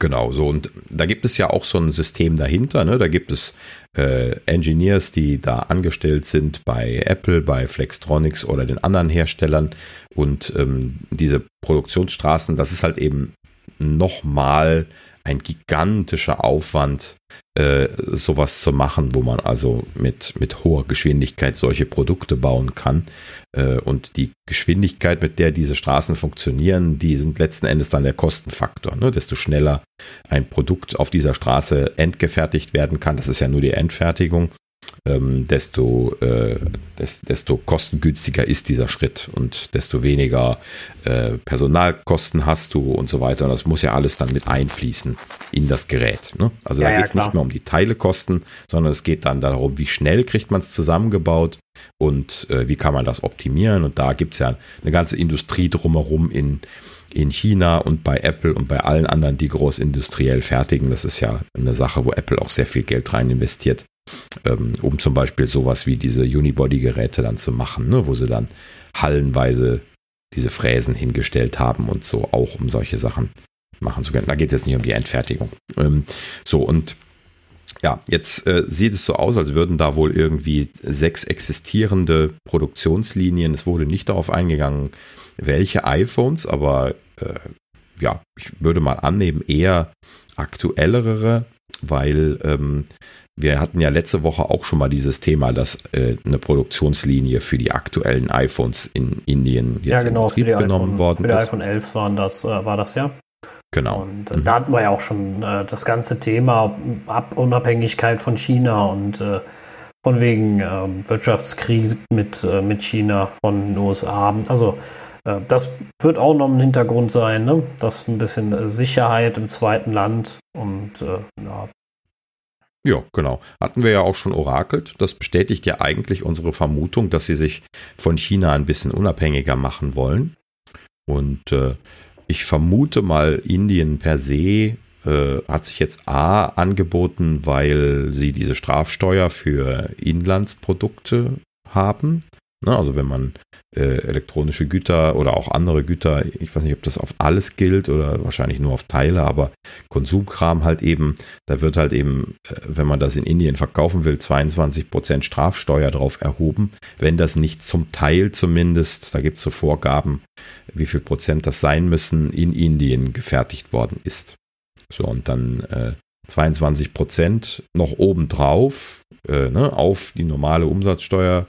Genau, so und da gibt es ja auch so ein System dahinter. Ne? Da gibt es äh, Engineers, die da angestellt sind bei Apple, bei Flextronics oder den anderen Herstellern. Und ähm, diese Produktionsstraßen, das ist halt eben nochmal ein gigantischer Aufwand, äh, sowas zu machen, wo man also mit, mit hoher Geschwindigkeit solche Produkte bauen kann. Äh, und die Geschwindigkeit, mit der diese Straßen funktionieren, die sind letzten Endes dann der Kostenfaktor. Ne? Desto schneller ein Produkt auf dieser Straße endgefertigt werden kann, das ist ja nur die Endfertigung, ähm, desto, äh, des, desto kostengünstiger ist dieser Schritt und desto weniger äh, Personalkosten hast du und so weiter. Und das muss ja alles dann mit einfließen in das Gerät. Ne? Also ja, da geht es ja, nicht mehr um die Teilekosten, sondern es geht dann darum, wie schnell kriegt man es zusammengebaut und äh, wie kann man das optimieren. Und da gibt es ja eine ganze Industrie drumherum in in China und bei Apple und bei allen anderen, die großindustriell fertigen. Das ist ja eine Sache, wo Apple auch sehr viel Geld rein investiert ähm, um zum Beispiel sowas wie diese Unibody-Geräte dann zu machen, ne, wo sie dann hallenweise diese Fräsen hingestellt haben und so auch um solche Sachen machen zu können. Da geht es jetzt nicht um die Endfertigung. Ähm, so und ja, jetzt äh, sieht es so aus, als würden da wohl irgendwie sechs existierende Produktionslinien. Es wurde nicht darauf eingegangen, welche iPhones, aber äh, ja, ich würde mal annehmen, eher aktuellere, weil ähm, wir hatten ja letzte Woche auch schon mal dieses Thema, dass äh, eine Produktionslinie für die aktuellen iPhones in Indien jetzt ja, genau, in Betrieb genommen iPhone, worden für die ist. iPhone 11 waren das, äh, war das ja. Genau. Und äh, mhm. da hatten wir ja auch schon äh, das ganze Thema Ab Unabhängigkeit von China und äh, von wegen ähm, Wirtschaftskrieg mit, äh, mit China von den USA. Also das wird auch noch ein Hintergrund sein, ne? Das ein bisschen Sicherheit im zweiten Land und ja. Ja, genau. Hatten wir ja auch schon orakelt. Das bestätigt ja eigentlich unsere Vermutung, dass sie sich von China ein bisschen unabhängiger machen wollen. Und äh, ich vermute mal, Indien per se äh, hat sich jetzt A angeboten, weil sie diese Strafsteuer für Inlandsprodukte haben. Ne, also wenn man äh, elektronische Güter oder auch andere Güter, ich weiß nicht, ob das auf alles gilt oder wahrscheinlich nur auf Teile, aber Konsumkram halt eben, da wird halt eben, äh, wenn man das in Indien verkaufen will, 22% Strafsteuer drauf erhoben. Wenn das nicht zum Teil zumindest, da gibt es so Vorgaben, wie viel Prozent das sein müssen, in Indien gefertigt worden ist. So, und dann äh, 22 Prozent noch obendrauf äh, ne, auf die normale Umsatzsteuer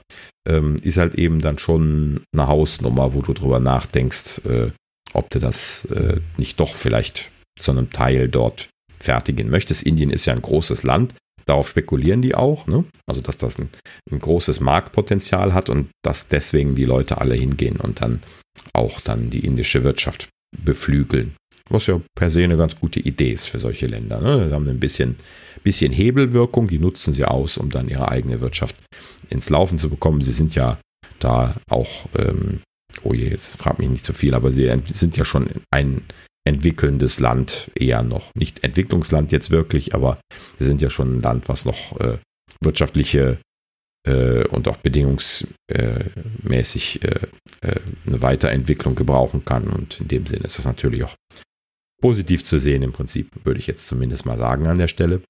ähm, ist halt eben dann schon eine Hausnummer, wo du drüber nachdenkst, äh, ob du das äh, nicht doch vielleicht zu einem Teil dort fertigen möchtest. Indien ist ja ein großes Land, darauf spekulieren die auch, ne? also dass das ein, ein, großes Marktpotenzial hat und dass deswegen die Leute alle hingehen und dann auch dann die indische Wirtschaft beflügeln. Was ja per se eine ganz gute Idee ist für solche Länder. Ne? Sie haben ein bisschen, bisschen Hebelwirkung, die nutzen sie aus, um dann ihre eigene Wirtschaft ins Laufen zu bekommen. Sie sind ja da auch, ähm, oh je, jetzt fragt mich nicht so viel, aber sie sind ja schon ein entwickelndes Land eher noch. Nicht Entwicklungsland jetzt wirklich, aber sie sind ja schon ein Land, was noch äh, wirtschaftliche äh, und auch bedingungsmäßig äh, äh, eine Weiterentwicklung gebrauchen kann. Und in dem Sinne ist das natürlich auch positiv zu sehen im Prinzip, würde ich jetzt zumindest mal sagen an der Stelle.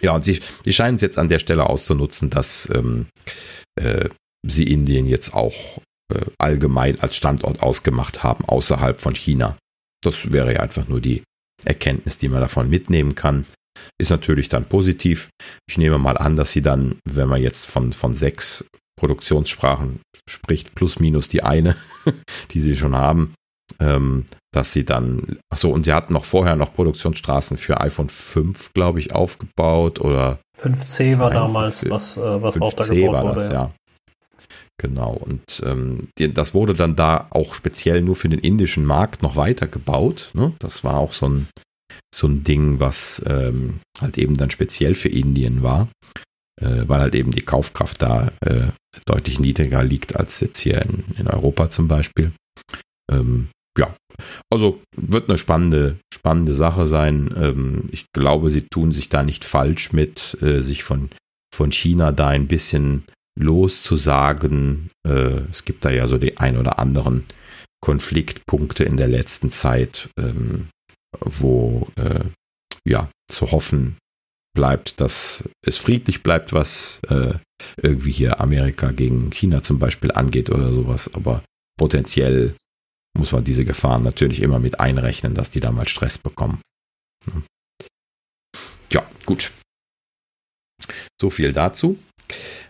Ja, und sie, sie scheinen es jetzt an der Stelle auszunutzen, dass ähm, äh, sie Indien jetzt auch äh, allgemein als Standort ausgemacht haben, außerhalb von China. Das wäre ja einfach nur die Erkenntnis, die man davon mitnehmen kann. Ist natürlich dann positiv. Ich nehme mal an, dass sie dann, wenn man jetzt von, von sechs Produktionssprachen spricht, plus minus die eine, [laughs] die sie schon haben, ähm, dass sie dann, achso, und sie hatten noch vorher noch Produktionsstraßen für iPhone 5, glaube ich, aufgebaut oder 5C war damals, was, äh, was 5C auch da gebaut war das, ja. ja. Genau, und ähm, die, das wurde dann da auch speziell nur für den indischen Markt noch weiter gebaut. Ne? Das war auch so ein, so ein Ding, was ähm, halt eben dann speziell für Indien war, äh, weil halt eben die Kaufkraft da äh, deutlich niedriger liegt als jetzt hier in, in Europa zum Beispiel. Ähm, ja, also wird eine spannende, spannende Sache sein. Ähm, ich glaube, sie tun sich da nicht falsch mit, äh, sich von, von China da ein bisschen loszusagen. Äh, es gibt da ja so die ein oder anderen Konfliktpunkte in der letzten Zeit, ähm, wo äh, ja zu hoffen bleibt, dass es friedlich bleibt, was äh, irgendwie hier Amerika gegen China zum Beispiel angeht oder sowas. Aber potenziell muss man diese Gefahren natürlich immer mit einrechnen, dass die da mal Stress bekommen. Ja, gut. So viel dazu.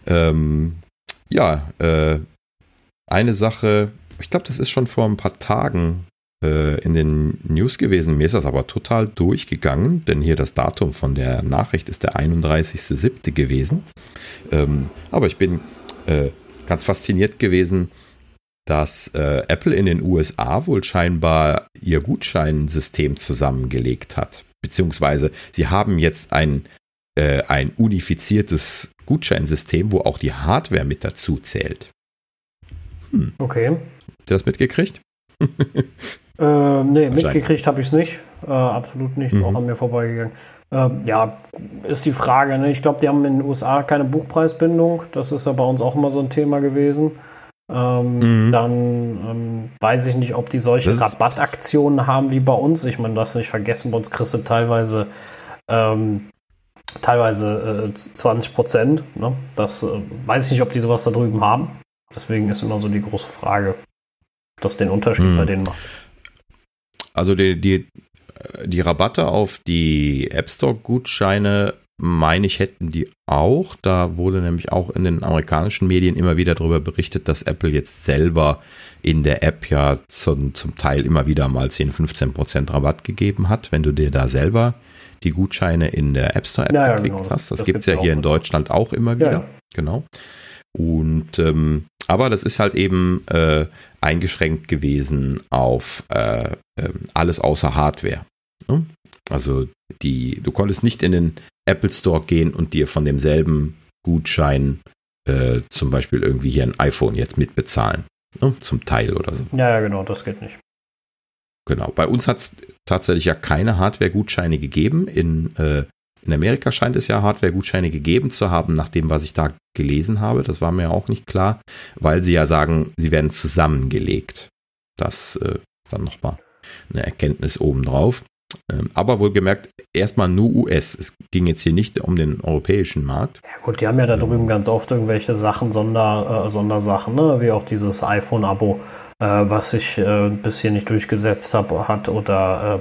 Ähm, ja, äh, eine Sache, ich glaube, das ist schon vor ein paar Tagen äh, in den News gewesen. Mir ist das aber total durchgegangen, denn hier das Datum von der Nachricht ist der 31.07. gewesen. Ähm, aber ich bin äh, ganz fasziniert gewesen, dass äh, Apple in den USA wohl scheinbar ihr Gutscheinsystem zusammengelegt hat. Beziehungsweise sie haben jetzt ein, äh, ein unifiziertes Gutscheinsystem, wo auch die Hardware mit dazu zählt. Hm. Okay. Habt ihr das mitgekriegt? [laughs] äh, nee, mitgekriegt habe ich es nicht. Äh, absolut nicht. Mhm. Auch an mir vorbeigegangen. Äh, ja, ist die Frage. Ne? Ich glaube, die haben in den USA keine Buchpreisbindung. Das ist ja bei uns auch immer so ein Thema gewesen. Ähm, mhm. Dann ähm, weiß ich nicht, ob die solche Rabattaktionen haben wie bei uns. Ich meine, das nicht vergessen, bei uns kriegst du teilweise ähm, teilweise äh, 20 Prozent. Ne? Das äh, weiß ich nicht, ob die sowas da drüben haben. Deswegen ist immer so die große Frage, ob das den Unterschied mhm. bei denen macht. Also die, die, die Rabatte auf die App Store-Gutscheine meine ich, hätten die auch. Da wurde nämlich auch in den amerikanischen Medien immer wieder darüber berichtet, dass Apple jetzt selber in der App ja zum, zum Teil immer wieder mal 10, 15 Prozent Rabatt gegeben hat, wenn du dir da selber die Gutscheine in der App Store App ja, geklickt genau. hast. Das, das gibt es ja hier in Deutschland auch immer wieder. Ja, Genau. Und ähm, aber das ist halt eben äh, eingeschränkt gewesen auf äh, äh, alles außer Hardware. Ne? Also die, du konntest nicht in den Apple Store gehen und dir von demselben Gutschein äh, zum Beispiel irgendwie hier ein iPhone jetzt mitbezahlen. Ne? Zum Teil oder so. Ja, ja, genau, das geht nicht. Genau. Bei uns hat es tatsächlich ja keine Hardware-Gutscheine gegeben. In, äh, in Amerika scheint es ja Hardware-Gutscheine gegeben zu haben, nach dem, was ich da gelesen habe. Das war mir auch nicht klar, weil sie ja sagen, sie werden zusammengelegt. Das äh, dann nochmal eine Erkenntnis obendrauf. Ähm, aber wohlgemerkt, erstmal nur US. Es ging jetzt hier nicht um den europäischen Markt. Ja gut, die haben ja da drüben ganz oft irgendwelche Sachen, Sonder, äh, Sondersachen, ne? wie auch dieses iPhone-Abo, äh, was sich äh, bis hier nicht durchgesetzt hab, hat oder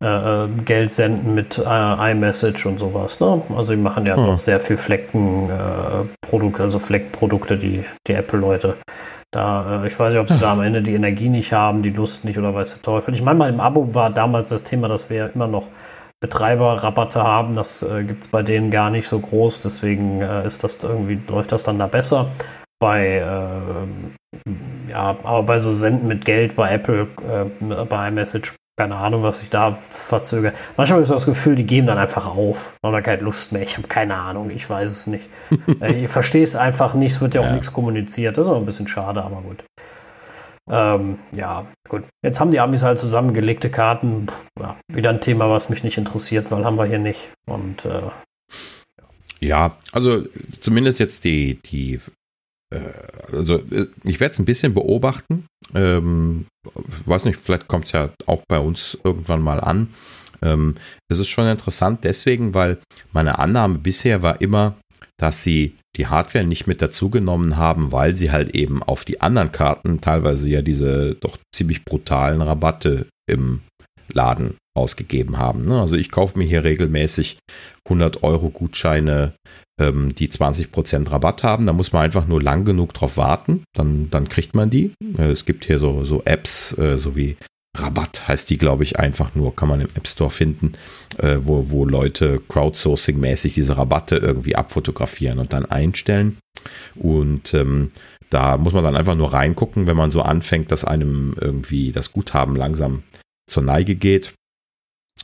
äh, äh, Geld senden mit äh, iMessage und sowas. Ne? Also die machen ja hm. noch sehr viel Fleckenprodukte, also Fleckprodukte, die, die Apple-Leute. Da, äh, ich weiß nicht, ob sie da am Ende die Energie nicht haben, die Lust nicht oder weiß der Teufel. Ich meine mal, im Abo war damals das Thema, dass wir immer noch Betreiberrabatte haben. Das äh, gibt es bei denen gar nicht so groß, deswegen äh, ist das irgendwie, läuft das dann da besser. Bei äh, ja, aber bei so Senden mit Geld bei Apple, äh, bei iMessage keine Ahnung, was ich da verzögere. Manchmal habe ich so das Gefühl, die geben dann einfach auf. Haben da keine Lust mehr. Ich habe keine Ahnung. Ich weiß es nicht. [laughs] Äh, ich verstehe es einfach nicht. Es wird ja auch ja. nichts kommuniziert. Das ist auch ein bisschen schade, aber gut. Ähm, ja, gut. Jetzt haben die Amis halt zusammengelegte Karten. Puh, ja, wieder ein Thema, was mich nicht interessiert, weil haben wir hier nicht. Und äh, ja, also zumindest jetzt die, die also äh, ich werde es ein bisschen beobachten. Ähm, weiß nicht, vielleicht kommt es ja auch bei uns irgendwann mal an. Ähm, es ist schon interessant deswegen, weil meine Annahme bisher war immer, dass sie die Hardware nicht mit dazugenommen haben, weil sie halt eben auf die anderen Karten teilweise ja diese doch ziemlich brutalen Rabatte im Laden ausgegeben haben. Ne? Also ich kaufe mir hier regelmäßig 100 Euro Gutscheine, ähm, die 20% Rabatt haben. Da muss man einfach nur lang genug drauf warten, dann, dann kriegt man die. Äh, es gibt hier so, so Apps, äh, so wie Rabatt heißt die, glaube ich, einfach nur, kann man im App Store finden, äh, wo, wo Leute crowdsourcing-mäßig diese Rabatte irgendwie abfotografieren und dann einstellen. Und ähm, da muss man dann einfach nur reingucken, wenn man so anfängt, dass einem irgendwie das Guthaben langsam zur Neige geht.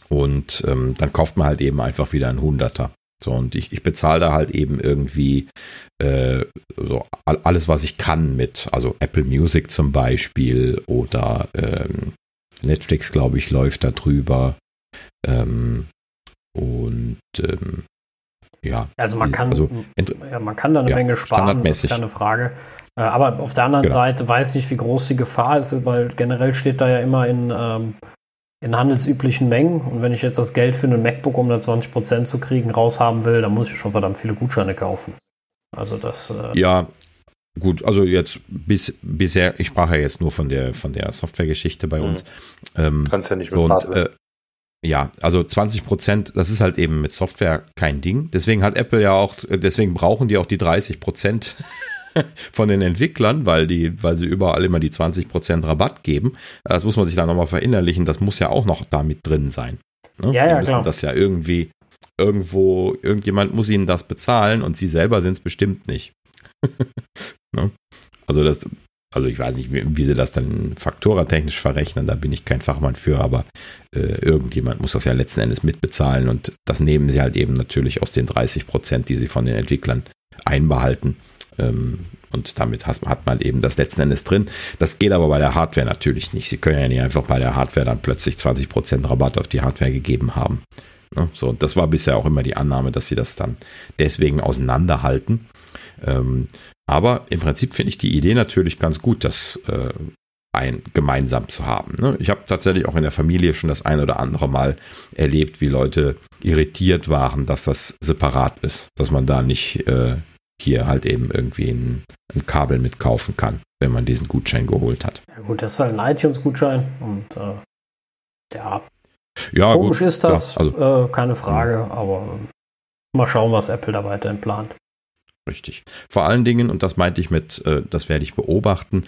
Und ähm, dann kauft man halt eben einfach wieder ein Hunderter. So, und ich, ich bezahle da halt eben irgendwie äh, so alles, was ich kann mit, also Apple Music zum Beispiel oder ähm, Netflix, glaube ich, läuft da drüber. Ähm, und ähm, ja. Also man kann, also, ja, man kann da eine ja, Menge sparen, das ist keine Frage. Äh, aber auf der anderen genau. Seite weiß ich, wie groß die Gefahr ist, weil generell steht da ja immer in ähm, in handelsüblichen Mengen. Und wenn ich jetzt das Geld für ein MacBook, um da 20% zu kriegen, raushaben will, dann muss ich schon verdammt viele Gutscheine kaufen. Also das. Äh ja, gut, also jetzt bis, bisher, ich sprach ja jetzt nur von der, von der Softwaregeschichte bei mhm. uns. Ähm, Kannst ja nicht mit und, äh, ja, also 20 Prozent, das ist halt eben mit Software kein Ding. Deswegen hat Apple ja auch, deswegen brauchen die auch die 30 Prozent [laughs] von den Entwicklern, weil die, weil sie überall immer die 20% Rabatt geben. Das muss man sich dann nochmal verinnerlichen. Das muss ja auch noch damit drin sein. Ne? Ja, ja, klar. Das ja irgendwie irgendwo, irgendjemand muss ihnen das bezahlen und sie selber sind es bestimmt nicht. [laughs] ne? Also das, also ich weiß nicht, wie, wie sie das dann faktoratechnisch verrechnen, da bin ich kein Fachmann für, aber äh, irgendjemand muss das ja letzten Endes mitbezahlen und das nehmen sie halt eben natürlich aus den 30 Prozent, die sie von den Entwicklern einbehalten. Ähm, und damit hat man eben das letzten Endes drin. Das geht aber bei der Hardware natürlich nicht. Sie können ja nicht einfach bei der Hardware dann plötzlich 20% Rabatt auf die Hardware gegeben haben. Ne? So, und das war bisher auch immer die Annahme, dass sie das dann deswegen auseinanderhalten. Ähm, aber im Prinzip finde ich die Idee natürlich ganz gut, das äh, ein, gemeinsam zu haben. Ne? Ich habe tatsächlich auch in der Familie schon das ein oder andere Mal erlebt, wie Leute irritiert waren, dass das separat ist, dass man da nicht äh, hier halt eben irgendwie ein, ein, Kabel mitkaufen kann, wenn man diesen Gutschein geholt hat. Ja gut, das ist halt ein iTunes-Gutschein und äh, ja. ja. Komisch gut, ist das, ja, also, äh, keine Frage, aber mal schauen, was Apple da weiterhin plant. Richtig. Vor allen Dingen, und das meinte ich mit, äh, das werde ich beobachten,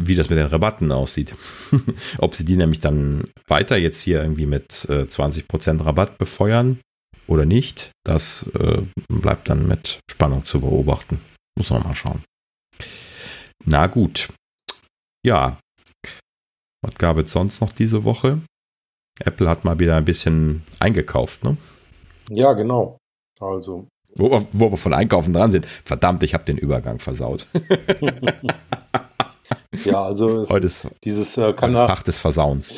wie das mit den Rabatten aussieht. [laughs] Ob sie die nämlich dann weiter jetzt hier irgendwie mit äh, 20% Rabatt befeuern oder nicht, das äh, bleibt dann mit Spannung zu beobachten. Muss man mal schauen. Na gut. Ja. Was gab es sonst noch diese Woche? Apple hat mal wieder ein bisschen eingekauft, ne? Ja, genau. Also. Wo, wo wir von Einkaufen dran sind. Verdammt, ich habe den Übergang versaut. ja, also heute ist dieses äh, Tag des Versauens.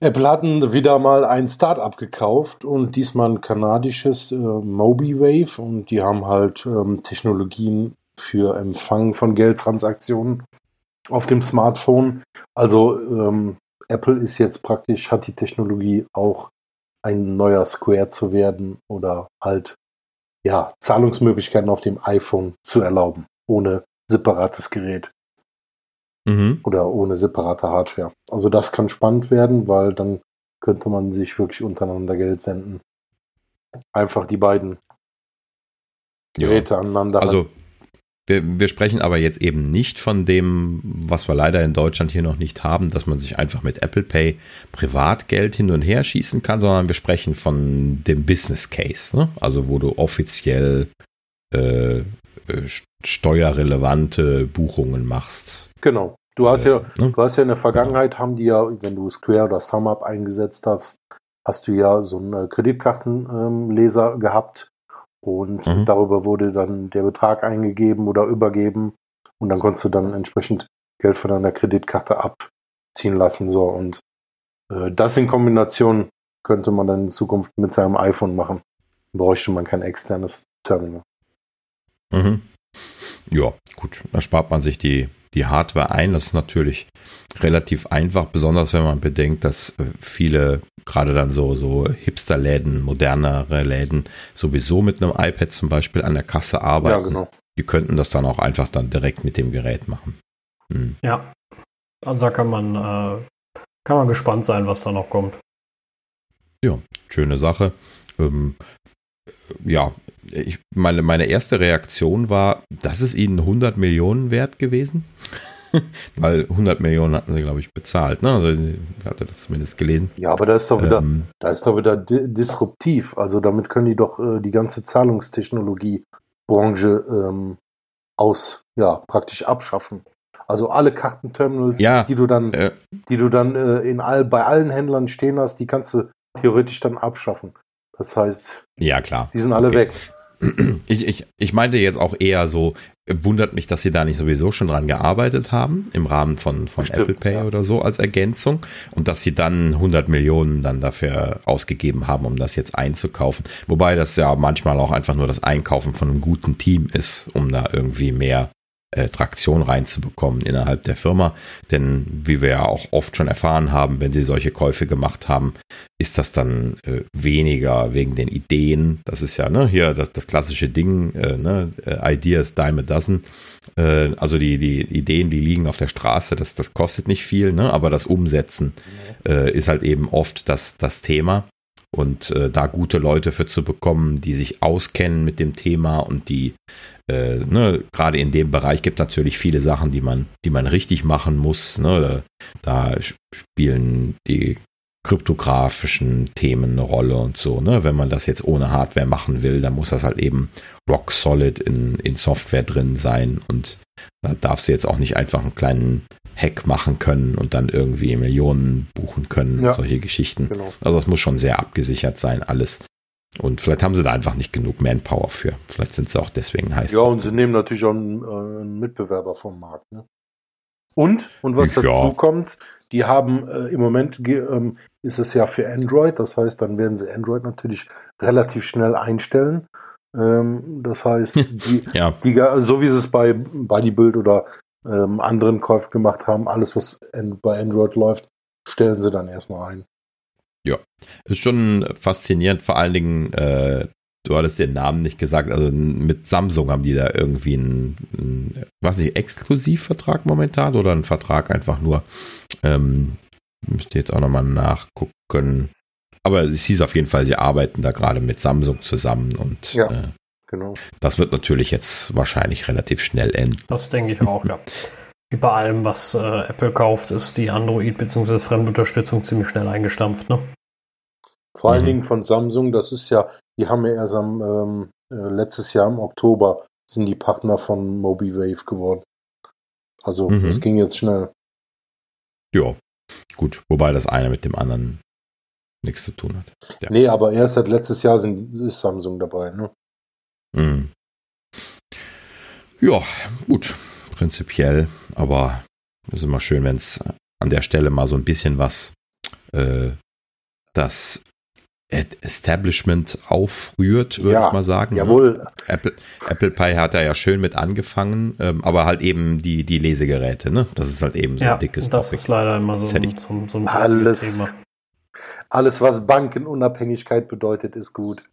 Apple hatten wieder mal ein Startup gekauft und diesmal ein kanadisches äh, MobiWave und die haben halt ähm, Technologien für Empfang von Geldtransaktionen auf dem Smartphone. Also ähm, Apple ist jetzt praktisch, hat die Technologie auch ein neuer Square zu werden oder halt ja Zahlungsmöglichkeiten auf dem iPhone zu erlauben, ohne separates Gerät mhm. oder ohne separate Hardware. Also das kann spannend werden, weil dann könnte man sich wirklich untereinander Geld senden. Einfach die beiden Geräte ja. aneinander. Also wir, wir, sprechen aber jetzt eben nicht von dem, was wir leider in Deutschland hier noch nicht haben, dass man sich einfach mit Apple Pay Privatgeld hin und her schießen kann, sondern wir sprechen von dem Business Case, ne? also wo du offiziell äh, äh, steuerrelevante Buchungen machst. Genau. Du hast ja, äh, ne? du hast ja in der Vergangenheit haben die ja, wenn du Square oder SumUp eingesetzt hast, hast du ja so einen Kreditkartenleser ähm, gehabt und mhm. darüber wurde dann der Betrag eingegeben oder übergeben und dann konntest du dann entsprechend Geld von deiner Kreditkarte abziehen lassen so und äh, das in Kombination könnte man dann in Zukunft mit seinem iPhone machen. Bräuchte man kein externes Terminal. Mhm. Ja, gut. Da spart man sich die, die Hardware ein. Das ist natürlich relativ einfach, besonders wenn man bedenkt, dass äh, viele, gerade dann so, so Hipster-Läden, modernere Läden, sowieso mit einem iPad zum Beispiel an der Kasse arbeiten. Ja, genau. Die könnten das dann auch einfach dann direkt mit dem Gerät machen. Hm. Ja, also da kann man, äh, kann man gespannt sein, was da noch kommt. Ja, schöne Sache. Ähm, ja, ich, meine, meine erste Reaktion war, das ist ihnen 100 Millionen wert gewesen. [laughs] Weil 100 Millionen hatten sie, glaube ich, bezahlt. Ne? Also, ich hatte das zumindest gelesen. Ja, aber da ist doch wieder, ähm, da ist doch wieder di disruptiv. Also, damit können die doch äh, die ganze Zahlungstechnologie-Branche ähm, aus, ja, praktisch abschaffen. Also alle Kartenterminals, ja, die du dann, äh, die du dann äh, in all, bei allen Händlern stehen hast, die kannst du theoretisch dann abschaffen. Das heißt, ja klar, die sind alle okay. weg. Ich, ich, ich meinte jetzt auch eher so, wundert mich, dass sie da nicht sowieso schon dran gearbeitet haben, im Rahmen von, von Stimmt, Apple Pay ja. oder so als Ergänzung und dass sie dann 100 Millionen dann dafür ausgegeben haben, um das jetzt einzukaufen. Wobei das ja manchmal auch einfach nur das Einkaufen von einem guten Team ist, um da irgendwie mehr äh, Traktion reinzubekommen innerhalb der Firma. Denn wie wir ja auch oft schon erfahren haben, wenn sie solche Käufe gemacht haben, ist das dann äh, weniger wegen den Ideen. Das ist ja ne, hier das, das klassische Ding, äh, ne, äh, Ideas dime a dozen. Äh, also die, die Ideen, die liegen auf der Straße, das, das kostet nicht viel, ne, aber das Umsetzen äh, ist halt eben oft das, das Thema. Und äh, da gute Leute für zu bekommen, die sich auskennen mit dem Thema und die äh, ne, gerade in dem Bereich gibt natürlich viele Sachen, die man, die man richtig machen muss. Ne? Da, spielen die kryptografischen Themen eine Rolle und so. Ne? Wenn man das jetzt ohne Hardware machen will, dann muss das halt eben rock solid in, in Software drin sein und da darfst du jetzt auch nicht einfach einen kleinen Hack machen können und dann irgendwie Millionen buchen können, ja, solche Geschichten. Genau. Also das muss schon sehr abgesichert sein, alles. Und vielleicht haben sie da einfach nicht genug Manpower für. Vielleicht sind sie auch deswegen heiß. Ja, und sie nehmen natürlich auch einen, äh, einen Mitbewerber vom Markt. Ne? Und, und was ja. dazu kommt, die haben äh, im Moment ähm, ist es ja für Android, das heißt, dann werden sie Android natürlich relativ schnell einstellen. Ähm, das heißt, [laughs] die, ja. die, so wie sie es bei Bodybuild oder ähm, anderen Käufen gemacht haben, alles, was bei Android läuft, stellen sie dann erstmal ein. Ja, ist schon faszinierend, vor allen Dingen, äh, du hattest den Namen nicht gesagt, also mit Samsung haben die da irgendwie einen, einen was nicht, Exklusivvertrag momentan oder einen Vertrag einfach nur, ähm, müsste jetzt auch nochmal nachgucken. Aber es hieß auf jeden Fall, sie arbeiten da gerade mit Samsung zusammen und ja, äh, genau. das wird natürlich jetzt wahrscheinlich relativ schnell enden. Das denke ich auch, ja. [laughs] Wie bei allem, was äh, Apple kauft, ist die Android- bzw. Fremdunterstützung ziemlich schnell eingestampft, ne? Vor allen mhm. Dingen von Samsung, das ist ja, die haben ja erst am ähm, äh, letztes Jahr im Oktober sind die Partner von MobiWave geworden. Also mhm. es ging jetzt schnell. Ja, gut. Wobei das eine mit dem anderen nichts zu tun hat. Ja. Nee, aber erst seit letztes Jahr sind, ist Samsung dabei, ne? Mhm. Ja, gut. Prinzipiell, aber es ist immer schön, wenn es an der Stelle mal so ein bisschen was äh, das Establishment aufrührt, würde ja, ich mal sagen. Ne? Jawohl. Apple, Apple Pie hat da ja schön mit angefangen, ähm, aber halt eben die, die Lesegeräte, ne? Das ist halt eben so ja, ein dickes Das Topic. ist leider immer so, ein, so, so ein alles, Thema. Alles, was Bankenunabhängigkeit bedeutet, ist gut.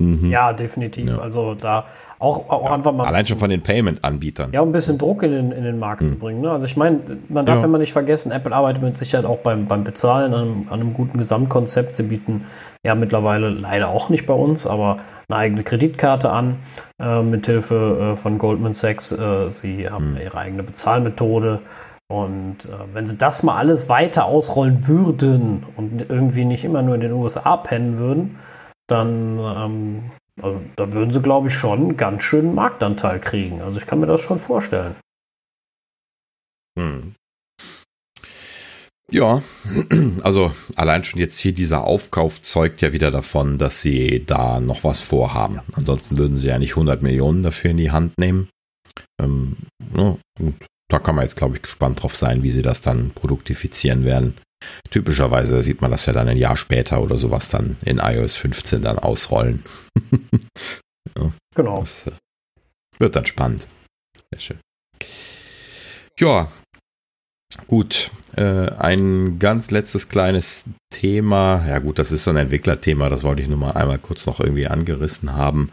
Mhm. Ja, definitiv. Ja. Also da auch, auch ja, einfach mal. Allein schon von den Payment-Anbietern. Ja, um ein bisschen Druck in den, in den Markt mhm. zu bringen. Ne? Also ich meine, man darf ja. immer nicht vergessen, Apple arbeitet mit Sicherheit auch beim, beim Bezahlen an einem, an einem guten Gesamtkonzept. Sie bieten ja mittlerweile leider auch nicht bei uns, aber eine eigene Kreditkarte an, äh, mit Hilfe äh, von Goldman Sachs. Äh, sie haben mhm. ihre eigene Bezahlmethode. Und äh, wenn sie das mal alles weiter ausrollen würden und irgendwie nicht immer nur in den USA pennen würden, dann, ähm, also da würden sie, glaube ich, schon einen ganz schönen Marktanteil kriegen. Also ich kann mir das schon vorstellen. Hm. Ja, [clears throat] also allein schon jetzt hier dieser Aufkauf zeugt ja wieder davon, dass sie da noch was vorhaben. Ansonsten würden sie ja nicht 100 Millionen dafür in die Hand nehmen. Ähm, ja, da kann man jetzt, glaube ich, gespannt drauf sein, wie sie das dann produktifizieren werden. Typischerweise sieht man das ja dann ein Jahr später oder sowas dann in iOS 15 dann ausrollen. [laughs] ja, genau. Das äh, wird dann spannend. Sehr schön. Ja, gut. Äh, ein ganz letztes kleines Thema. Ja gut, das ist so ein Entwicklerthema. Das wollte ich nur mal einmal kurz noch irgendwie angerissen haben.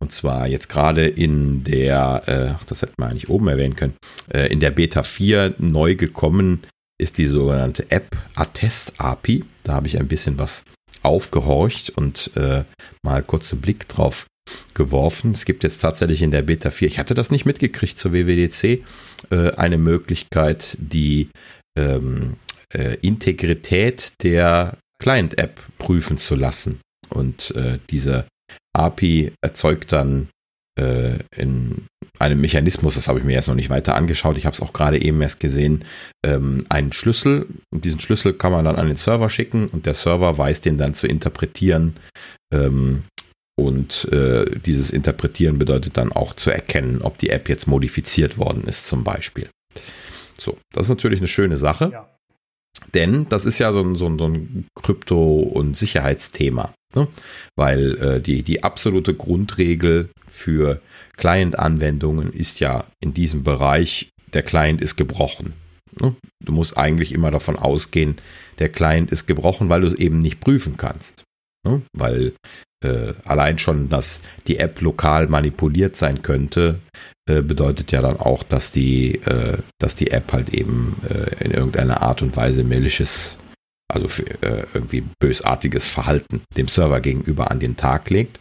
Und zwar jetzt gerade in der, äh, das hätten wir eigentlich oben erwähnen können, äh, in der Beta 4 neu gekommen ist die sogenannte App Attest API. Da habe ich ein bisschen was aufgehorcht und äh, mal kurz einen Blick drauf geworfen. Es gibt jetzt tatsächlich in der Beta 4, ich hatte das nicht mitgekriegt zur WWDC, äh, eine Möglichkeit, die ähm, äh, Integrität der Client-App prüfen zu lassen. Und äh, diese API erzeugt dann äh, in einem Mechanismus, das habe ich mir jetzt noch nicht weiter angeschaut, ich habe es auch gerade eben erst gesehen, ähm, einen Schlüssel. Und diesen Schlüssel kann man dann an den Server schicken und der Server weiß den dann zu interpretieren. Ähm, und äh, dieses Interpretieren bedeutet dann auch zu erkennen, ob die App jetzt modifiziert worden ist, zum Beispiel. So, das ist natürlich eine schöne Sache. Ja. Denn das ist ja so ein, so ein, so ein Krypto- und Sicherheitsthema. Ne? Weil äh, die, die absolute Grundregel für Client-Anwendungen ist ja in diesem Bereich, der Client ist gebrochen. Ne? Du musst eigentlich immer davon ausgehen, der Client ist gebrochen, weil du es eben nicht prüfen kannst. Ne? Weil äh, allein schon, dass die App lokal manipuliert sein könnte, äh, bedeutet ja dann auch, dass die, äh, dass die App halt eben äh, in irgendeiner Art und Weise malicious also für, äh, irgendwie bösartiges Verhalten dem Server gegenüber an den Tag legt.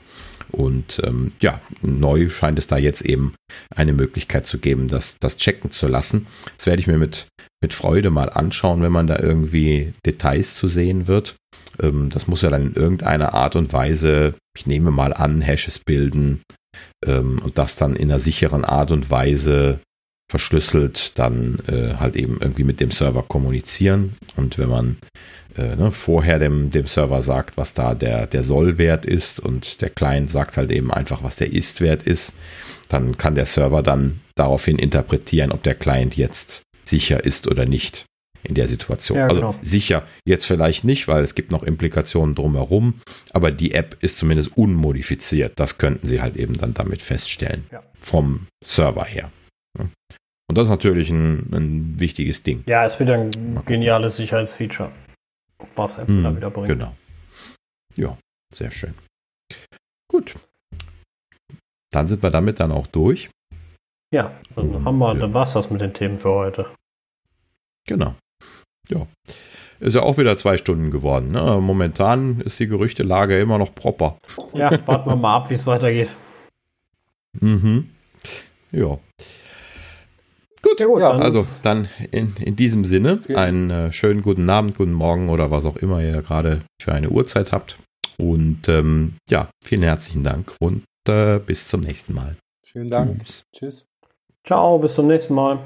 Und ähm, ja, neu scheint es da jetzt eben eine Möglichkeit zu geben, das, das checken zu lassen. Das werde ich mir mit, mit Freude mal anschauen, wenn man da irgendwie Details zu sehen wird. Ähm, das muss ja dann in irgendeiner Art und Weise, ich nehme mal an, Hashes bilden ähm, und das dann in einer sicheren Art und Weise verschlüsselt dann äh, halt eben irgendwie mit dem Server kommunizieren. Und wenn man äh, ne, vorher dem, dem Server sagt, was da der, der Sollwert ist und der Client sagt halt eben einfach, was der Ist-Wert ist, dann kann der Server dann daraufhin interpretieren, ob der Client jetzt sicher ist oder nicht in der Situation. Ja, also genau. sicher jetzt vielleicht nicht, weil es gibt noch Implikationen drumherum, aber die App ist zumindest unmodifiziert. Das könnten sie halt eben dann damit feststellen. Ja. Vom Server her. Und das ist natürlich ein, ein wichtiges Ding. Ja, es wird ein geniales Sicherheitsfeature was Apple hm, da wieder bringt. Genau. Ja, sehr schön. Gut. Dann sind wir damit dann auch durch. Ja, dann Und, haben wir, dann war es das mit den Themen für heute. Genau. Ja. Ist ja auch wieder zwei Stunden geworden. Ne? Momentan ist die Gerüchtelage immer noch proper. Ja, warten wir mal ab, wie es weitergeht. [laughs] Mhm. Ja. Gut, ja, gut dann also dann in, in diesem Sinne einen äh, schönen guten Abend, guten Morgen oder was auch immer ihr gerade für eine Uhrzeit habt. Und ähm, ja, vielen herzlichen Dank und äh, bis zum nächsten Mal. Vielen Dank. Tschüss. Ciao, bis zum nächsten Mal.